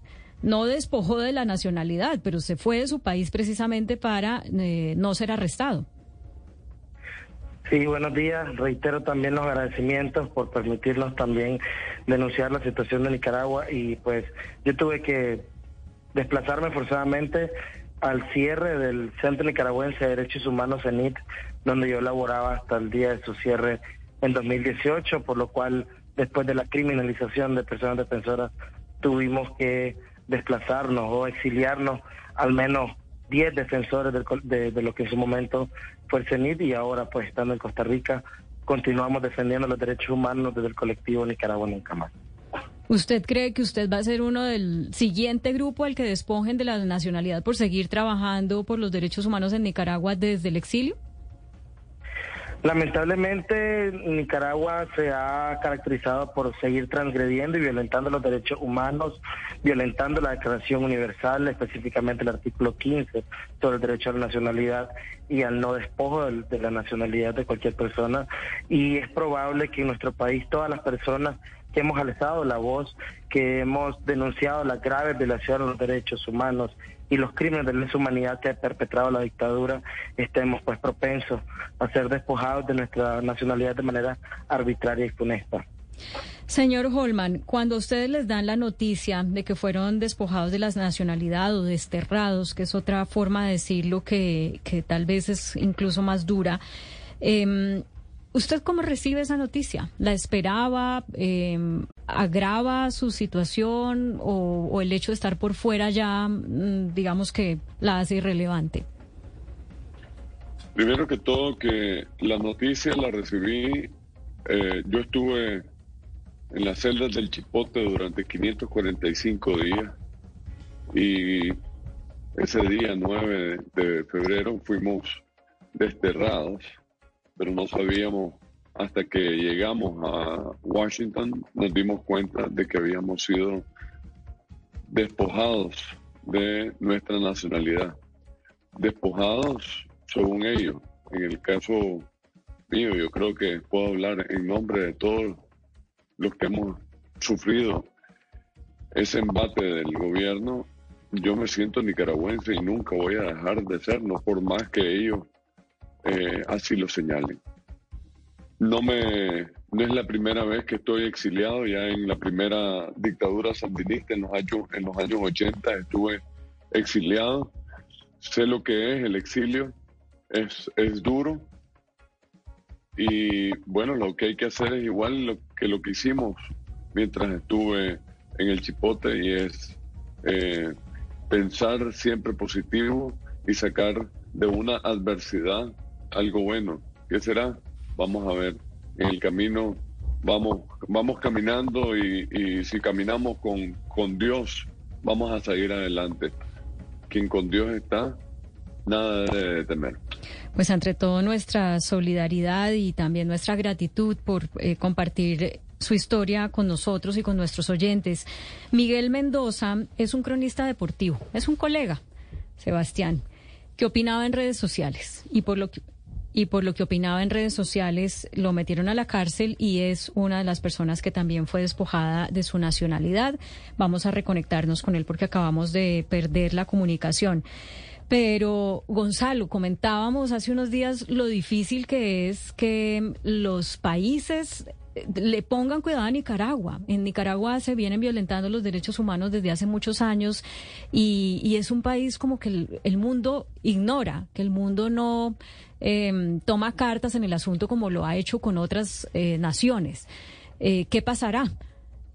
no despojó de la nacionalidad, pero se fue de su país precisamente para eh, no ser arrestado. Sí, buenos días. Reitero también los agradecimientos por permitirnos también denunciar la situación de Nicaragua y pues yo tuve que desplazarme forzadamente al cierre del Centro Nicaragüense de Derechos Humanos CENIT, donde yo laboraba hasta el día de su cierre en 2018, por lo cual después de la criminalización de personas defensoras tuvimos que desplazarnos o exiliarnos al menos 10 defensores de, de, lo que en su momento fue el CENIT y ahora pues estando en Costa Rica continuamos defendiendo los derechos humanos desde el colectivo Nicaragua Nunca Más. ¿Usted cree que usted va a ser uno del siguiente grupo al que despojen de la nacionalidad por seguir trabajando por los derechos humanos en Nicaragua desde el exilio? Lamentablemente, Nicaragua se ha caracterizado por seguir transgrediendo y violentando los derechos humanos, violentando la Declaración Universal, específicamente el artículo 15 sobre el derecho a la nacionalidad y al no despojo de, la nacionalidad de cualquier persona. Y es probable que en nuestro país todas las personas hemos alzado la voz, que hemos denunciado las graves violaciones de los derechos humanos y los crímenes de lesa humanidad que ha perpetrado la dictadura, estemos pues propensos a ser despojados de nuestra nacionalidad de manera arbitraria y funesta. Señor Holman, cuando ustedes les dan la noticia de que fueron despojados de la nacionalidad o desterrados, que es otra forma de decirlo que, que tal vez es incluso más dura, eh, ¿Usted cómo recibe esa noticia? ¿La esperaba? Eh, ¿Agrava su situación o, el hecho de estar por fuera ya, mm, digamos que la hace irrelevante? Primero que todo, que la noticia la recibí, eh, yo estuve en las celdas del Chipote durante 545 días y ese día 9 de febrero fuimos desterrados pero no sabíamos hasta que llegamos a Washington, nos dimos cuenta de que habíamos sido despojados de nuestra nacionalidad. Despojados según ellos. En el caso mío, yo creo que puedo hablar en nombre de todos los que hemos sufrido ese embate del gobierno. Yo me siento nicaragüense y nunca voy a dejar de serlo, por más que ellos eh, así lo señalen. No me no es la primera vez que estoy exiliado, ya en la primera dictadura sandinista en los años, en los años 80 estuve exiliado. Sé lo que es el exilio, es, es duro. Y bueno, lo que hay que hacer es igual lo que lo que hicimos mientras estuve en el chipote y es eh, pensar siempre positivo y sacar de una adversidad algo bueno. ¿Qué será? Vamos a ver. En el camino vamos, vamos caminando y, si caminamos con, con Dios, vamos a seguir adelante. Quien con Dios está, nada de temer. Pues entre todo nuestra solidaridad y también nuestra gratitud por eh, compartir su historia con nosotros y con nuestros oyentes. Miguel Mendoza es un cronista deportivo, es un colega, Sebastián, que opinaba en redes sociales y por lo y por lo que opinaba en redes sociales lo metieron a la cárcel y es una de las personas que también fue despojada de su nacionalidad. Vamos a reconectarnos con él porque acabamos de perder la comunicación. Pero Gonzalo, comentábamos hace unos días lo difícil que es que los países le pongan cuidado a Nicaragua. En Nicaragua se vienen violentando los derechos humanos desde hace muchos años y, es un país como que el, mundo ignora, que el mundo no em, toma cartas en el asunto como lo ha hecho con otras eh, naciones. Eh, ¿Qué pasará?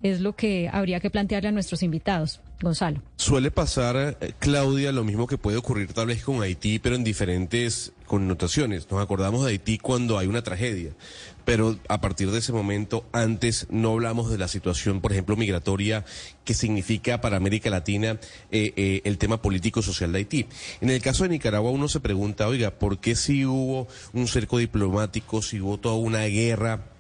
Es lo que habría que plantearle a nuestros invitados. Gonzalo. Suele pasar, eh, Claudia, lo mismo que puede ocurrir tal vez con Haití, pero en diferentes connotaciones. Nos acordamos de Haití cuando hay una tragedia, pero a partir de ese momento, antes no hablamos de la situación, por ejemplo, migratoria que significa para América Latina eh, eh, el tema político-social de Haití. En el caso de Nicaragua uno se pregunta, oiga, ¿por qué si hubo un cerco diplomático, si hubo toda una guerra?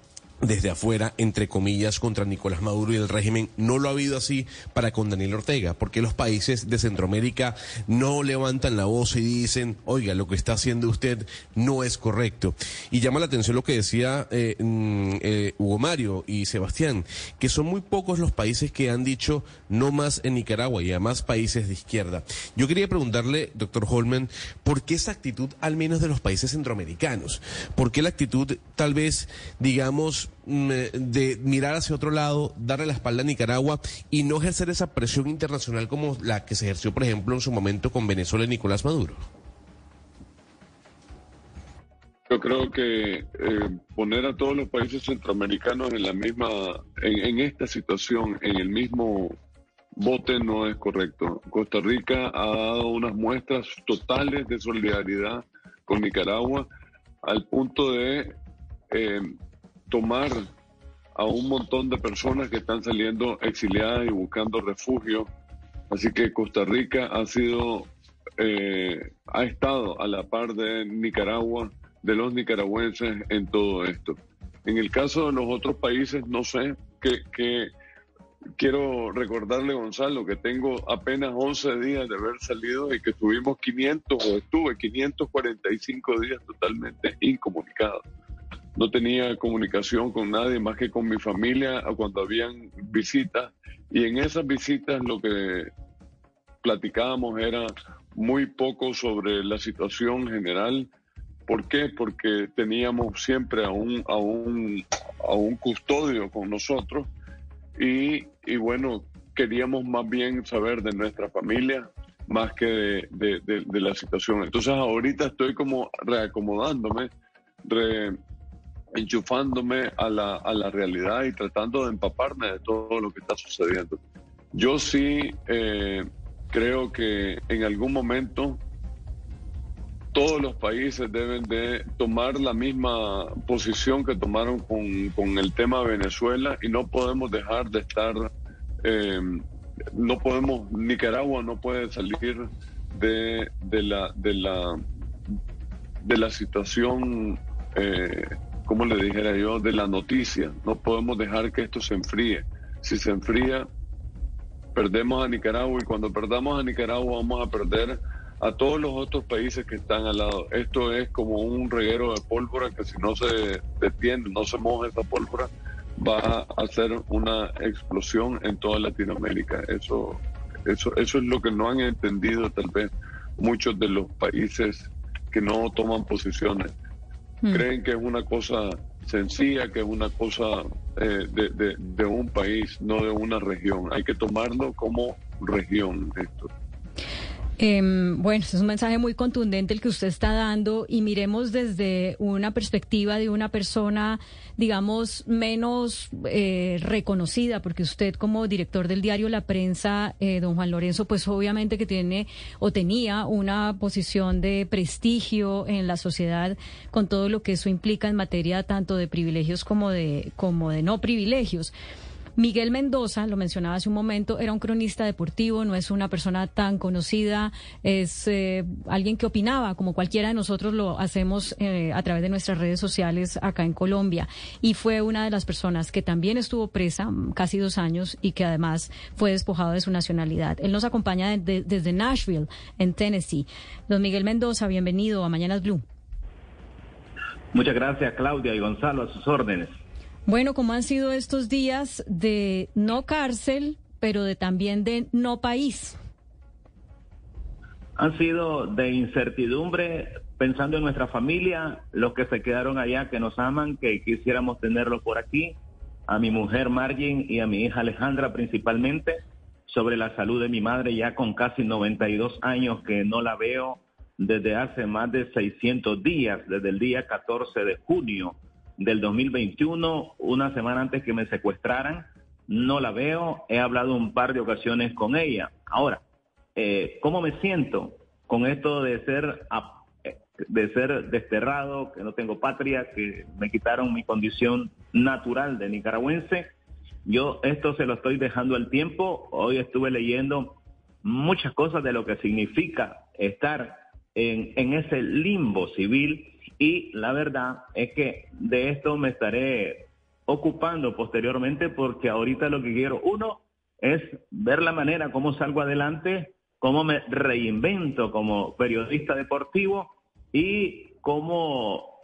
Desde afuera, entre comillas, contra Nicolás Maduro y el régimen. No lo ha habido así para con Daniel Ortega, porque los países de Centroamérica no levantan la voz y dicen, oiga, lo que está haciendo usted no es correcto. Y llama la atención lo que decía eh, mm, eh, Hugo Mario y Sebastián, que son muy pocos los países que han dicho no más en Nicaragua y además países de izquierda. Yo quería preguntarle, doctor Holman, ¿por qué esa actitud al menos de los países centroamericanos? ¿Por qué la actitud tal vez, digamos, de mirar hacia otro lado, darle la espalda a Nicaragua y no ejercer esa presión internacional como la que se ejerció, por ejemplo, en su momento con Venezuela y Nicolás Maduro? Yo creo que eh, poner a todos los países centroamericanos en la misma, en, esta situación, en el mismo bote no es correcto. Costa Rica ha dado unas muestras totales de solidaridad con Nicaragua al punto de eh, tomar a un montón de personas que están saliendo exiliadas y buscando refugio. Así que Costa Rica ha sido, eh, ha estado a la par de Nicaragua, de los nicaragüenses en todo esto. En el caso de los otros países, no sé, que, quiero recordarle, Gonzalo, que tengo apenas 11 días de haber salido y que estuvimos 500 o estuve 545 días totalmente incomunicados no tenía comunicación con nadie más que con mi familia cuando habían visitas y en esas visitas lo que platicábamos era muy poco sobre la situación general. ¿Por qué? Porque teníamos siempre a un, a un, a un custodio con nosotros y, y bueno, queríamos más bien saber de nuestra familia más que de, de, la situación. Entonces ahorita estoy como reacomodándome, re, enchufándome a la, a la realidad y tratando de empaparme de todo lo que está sucediendo. Yo sí eh, creo que en algún momento todos los países deben de tomar la misma posición que tomaron con, con el tema Venezuela y no podemos dejar de estar, eh, no podemos, Nicaragua no puede salir de, de, la, de, la, de la situación eh, como le dijera yo, de la noticia. No podemos dejar que esto se enfríe. Si se enfría, perdemos a Nicaragua y cuando perdamos a Nicaragua vamos a perder a todos los otros países que están al lado. Esto es como un reguero de pólvora que si no se detiene, no se moja esa pólvora, va a hacer una explosión en toda Latinoamérica. Eso, eso, eso es lo que no han entendido tal vez muchos de los países que no toman posiciones. Hmm. creen que es una cosa sencilla, que es una cosa eh, de, de, un país, no de una región. Hay que tomarlo como región. Em, bueno, es un mensaje muy contundente el que usted está dando y miremos desde una perspectiva de una persona, digamos, menos eh, reconocida, porque usted como director del diario La Prensa, eh, don Juan Lorenzo, pues obviamente que tiene o tenía una posición de prestigio en la sociedad con todo lo que eso implica en materia tanto de privilegios como de, como de no privilegios. Miguel Mendoza, lo mencionaba hace un momento, era un cronista deportivo, no es una persona tan conocida, es eh, alguien que opinaba, como cualquiera de nosotros lo hacemos eh, a través de nuestras redes sociales acá en Colombia. Y fue una de las personas que también estuvo presa mm, casi dos años y que además fue despojado de su nacionalidad. Él nos acompaña desde Nashville, en Tennessee. Don Miguel Mendoza, bienvenido a Mañanas Blue. Muchas gracias, Claudia y Gonzalo, a sus órdenes. Bueno, ¿cómo han sido estos días de no cárcel, pero de también de no país? Han sido de incertidumbre, pensando en nuestra familia, los que se quedaron allá, que nos aman, que quisiéramos tenerlos por aquí, a mi mujer Margin y a mi hija Alejandra principalmente, sobre la salud de mi madre ya con casi 92 años que no la veo desde hace más de 600 días, desde el día 14 de junio del 2021, una semana antes que me secuestraran, no la veo, he hablado un par de ocasiones con ella. Ahora, eh, ¿cómo me siento con esto de ser, de ser desterrado, que no tengo patria, que me quitaron mi condición natural de nicaragüense? Yo esto se lo estoy dejando al tiempo. Hoy estuve leyendo muchas cosas de lo que significa estar en, en ese limbo civil y la verdad es que de esto me estaré ocupando posteriormente porque ahorita lo que quiero, uno, es ver la manera cómo salgo adelante, cómo me reinvento como periodista deportivo y cómo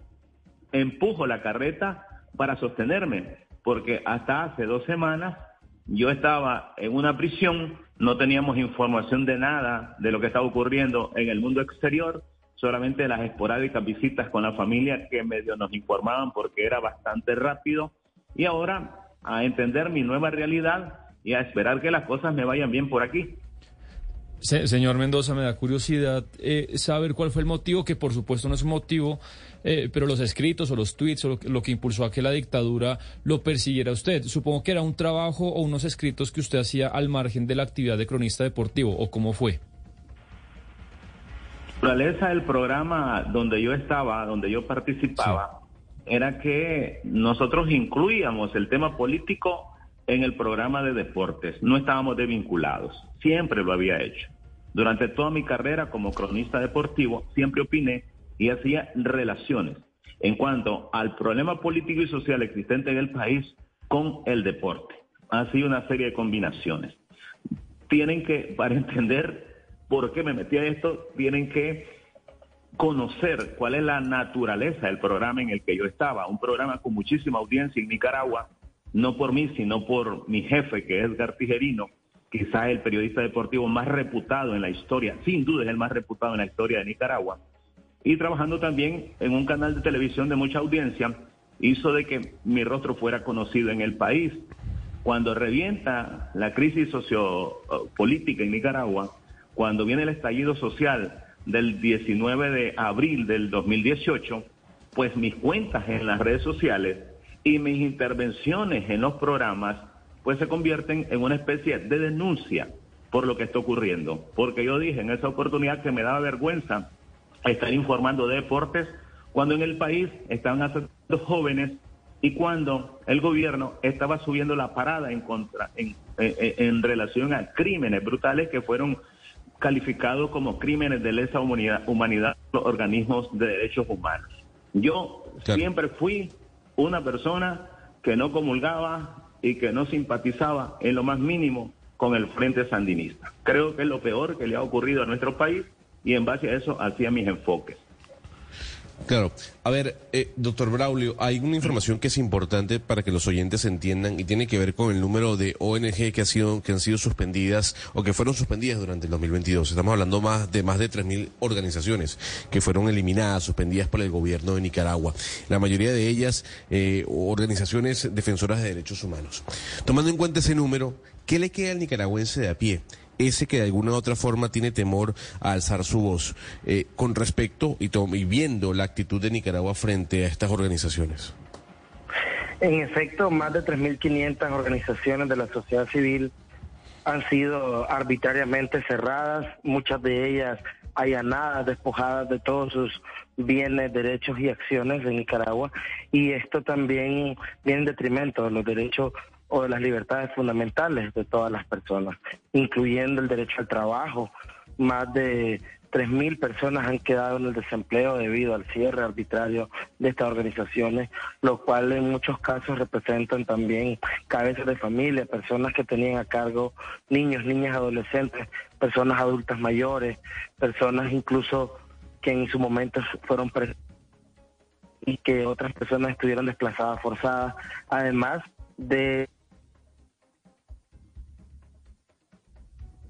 empujo la carreta para sostenerme, porque hasta hace dos semanas yo estaba en una prisión, no teníamos información de nada de lo que estaba ocurriendo en el mundo exterior, solamente las esporádicas visitas con la familia que medio nos informaban porque era bastante rápido y ahora a entender mi nueva realidad y a esperar que las cosas me vayan bien por aquí. señor Mendoza, me da curiosidad eh, saber cuál fue el motivo, que por supuesto no es un motivo, eh, pero los escritos o los tweets o lo, que impulsó a que la dictadura lo persiguiera usted. Supongo que era un trabajo o unos escritos que usted hacía al margen de la actividad de cronista deportivo, ¿o cómo fue? La naturaleza del programa donde yo estaba, donde yo participaba, era que nosotros incluíamos el tema político en el programa de deportes. No estábamos desvinculados. Siempre lo había hecho. Durante toda mi carrera como cronista deportivo, siempre opiné y hacía relaciones en cuanto al problema político y social existente en el país con el deporte. Ha sido una serie de combinaciones. Tienen que, para entender por qué me metí a esto, tienen que conocer cuál es la naturaleza del programa en el que yo estaba. Un programa con muchísima audiencia en Nicaragua, no por mí, sino por mi jefe, que es Edgar Tijerino, quizás el periodista deportivo más reputado en la historia, sin duda es el más reputado en la historia de Nicaragua. Y trabajando también en un canal de televisión de mucha audiencia, hizo de que mi rostro fuera conocido en el país. Cuando revienta la crisis sociopolítica en Nicaragua, cuando viene el estallido social, del 19 de abril del 2018, pues mis cuentas en las redes sociales y mis intervenciones en los programas, pues se convierten en una especie de denuncia por lo que está ocurriendo. Porque yo dije en esa oportunidad que me daba vergüenza estar informando de deportes cuando en el país estaban aceptando jóvenes y cuando el gobierno estaba subiendo la parada en contra en, en relación a crímenes brutales que fueron calificado como crímenes de lesa humanidad, humanidad los organismos de derechos humanos. Yo siempre fui una persona que no comulgaba y que no simpatizaba en lo más mínimo con el Frente Sandinista. Creo que es lo peor que le ha ocurrido a nuestro país y en base a eso hacía mis enfoques. Claro. A ver, eh, doctor Braulio, hay una información que es importante para que los oyentes entiendan y tiene que ver con el número de ONG que, ha sido, que han sido suspendidas o que fueron suspendidas durante el 2022. Estamos hablando más de más de 3.000 organizaciones que fueron eliminadas, suspendidas por el gobierno de Nicaragua. La mayoría de ellas eh, organizaciones defensoras de derechos humanos. Tomando en cuenta ese número, ¿qué le queda al nicaragüense de a pie? Ese que de alguna u otra forma tiene temor a alzar su voz eh, con respecto y, y viendo la actitud de Nicaragua frente a estas organizaciones? En efecto, más de 3.500 organizaciones de la sociedad civil han sido arbitrariamente cerradas, muchas de ellas allanadas, despojadas de todos sus bienes, derechos y acciones en Nicaragua. Y esto también viene en detrimento de los derechos o de las libertades fundamentales de todas las personas, incluyendo el derecho al trabajo. Más de 3.000 personas han quedado en el desempleo debido al cierre arbitrario de estas organizaciones, lo cual en muchos casos representan también cabezas de familia, personas que tenían a cargo niños, niñas, adolescentes, personas adultas mayores, personas incluso que en su momento fueron y que otras personas estuvieron desplazadas forzadas, además de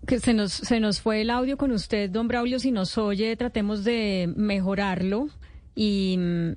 Que se nos, se nos fue el audio con usted, don Braulio. Si nos oye, tratemos de mejorarlo. Y mm,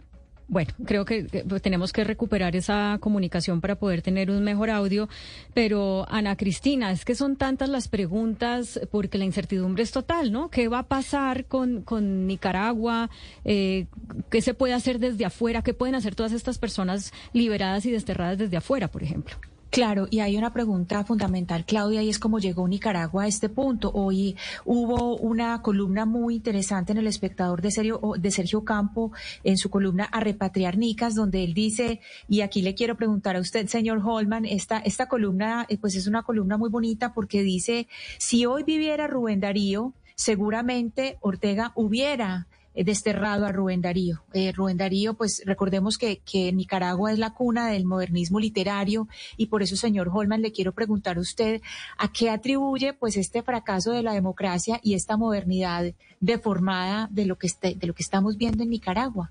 bueno, creo que pues, tenemos que recuperar esa comunicación para poder tener un mejor audio. Pero, Ana Cristina, es que son tantas las preguntas porque la incertidumbre es total, ¿no? ¿Qué va a pasar con, con Nicaragua? Eh, ¿Qué se puede hacer desde afuera? ¿Qué pueden hacer todas estas personas liberadas y desterradas desde afuera, por ejemplo? Claro, y hay una pregunta fundamental, Claudia, y es cómo llegó Nicaragua a este punto. Hoy hubo una columna muy interesante en El Espectador de Sergio, de Sergio Campo, en su columna A Repatriar Nicas, donde él dice, y aquí le quiero preguntar a usted, señor Holman, esta, esta columna, eh, pues es una columna muy bonita porque dice, si hoy viviera Rubén Darío, seguramente Ortega hubiera desterrado a Rubén Darío. Eh, Rubén Darío, pues recordemos que, Nicaragua es la cuna del modernismo literario y por eso, señor Holman, le quiero preguntar a usted a qué atribuye pues este fracaso de la democracia y esta modernidad deformada de lo que, este, de lo que estamos viendo en Nicaragua.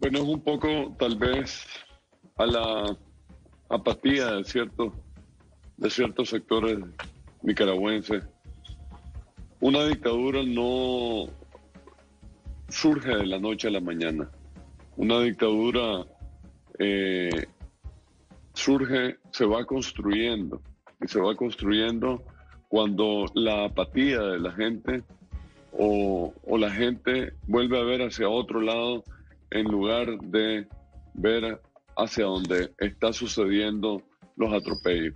Bueno, es un poco tal vez a la apatía de ciertos, de ciertos sectores nicaragüenses una dictadura no surge de la noche a la mañana. Una dictadura eh, surge, se va construyendo y se va construyendo cuando la apatía de la gente o, o, la gente vuelve a ver hacia otro lado en lugar de ver hacia donde está sucediendo los atropellos.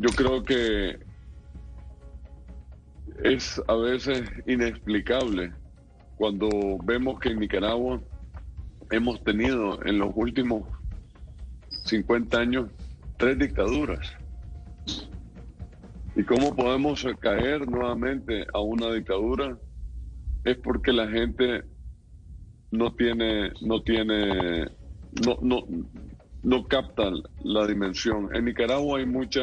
Yo creo que es a veces inexplicable cuando vemos que en Nicaragua hemos tenido en los últimos 50 años tres dictaduras. ¿Y cómo podemos caer nuevamente a una dictadura? Es porque la gente no tiene, no tiene, no, no, no capta la dimensión. En Nicaragua hay mucha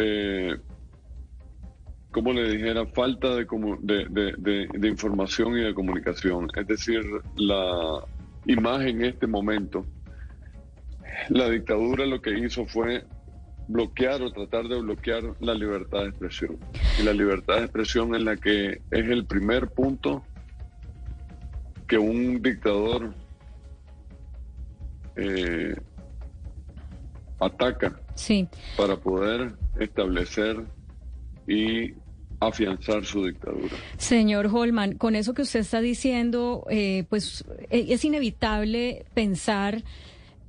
eh, como le dijera, falta de, de, información y de comunicación. Es decir, la imagen en este momento, la dictadura lo que hizo fue bloquear o tratar de bloquear la libertad de expresión. Y la libertad de expresión es la que es el primer punto que un dictador eh, ataca sí. para poder establecer y afianzar su dictadura. Señor Holman, con eso que usted está diciendo, eh, pues eh, es inevitable pensar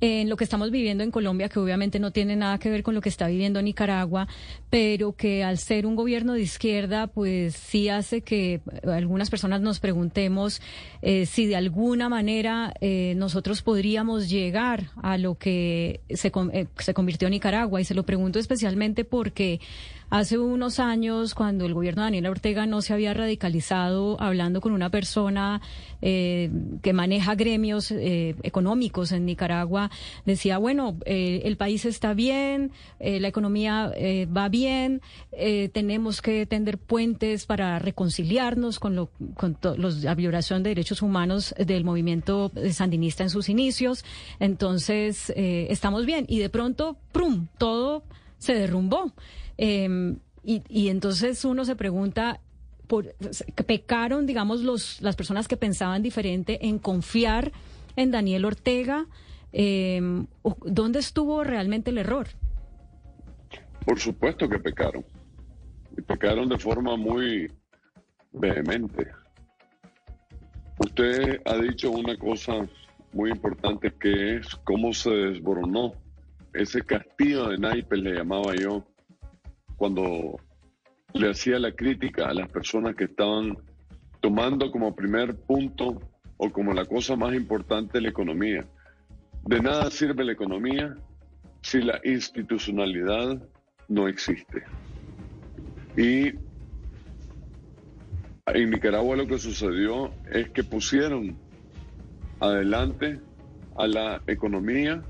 en lo que estamos viviendo en Colombia, que obviamente no tiene nada que ver con lo que está viviendo Nicaragua, pero que al ser un gobierno de izquierda, pues sí hace que algunas personas nos preguntemos eh, si de alguna manera eh, nosotros podríamos llegar a lo que se, eh, se convirtió en Nicaragua. Y se lo pregunto especialmente porque Hace unos años, cuando el gobierno de Daniel Ortega no se había radicalizado, hablando con una persona eh, que maneja gremios eh, económicos en Nicaragua, decía, bueno, eh, el país está bien, la economía va bien, tenemos que tender puentes para reconciliarnos con, lo, con la violación de derechos humanos del movimiento sandinista en sus inicios. Entonces, estamos bien. Y de pronto, ¡prum!, todo se derrumbó. Em, y, entonces uno se pregunta, por, pecaron, digamos, los, las personas que pensaban diferente en confiar en Daniel Ortega. Em, ¿Dónde estuvo realmente el error? Por supuesto que pecaron. Y pecaron de forma muy vehemente. Usted ha dicho una cosa muy importante que es cómo se desboronó ese castillo de naipes, le llamaba yo, cuando le hacía la crítica a las personas que estaban tomando como primer punto o como la cosa más importante la economía. De nada sirve la economía si la institucionalidad no existe. Y en Nicaragua lo que sucedió es que pusieron adelante a la economía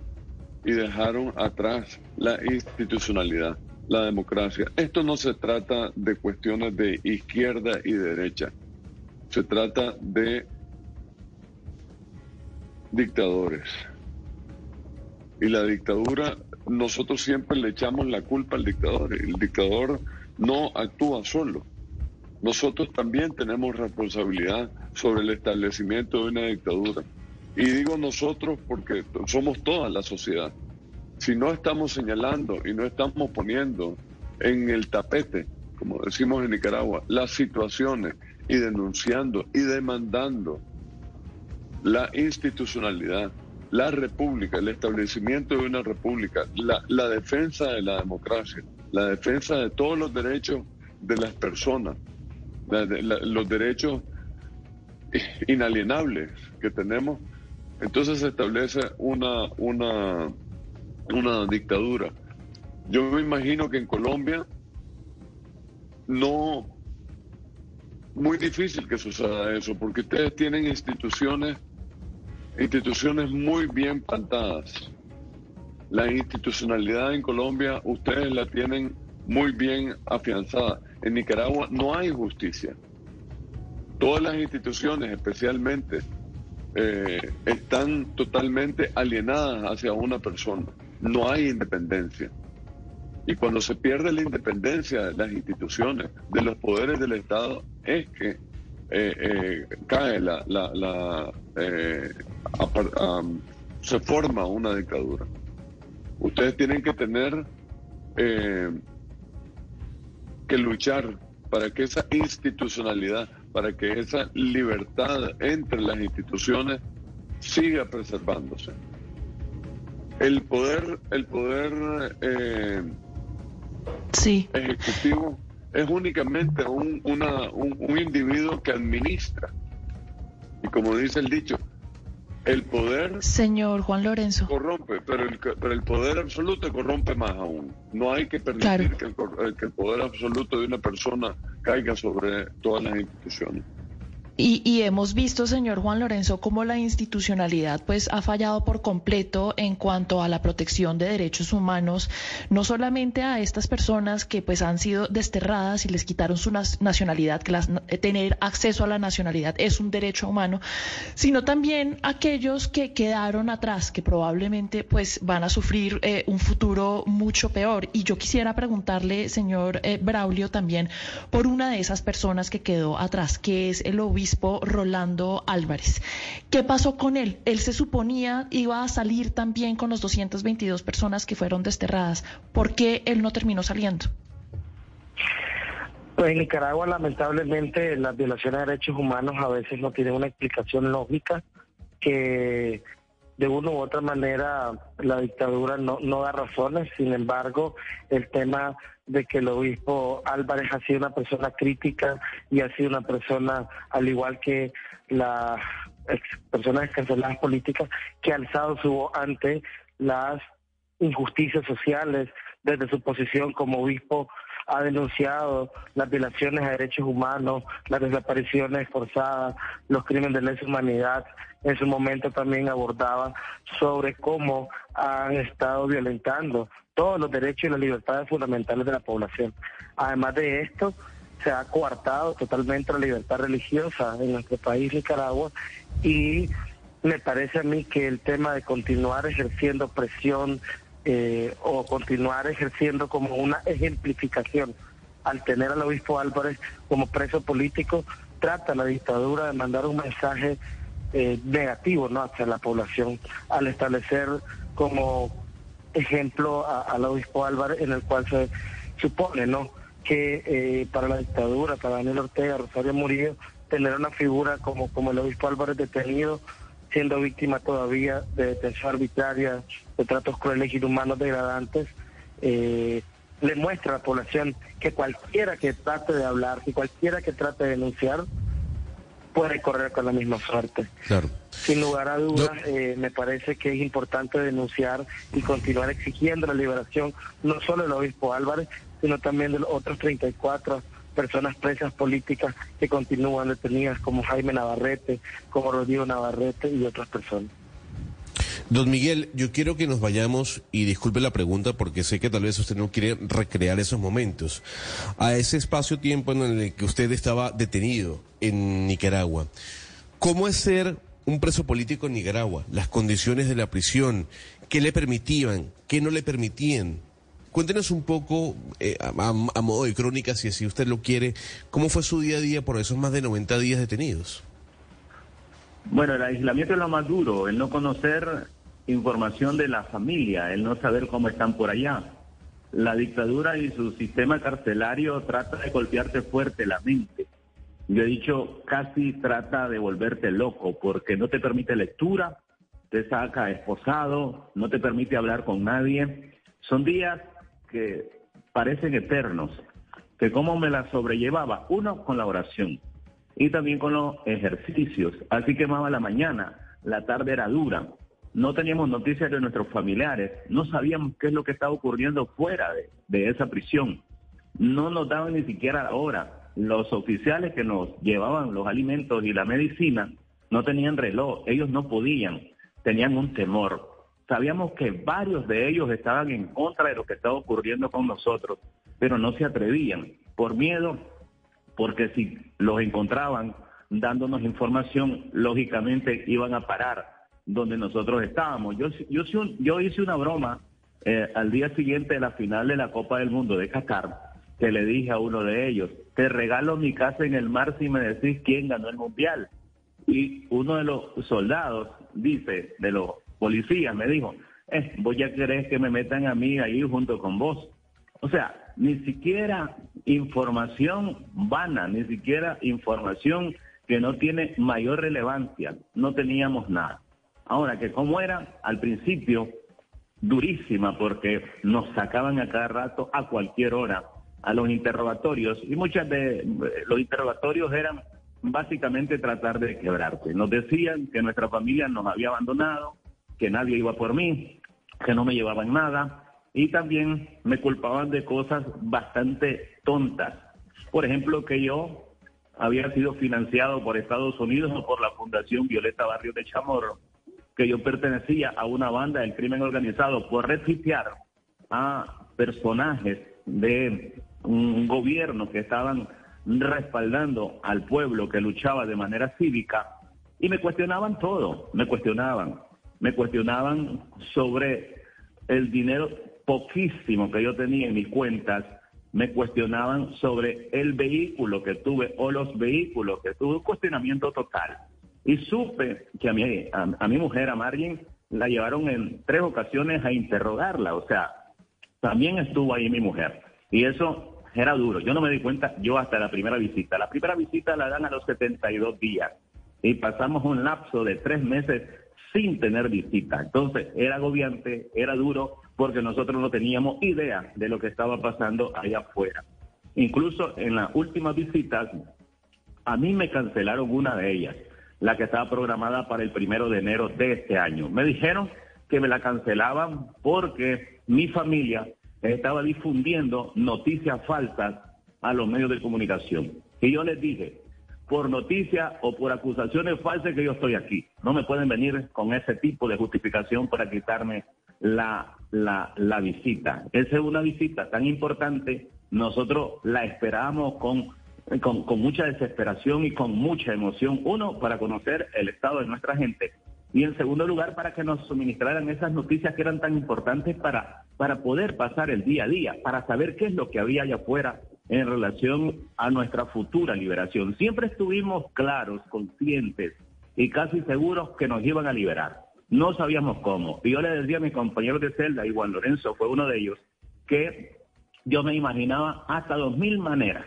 y dejaron atrás la institucionalidad la democracia. Esto no se trata de cuestiones de izquierda y derecha, se trata de dictadores. Y la dictadura, nosotros siempre le echamos la culpa al dictador. El dictador no actúa solo. Nosotros también tenemos responsabilidad sobre el establecimiento de una dictadura. Y digo nosotros porque somos toda la sociedad si no estamos señalando y no estamos poniendo en el tapete, como decimos en Nicaragua, las situaciones y denunciando y demandando la institucionalidad, la república, el establecimiento de una república, la, defensa de la democracia, la defensa de todos los derechos de las personas, los derechos inalienables que tenemos, entonces se establece una, una, una dictadura. Yo me imagino que en Colombia no, muy difícil que suceda eso, porque ustedes tienen instituciones instituciones muy bien plantadas. La institucionalidad en Colombia ustedes la tienen muy bien afianzada. En Nicaragua no hay justicia. Todas las instituciones, especialmente, eh, están totalmente alienadas hacia una persona. No hay independencia. Y cuando se pierde la independencia de las instituciones, de los poderes del Estado, es que eh, eh, cae la, la, eh, se forma una dictadura. Ustedes tienen que tener que luchar para que esa institucionalidad, para que esa libertad entre las instituciones siga preservándose. El poder, el poder sí. ejecutivo es únicamente un, un, individuo que administra. Y como dice el dicho, el poder... Señor Juan Lorenzo. Corrompe, pero el, pero el poder absoluto corrompe más aún. No hay que permitir que, el, que el poder absoluto de una persona caiga sobre todas las instituciones. Y, hemos visto, señor Juan Lorenzo, cómo la institucionalidad pues ha fallado por completo en cuanto a la protección de derechos humanos, no solamente a estas personas que pues han sido desterradas y les quitaron su nacionalidad, que eh, tener acceso a la nacionalidad es un derecho humano, sino también aquellos que quedaron atrás, que probablemente pues van a sufrir eh, un futuro mucho peor. Y yo quisiera preguntarle, señor eh, Braulio, también por una de esas personas que quedó atrás, que es el obispo Rolando Álvarez. ¿Qué pasó con él? Él se suponía iba a salir también con los 222 personas que fueron desterradas. ¿Por qué él no terminó saliendo? Pues en Nicaragua, lamentablemente, las violaciones de derechos humanos a veces no tienen una explicación lógica que de una u otra manera la dictadura no, no da razones. Sin embargo, el tema de que el obispo Álvarez ha sido una persona crítica y ha sido una persona, al igual que las personas escarceladas políticas, que ha alzado su voz ante las injusticias sociales desde su posición como obispo ha denunciado las violaciones a derechos humanos, las desapariciones forzadas, los crímenes de lesa humanidad. En su momento también abordaba sobre cómo han estado violentando todos los derechos y las libertades fundamentales de la población. Además de esto, se ha coartado totalmente la libertad religiosa en nuestro país, Nicaragua, y me parece a mí que el tema de continuar ejerciendo presión eh, o continuar ejerciendo como una ejemplificación al tener al obispo Álvarez como preso político, trata la dictadura de mandar un mensaje eh, negativo ¿no? hacia la población al establecer como ejemplo al obispo Álvarez en el cual se supone no que eh, para la dictadura, para Daniel Ortega, Rosario Murillo, tener una figura como, como el obispo Álvarez detenido, siendo víctima todavía de detención arbitraria, de tratos crueles y inhumanos degradantes, eh, le muestra a la población que cualquiera que trate de hablar, que cualquiera que trate de denunciar, puede correr con la misma suerte. Sin lugar a dudas, eh, me parece que es importante denunciar y continuar exigiendo la liberación no solo del obispo Álvarez, sino también de los otros 34 personas presas políticas que continúan detenidas, como Jaime Navarrete, como Rodrigo Navarrete y otras personas. Don Miguel, yo quiero que nos vayamos, y disculpe la pregunta porque sé que tal vez usted no quiere recrear esos momentos, a ese espacio-tiempo en el que usted estaba detenido en Nicaragua. ¿Cómo es ser un preso político en Nicaragua? Las condiciones de la prisión, ¿qué le permitían? ¿Qué no le permitían? Cuéntenos un poco, eh, a, modo de crónica, si así usted lo quiere, cómo fue su día a día por esos más de 90 días detenidos. Bueno, el aislamiento es lo más duro, el no conocer información de la familia, el no saber cómo están por allá. La dictadura y su sistema carcelario trata de golpearte fuerte la mente. yo he dicho, casi trata de volverte loco porque no te permite lectura, te saca esposado, no te permite hablar con nadie. Son días que parecen eternos, que cómo me la sobrellevaba, uno con la oración y también con los ejercicios. Así quemaba la mañana, la tarde era dura, no teníamos noticias de nuestros familiares, no sabíamos qué es lo que estaba ocurriendo fuera de, esa prisión, no nos daban ni siquiera la hora. Los oficiales que nos llevaban los alimentos y la medicina no tenían reloj, ellos no podían, tenían un temor. Sabíamos que varios de ellos estaban en contra de lo que estaba ocurriendo con nosotros, pero no se atrevían. Por miedo, porque si los encontraban dándonos información, lógicamente iban a parar donde nosotros estábamos. Yo, yo, hice una broma eh, al día siguiente de la final de la Copa del Mundo de Qatar que le dije a uno de ellos, te regalo mi casa en el mar si me decís quién ganó el mundial. Y uno de los soldados dice, de los policías, me dijo, eh, voy a querer que me metan a mí ahí junto con vos. O sea, ni siquiera información vana, ni siquiera información que no tiene mayor relevancia. No teníamos nada. Ahora, que como era al principio, durísima, porque nos sacaban a cada rato, a cualquier hora, a los interrogatorios y muchas de los interrogatorios eran básicamente tratar de quebrarte. Nos decían que nuestra familia nos había abandonado, que nadie iba por mí, que no me llevaban nada y también me culpaban de cosas bastante tontas. Por ejemplo, que yo había sido financiado por Estados Unidos o por la Fundación Violeta Barrio de Chamorro, que yo pertenecía a una banda del crimen organizado por refugiar a personajes de un gobierno que estaban respaldando al pueblo que luchaba de manera cívica y me cuestionaban todo, me cuestionaban, me cuestionaban sobre el dinero poquísimo que yo tenía en mis cuentas, me cuestionaban sobre el vehículo que tuve o los vehículos que tuve, un cuestionamiento total. Y supe que a mi, a, mi mujer, a Margin, la llevaron en tres ocasiones a interrogarla, o sea, también estuvo ahí mi mujer. Y eso era duro. Yo no me di cuenta, yo hasta la primera visita. La primera visita la dan a los 72 días y pasamos un lapso de tres meses sin tener visita. Entonces era agobiante, era duro, porque nosotros no teníamos idea de lo que estaba pasando allá afuera. Incluso en las últimas visitas, a mí me cancelaron una de ellas, la que estaba programada para el primero de enero de este año. Me dijeron que me la cancelaban porque mi familia estaba difundiendo noticias falsas a los medios de comunicación. Y yo les dije, por noticias o por acusaciones falsas que yo estoy aquí. No me pueden venir con ese tipo de justificación para quitarme la, la, la visita. Esa es una visita tan importante. Nosotros la esperamos con, con, con mucha desesperación y con mucha emoción. Uno, para conocer el estado de nuestra gente y en segundo lugar para que nos suministraran esas noticias que eran tan importantes para, para poder pasar el día a día, para saber qué es lo que había allá afuera en relación a nuestra futura liberación. Siempre estuvimos claros, conscientes y casi seguros que nos iban a liberar. No sabíamos cómo. Y yo le decía a mis compañeros de celda, y Juan Lorenzo fue uno de ellos, que yo me imaginaba hasta dos mil maneras.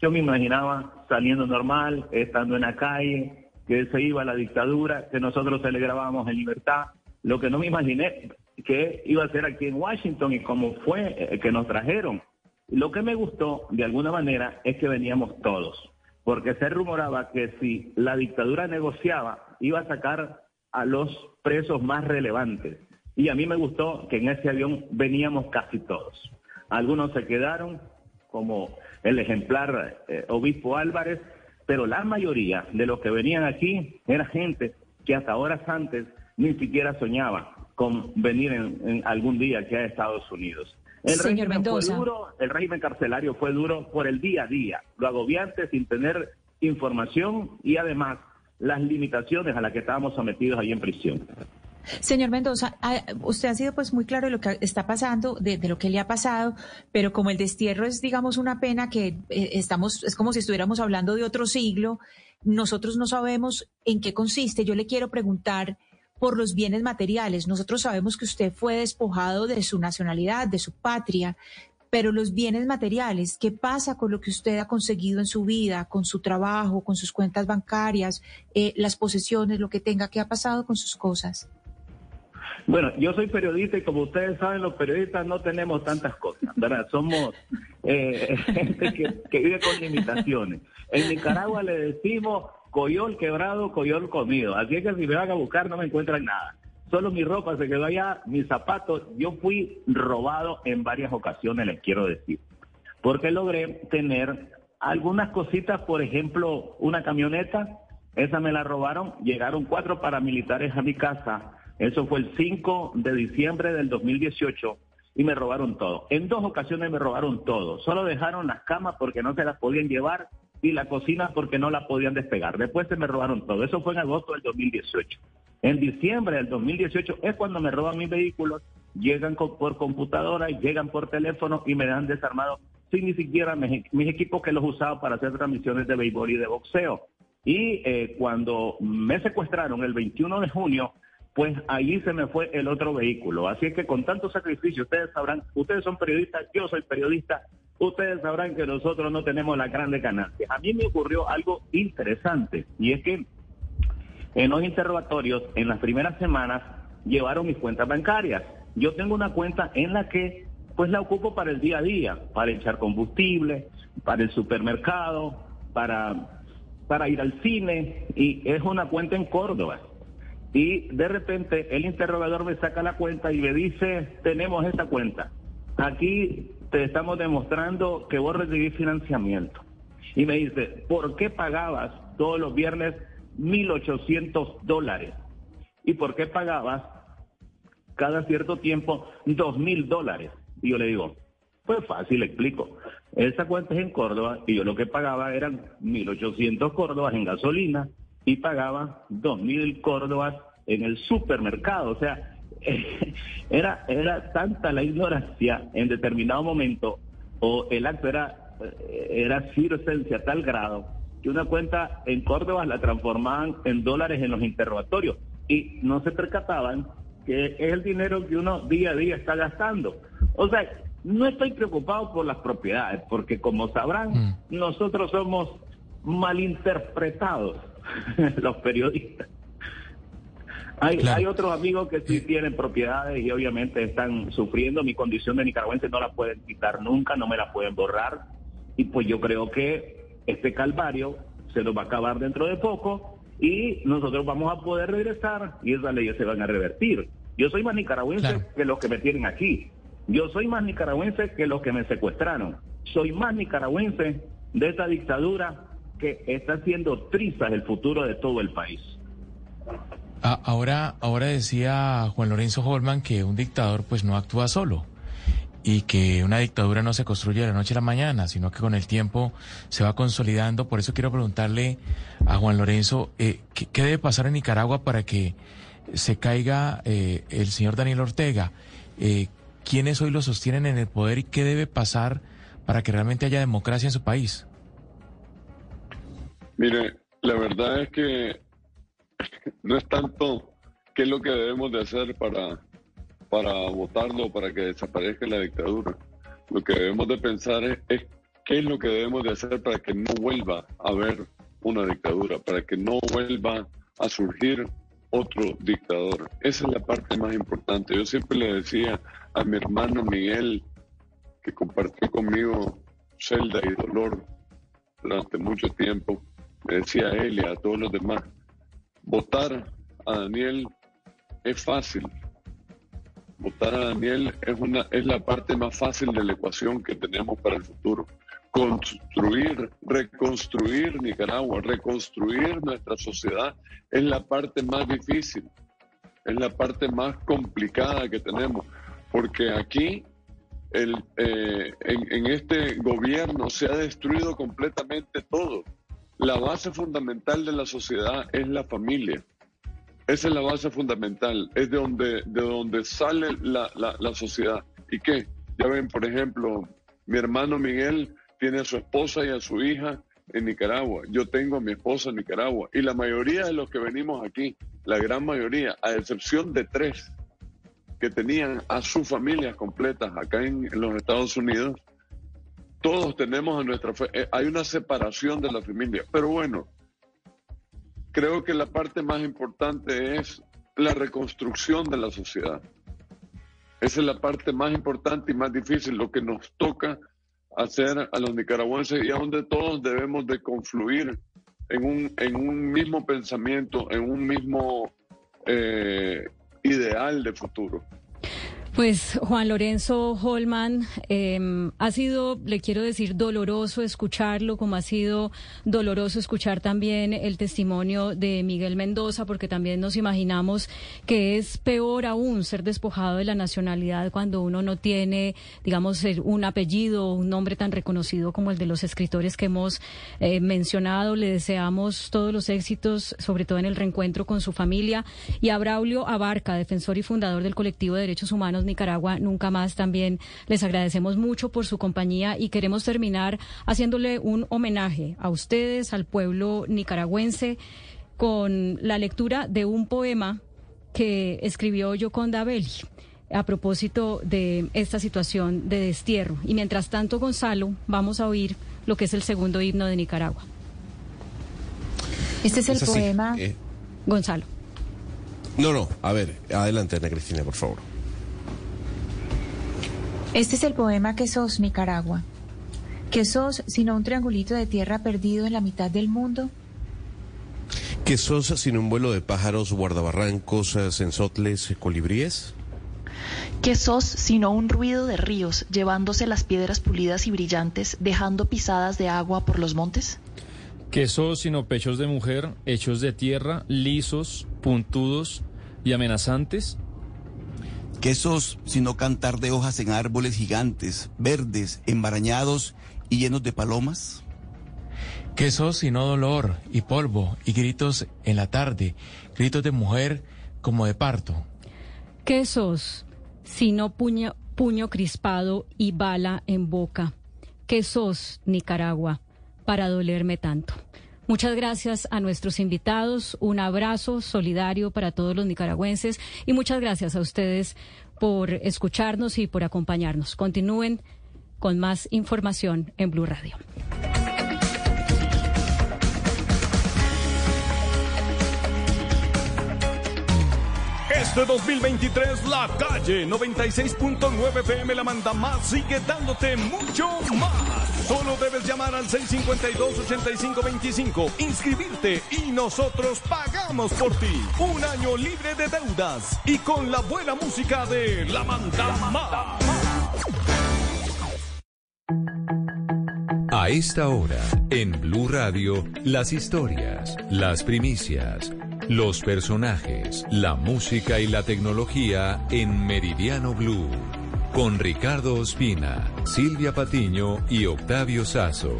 Yo me imaginaba saliendo normal, estando en la calle, que se iba a la dictadura, que nosotros celebrábamos en libertad. Lo que no me imaginé que iba a ser aquí en Washington y cómo fue eh, que nos trajeron. Lo que me gustó de alguna manera es que veníamos todos, porque se rumoraba que si la dictadura negociaba, iba a sacar a los presos más relevantes. Y a mí me gustó que en ese avión veníamos casi todos. Algunos se quedaron, como el ejemplar eh, obispo Álvarez, pero la mayoría de los que venían aquí era gente que hasta horas antes ni siquiera soñaba con venir en, algún día aquí a Estados Unidos. El régimen fue duro, el régimen carcelario fue duro por el día a día, lo agobiante sin tener información y además las limitaciones a las que estábamos sometidos ahí en prisión. Señor Mendoza, usted ha sido pues muy claro de lo que está pasando, de, lo que le ha pasado, pero como el destierro es, digamos, una pena que eh, estamos, es como si estuviéramos hablando de otro siglo, nosotros no sabemos en qué consiste. Yo le quiero preguntar por los bienes materiales. Nosotros sabemos que usted fue despojado de su nacionalidad, de su patria, pero los bienes materiales, ¿qué pasa con lo que usted ha conseguido en su vida, con su trabajo, con sus cuentas bancarias, eh, las posesiones, lo que tenga, qué ha pasado con sus cosas? Bueno, yo soy periodista y como ustedes saben, los periodistas no tenemos tantas cosas, ¿verdad? Somos eh, gente que, vive con limitaciones. En Nicaragua le decimos coyol quebrado, coyol comido. Así es que si me van a buscar no me encuentran nada. Solo mi ropa se quedó allá, mis zapatos. Yo fui robado en varias ocasiones, les quiero decir. Porque logré tener algunas cositas, por ejemplo, una camioneta, esa me la robaron, llegaron cuatro paramilitares a mi casa eso fue el 5 de diciembre del 2018 y me robaron todo. En dos ocasiones me robaron todo. Solo dejaron las camas porque no se las podían llevar y la cocina porque no la podían despegar. Después se me robaron todo. Eso fue en agosto del 2018. En diciembre del 2018 es cuando me roban mis vehículos, llegan por computadora, llegan por teléfono y me dan desarmado sin ni siquiera mis, equipos que los usaba para hacer transmisiones de béisbol y de boxeo. Y eh, cuando me secuestraron el 21 de junio, pues allí se me fue el otro vehículo. Así es que con tanto sacrificio, ustedes sabrán, ustedes son periodistas, yo soy periodista, ustedes sabrán que nosotros no tenemos la grande ganancia. A mí me ocurrió algo interesante y es que en los interrogatorios, en las primeras semanas, llevaron mis cuentas bancarias. Yo tengo una cuenta en la que pues la ocupo para el día a día, para echar combustible, para el supermercado, para, para ir al cine y es una cuenta en Córdoba y de repente el interrogador me saca la cuenta y me dice, tenemos esta cuenta. Aquí te estamos demostrando que vos recibís financiamiento. Y me dice, ¿por qué pagabas todos los viernes 1.800 dólares? ¿Y por qué pagabas cada cierto tiempo 2.000 dólares? Y yo le digo, pues fácil, explico. Esa cuenta es en Córdoba y yo lo que pagaba eran 1.800 Córdobas en gasolina, y pagaba dos mil córdobas en el supermercado. O sea, era, era tanta la ignorancia en determinado momento, o el acto era, era circencia a tal grado, que una cuenta en Córdoba la transformaban en dólares en los interrogatorios y no se percataban que es el dinero que uno día a día está gastando. O sea, no estoy preocupado por las propiedades, porque como sabrán, mm. nosotros somos malinterpretados los periodistas. Hay, hay otros amigos que sí tienen propiedades y obviamente están sufriendo. Mi condición de nicaragüense no la pueden quitar nunca, no me la pueden borrar. Y pues yo creo que este calvario se nos va a acabar dentro de poco y nosotros vamos a poder regresar y esas leyes se van a revertir. Yo soy más nicaragüense que los que me tienen aquí. Yo soy más nicaragüense que los que me secuestraron. Soy más nicaragüense de esta dictadura que está haciendo trizas el futuro de todo el país. Ah, ahora, ahora decía Juan Lorenzo Holman que un dictador pues no actúa solo y que una dictadura no se construye de la noche a la mañana, sino que con el tiempo se va consolidando. Por eso quiero preguntarle a Juan Lorenzo, eh, ¿qué, debe pasar en Nicaragua para que se caiga eh, el señor Daniel Ortega? Eh, ¿Quiénes hoy lo sostienen en el poder y qué debe pasar para que realmente haya democracia en su país? Mire, la verdad es que no es tanto qué es lo que debemos de hacer para, para votarlo, para que desaparezca la dictadura. Lo que debemos de pensar es, qué es lo que debemos de hacer para que no vuelva a haber una dictadura, para que no vuelva a surgir otro dictador. Esa es la parte más importante. Yo siempre le decía a mi hermano Miguel, que compartió conmigo celda y dolor durante mucho tiempo, me decía él y a todos los demás, votar a Daniel es fácil. Votar a Daniel es, una, es la parte más fácil de la ecuación que tenemos para el futuro. Construir, reconstruir Nicaragua, reconstruir nuestra sociedad es la parte más difícil, es la parte más complicada que tenemos, porque aquí el, eh, en, en este gobierno se ha destruido completamente todo la base fundamental de la sociedad es la familia. Esa es la base fundamental, es de donde, de donde sale la, la, sociedad. ¿Y qué? Ya ven, por ejemplo, mi hermano Miguel tiene a su esposa y a su hija en Nicaragua. Yo tengo a mi esposa en Nicaragua. Y la mayoría de los que venimos aquí, la gran mayoría, a excepción de tres, que tenían a sus familias completas acá en, los Estados Unidos, todos tenemos a nuestra... Eh, hay una separación de la familia, pero bueno, creo que la parte más importante es la reconstrucción de la sociedad. Esa es la parte más importante y más difícil, lo que nos toca hacer a los nicaragüenses y a donde todos debemos de confluir en un, en un mismo pensamiento, en un mismo eh, ideal de futuro. Pues Juan Lorenzo Holman, em, ha sido, le quiero decir, doloroso escucharlo, como ha sido doloroso escuchar también el testimonio de Miguel Mendoza, porque también nos imaginamos que es peor aún ser despojado de la nacionalidad cuando uno no tiene, digamos, un apellido, un nombre tan reconocido como el de los escritores que hemos eh, mencionado. Le deseamos todos los éxitos, sobre todo en el reencuentro con su familia. Y a Braulio Abarca, defensor y fundador del colectivo de derechos humanos Nicaragua Nunca Más también les agradecemos mucho por su compañía y queremos terminar haciéndole un homenaje a ustedes, al pueblo nicaragüense, con la lectura de un poema que escribió Yoconda Belli a propósito de esta situación de destierro. Y mientras tanto, Gonzalo, vamos a oír lo que es el segundo himno de Nicaragua. Este es el poema. Eh. Gonzalo. No, no, a ver, adelante, Ana Cristina, por favor. Este es el poema que sos, Nicaragua. ¿Qué sos sino un triangulito de tierra perdido en la mitad del mundo? ¿Qué sos sino un vuelo de pájaros, guardabarrancos, sensotles, colibríes? ¿Qué sos sino un ruido de ríos llevándose las piedras pulidas y brillantes, dejando pisadas de agua por los montes? ¿Qué sos sino pechos de mujer hechos de tierra, lisos, puntudos y amenazantes? ¿Qué sos sino cantar de hojas en árboles gigantes, verdes, embarañados y llenos de palomas? ¿Qué sos sino dolor y polvo y gritos en la tarde, gritos de mujer como de parto? ¿Qué sos sino puño, puño crispado y bala en boca? ¿Qué sos, Nicaragua, para dolerme tanto? Muchas gracias a nuestros invitados, un abrazo solidario para todos los nicaragüenses y muchas gracias a ustedes por escucharnos y por acompañarnos. Continúen con más información en Blue Radio. Este 2023 la calle 96.9 PM la manda más sigue dándote mucho más. Solo debes llamar al 652-8525, inscribirte y nosotros pagamos por ti. Un año libre de deudas y con la buena música de La Manda Más. A esta hora, en Blue Radio, las historias, las primicias los personajes, la música y la tecnología en Meridiano Blue. Con Ricardo Ospina, Silvia Patiño y Octavio Sazo.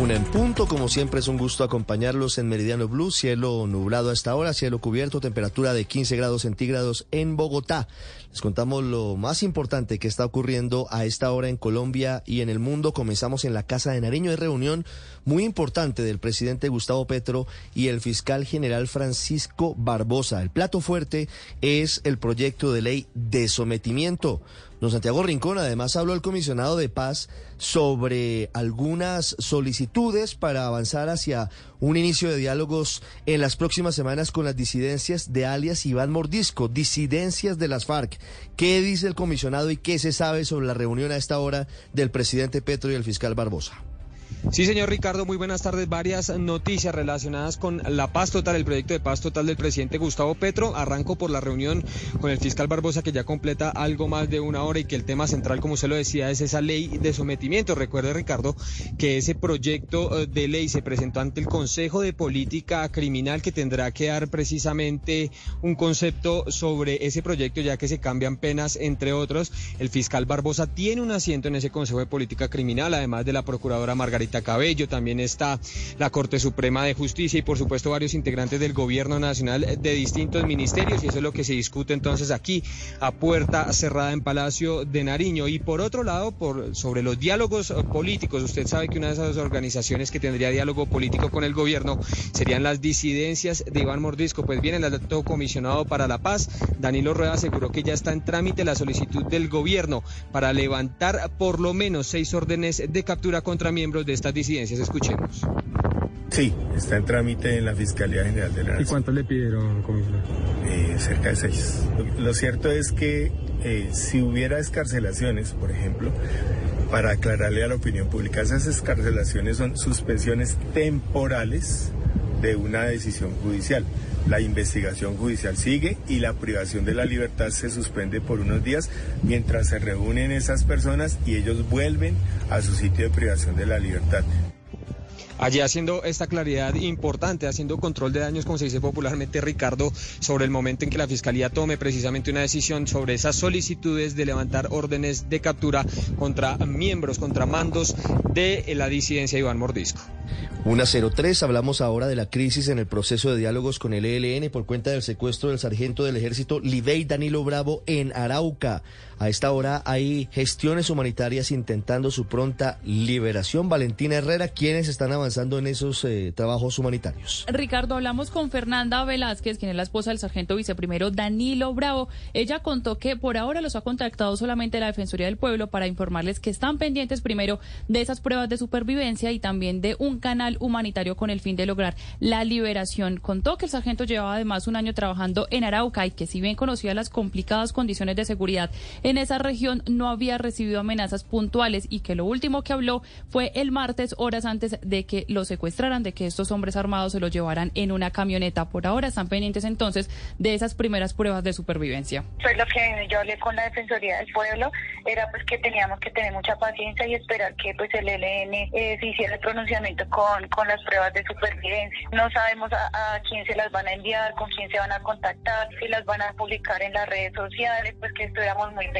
Una en punto, como siempre es un gusto acompañarlos en Meridiano Blue, cielo nublado a esta hora, cielo cubierto, temperatura de 15 grados centígrados en Bogotá. Les contamos lo más importante que está ocurriendo a esta hora en Colombia y en el mundo. Comenzamos en la Casa de Nariño de reunión muy importante del presidente Gustavo Petro y el fiscal general Francisco Barbosa. El plato fuerte es el proyecto de ley de sometimiento. Don Santiago Rincón además habló el comisionado de paz sobre algunas solicitudes para avanzar hacia un inicio de diálogos en las próximas semanas con las disidencias de alias Iván Mordisco, disidencias de las FARC. ¿Qué dice el comisionado y qué se sabe sobre la reunión a esta hora del presidente Petro y el fiscal Barbosa? Sí, señor Ricardo, muy buenas tardes. Varias noticias relacionadas con la paz total, el proyecto de paz total del presidente Gustavo Petro. Arranco por la reunión con el fiscal Barbosa, que ya completa algo más de una hora y que el tema central, como usted lo decía, es esa ley de sometimiento. Recuerde, Ricardo, que ese proyecto eh, de ley se presentó ante el Consejo de Política Criminal, que tendrá que dar precisamente un concepto sobre ese proyecto, ya que se cambian penas, entre otros. El fiscal Barbosa tiene un asiento en ese Consejo de Política Criminal, además de la procuradora Margarita. Cabello, también está la Corte Suprema de Justicia y por supuesto varios integrantes del Gobierno Nacional de distintos ministerios y eso es lo que se discute entonces aquí a puerta cerrada en Palacio de Nariño. Y por otro lado, por, sobre los diálogos políticos, usted sabe que una de esas organizaciones que tendría diálogo político con el gobierno serían las disidencias de Iván Mordisco. Pues bien, el alto comisionado para la paz, Danilo Rueda, aseguró que ya está en trámite la solicitud del gobierno para levantar por lo menos seis órdenes de captura contra miembros de estas disidencias. Escuchemos. Sí, está en trámite en la Fiscalía General de la Nación. ¿Y cuánto le pidieron, comisionado? Eh, cerca de seis. Lo cierto es que eh, si hubiera escarcelaciones, por ejemplo, para aclararle a la opinión pública, esas escarcelaciones son suspensiones temporales de una decisión judicial. La investigación judicial sigue y la privación de la libertad se suspende por unos días mientras se reúnen esas personas y ellos vuelven a su sitio de privación de la libertad. Allí haciendo esta claridad importante, haciendo control de daños, como se dice popularmente, Ricardo, sobre el momento en que la Fiscalía tome precisamente una decisión sobre esas solicitudes de levantar órdenes de captura contra miembros, contra mandos de la disidencia Iván Mordisco. 103, hablamos ahora de la crisis en el proceso de diálogos con el ELN por cuenta del secuestro del sargento del ejército Libey Danilo Bravo en Arauca. A esta hora hay gestiones humanitarias intentando su pronta liberación. Valentina Herrera, ¿quiénes están avanzando en esos eh, trabajos humanitarios? Ricardo, hablamos con Fernanda Velázquez, quien es la esposa del sargento viceprimero Danilo Bravo. Ella contó que por ahora los ha contactado solamente la Defensoría del Pueblo para informarles que están pendientes primero de esas pruebas de supervivencia y también de un canal humanitario con el fin de lograr la liberación. Contó que el sargento llevaba además un año trabajando en Arauca y que si bien conocía las complicadas condiciones de seguridad esa región no había recibido amenazas puntuales y que lo último que habló fue el martes, horas antes de que lo secuestraran, de que estos hombres armados se lo llevaran en una camioneta. Por ahora están pendientes entonces de esas primeras pruebas de supervivencia. Pues lo que yo hablé con la Defensoría del Pueblo era pues que teníamos que tener mucha paciencia y esperar que pues el ELN eh, se hiciera el pronunciamiento con, con las pruebas de supervivencia. No sabemos a, a quién se las van a enviar, con quién se van a contactar, si las van a publicar en las redes sociales, pues que estuviéramos muy pendientes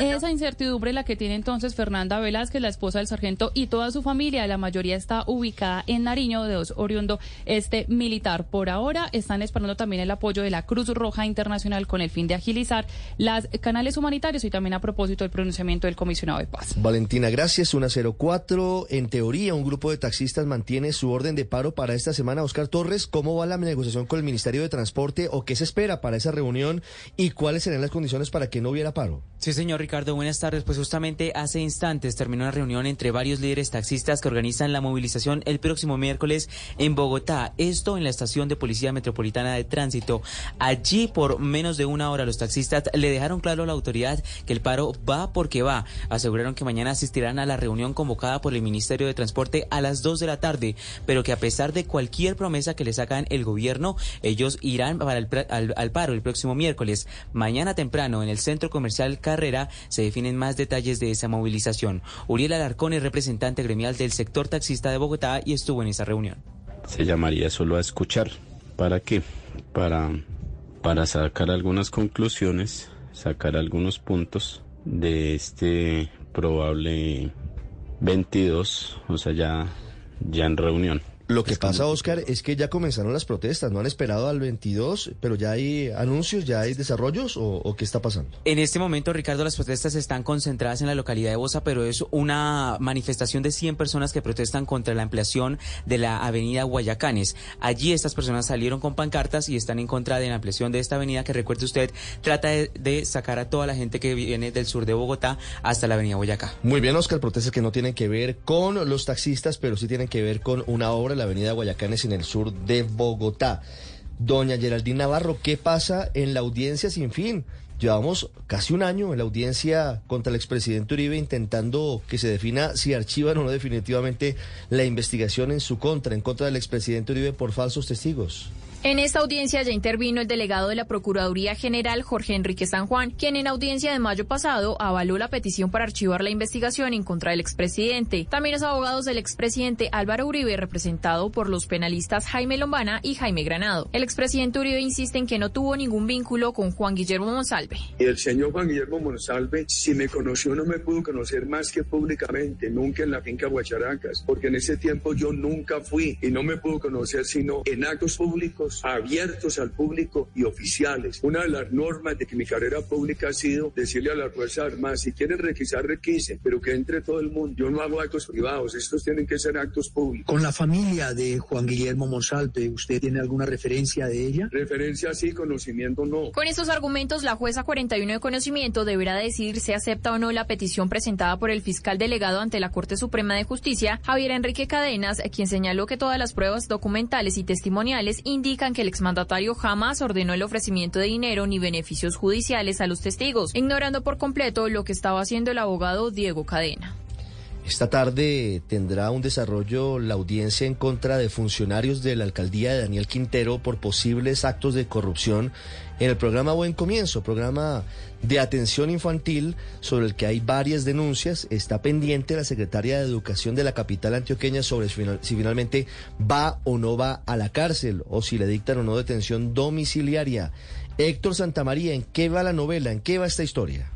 esa incertidumbre la que tiene entonces Fernanda Velázquez, la esposa del sargento, y toda su familia, la mayoría está ubicada en Nariño, de dos oriundo este militar. Por ahora están esperando también el apoyo de la Cruz Roja Internacional con el fin de agilizar los canales humanitarios y también a propósito del pronunciamiento del comisionado de paz. Valentina, gracias. 104. En teoría, un grupo de taxistas mantiene su orden de paro para esta semana. Oscar Torres, ¿cómo va la negociación con el Ministerio de Transporte o qué se espera para esa reunión y cuáles serán las condiciones para que no hubiera paro? Sí, señor Ricardo, buenas tardes. Pues justamente hace instantes terminó una reunión entre varios líderes taxistas que organizan la movilización el próximo miércoles en Bogotá. Esto en la estación de Policía Metropolitana de Tránsito. Allí, por menos de una hora, los taxistas le dejaron claro a la autoridad que el paro va porque va. Aseguraron que mañana asistirán a la reunión convocada por el Ministerio de Transporte a las 2 de la tarde, pero que a pesar de cualquier promesa que les hagan el gobierno, ellos irán para el, al, al paro el próximo miércoles. Mañana temprano en el Centro Comercial Carrera se definen más detalles de esa movilización. Uriel Alarcón es representante gremial del sector taxista de Bogotá y estuvo en esa reunión. Se llamaría solo a escuchar. ¿Para qué? Para, para sacar algunas conclusiones, sacar algunos puntos de este probable 22, o sea, ya, ya en reunión. Lo que pasa, Oscar, es que ya comenzaron las protestas, no han esperado al 22, pero ya hay anuncios, ya hay desarrollos o, qué está pasando. En este momento, Ricardo, las protestas están concentradas en la localidad de Bosa, pero es una manifestación de 100 personas que protestan contra la ampliación de la avenida Guayacanes. Allí estas personas salieron con pancartas y están en contra de la ampliación de esta avenida que, recuerde usted, trata de, sacar a toda la gente que viene del sur de Bogotá hasta la avenida Boyacá. Muy bien, Oscar, protestas que no tienen que ver con los taxistas, pero sí tienen que ver con una obra la avenida Guayacanes en el sur de Bogotá. Doña Geraldine Navarro, ¿qué pasa en la audiencia sin fin? Llevamos casi un año en la audiencia contra el expresidente Uribe intentando que se defina si archivan o no definitivamente la investigación en su contra, en contra del expresidente Uribe por falsos testigos. En esta audiencia ya intervino el delegado de la Procuraduría General, Jorge Enrique San Juan, quien en audiencia de mayo pasado avaló la petición para archivar la investigación en contra del expresidente. También los abogados del expresidente Álvaro Uribe, representado por los penalistas Jaime Lombana y Jaime Granado. El expresidente Uribe insiste en que no tuvo ningún vínculo con Juan Guillermo Monsalve. El señor Juan Guillermo Monsalve, si me conoció, no me pudo conocer más que públicamente, nunca en la finca Guacharacas, porque en ese tiempo yo nunca fui y no me pudo conocer sino en actos públicos abiertos al público y oficiales. Una de las normas de que mi carrera pública ha sido decirle a las Fuerzas Armadas, si quieren requisar, requisen, pero que entre todo el mundo. Yo no hago actos privados, estos tienen que ser actos públicos. Con la familia de Juan Guillermo Monsalve, ¿usted tiene alguna referencia de ella? Referencia sí, conocimiento no. Con estos argumentos, la jueza 41 de conocimiento deberá decidir si acepta o no la petición presentada por el fiscal delegado ante la Corte Suprema de Justicia, Javier Enrique Cadenas, quien señaló que todas las pruebas documentales y testimoniales indican que el exmandatario jamás ordenó el ofrecimiento de dinero ni beneficios judiciales a los testigos, ignorando por completo lo que estaba haciendo el abogado Diego Cadena. Esta tarde tendrá un desarrollo la audiencia en contra de funcionarios de la alcaldía de Daniel Quintero por posibles actos de corrupción en el programa Buen Comienzo, programa de atención infantil sobre el que hay varias denuncias. Está pendiente la secretaria de Educación de la capital antioqueña sobre si finalmente va o no va a la cárcel o si le dictan o no detención domiciliaria. Héctor Santamaría, ¿en qué va la novela? ¿En qué va esta historia?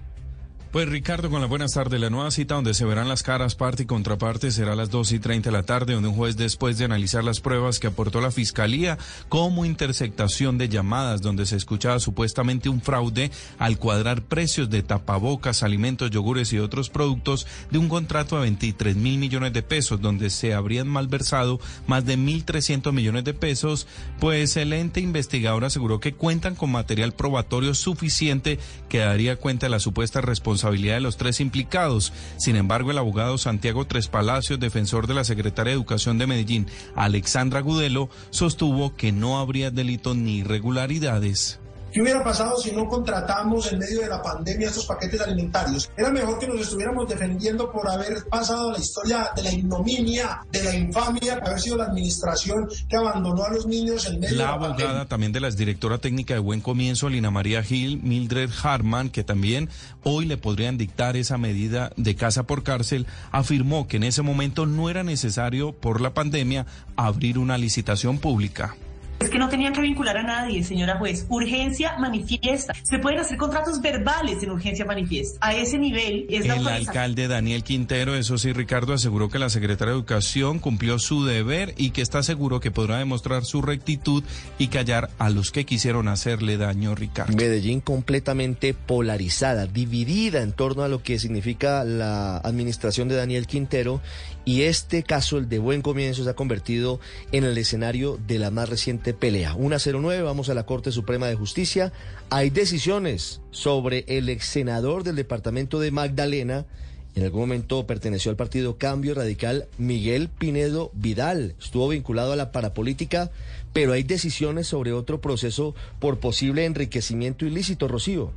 Pues Ricardo, con la buenas tardes, la nueva cita donde se verán las caras parte y contraparte será a las 2 y 30 de la tarde, donde un juez después de analizar las pruebas que aportó la fiscalía como interceptación de llamadas, donde se escuchaba supuestamente un fraude al cuadrar precios de tapabocas, alimentos, yogures y otros productos de un contrato a 23 mil millones de pesos, donde se habrían malversado más de 1.300 millones de pesos, pues el ente investigador aseguró que cuentan con material probatorio suficiente que daría cuenta de la supuesta responsabilidad de los tres implicados. Sin embargo, el abogado Santiago Tres Palacios, defensor de la secretaria de Educación de Medellín, Alexandra Gudelo, sostuvo que no habría delito ni irregularidades. ¿Qué hubiera pasado si no contratamos en medio de la pandemia estos paquetes alimentarios? Era mejor que nos estuviéramos defendiendo por haber pasado la historia de la ignominia, de la infamia, haber sido la administración que abandonó a los niños en medio la de la abogada pandemia. también de la directora técnica de Buen Comienzo, Lina María Gil, Mildred Harman, que también hoy le podrían dictar esa medida de casa por cárcel, afirmó que en ese momento no era necesario por la pandemia abrir una licitación pública. Es que no tenían que vincular a nadie, señora juez. Urgencia manifiesta. Se pueden hacer contratos verbales en urgencia manifiesta. A ese nivel es la El alcalde Daniel Quintero, eso sí, Ricardo, aseguró que la secretaria de Educación cumplió su deber y que está seguro que podrá demostrar su rectitud y callar a los que quisieron hacerle daño, Ricardo. Medellín completamente polarizada, dividida en torno a lo que significa la administración de Daniel Quintero y este caso, el de Buen Comienzo, se ha convertido en el escenario de la más reciente pelea. 109, vamos a la Corte Suprema de Justicia. Hay decisiones sobre el ex senador del departamento de Magdalena. En algún momento perteneció al partido Cambio Radical Miguel Pinedo Vidal. Estuvo vinculado a la parapolítica, pero hay decisiones sobre otro proceso por posible enriquecimiento ilícito, Rocío.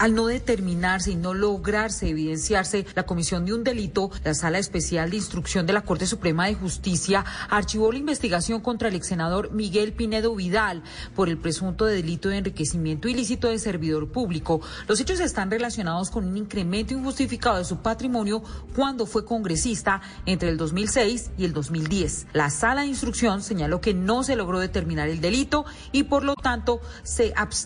Al no determinarse y no lograrse evidenciarse la comisión de un delito, la Sala Especial de Instrucción de la Corte Suprema de Justicia archivó la investigación contra el ex senador Miguel Pinedo Vidal por el presunto de delito de enriquecimiento ilícito de servidor público. Los hechos están relacionados con un incremento injustificado de su patrimonio cuando fue congresista entre el 2006 y el 2010. La Sala de Instrucción señaló que no se logró determinar el delito y por lo tanto se abstiene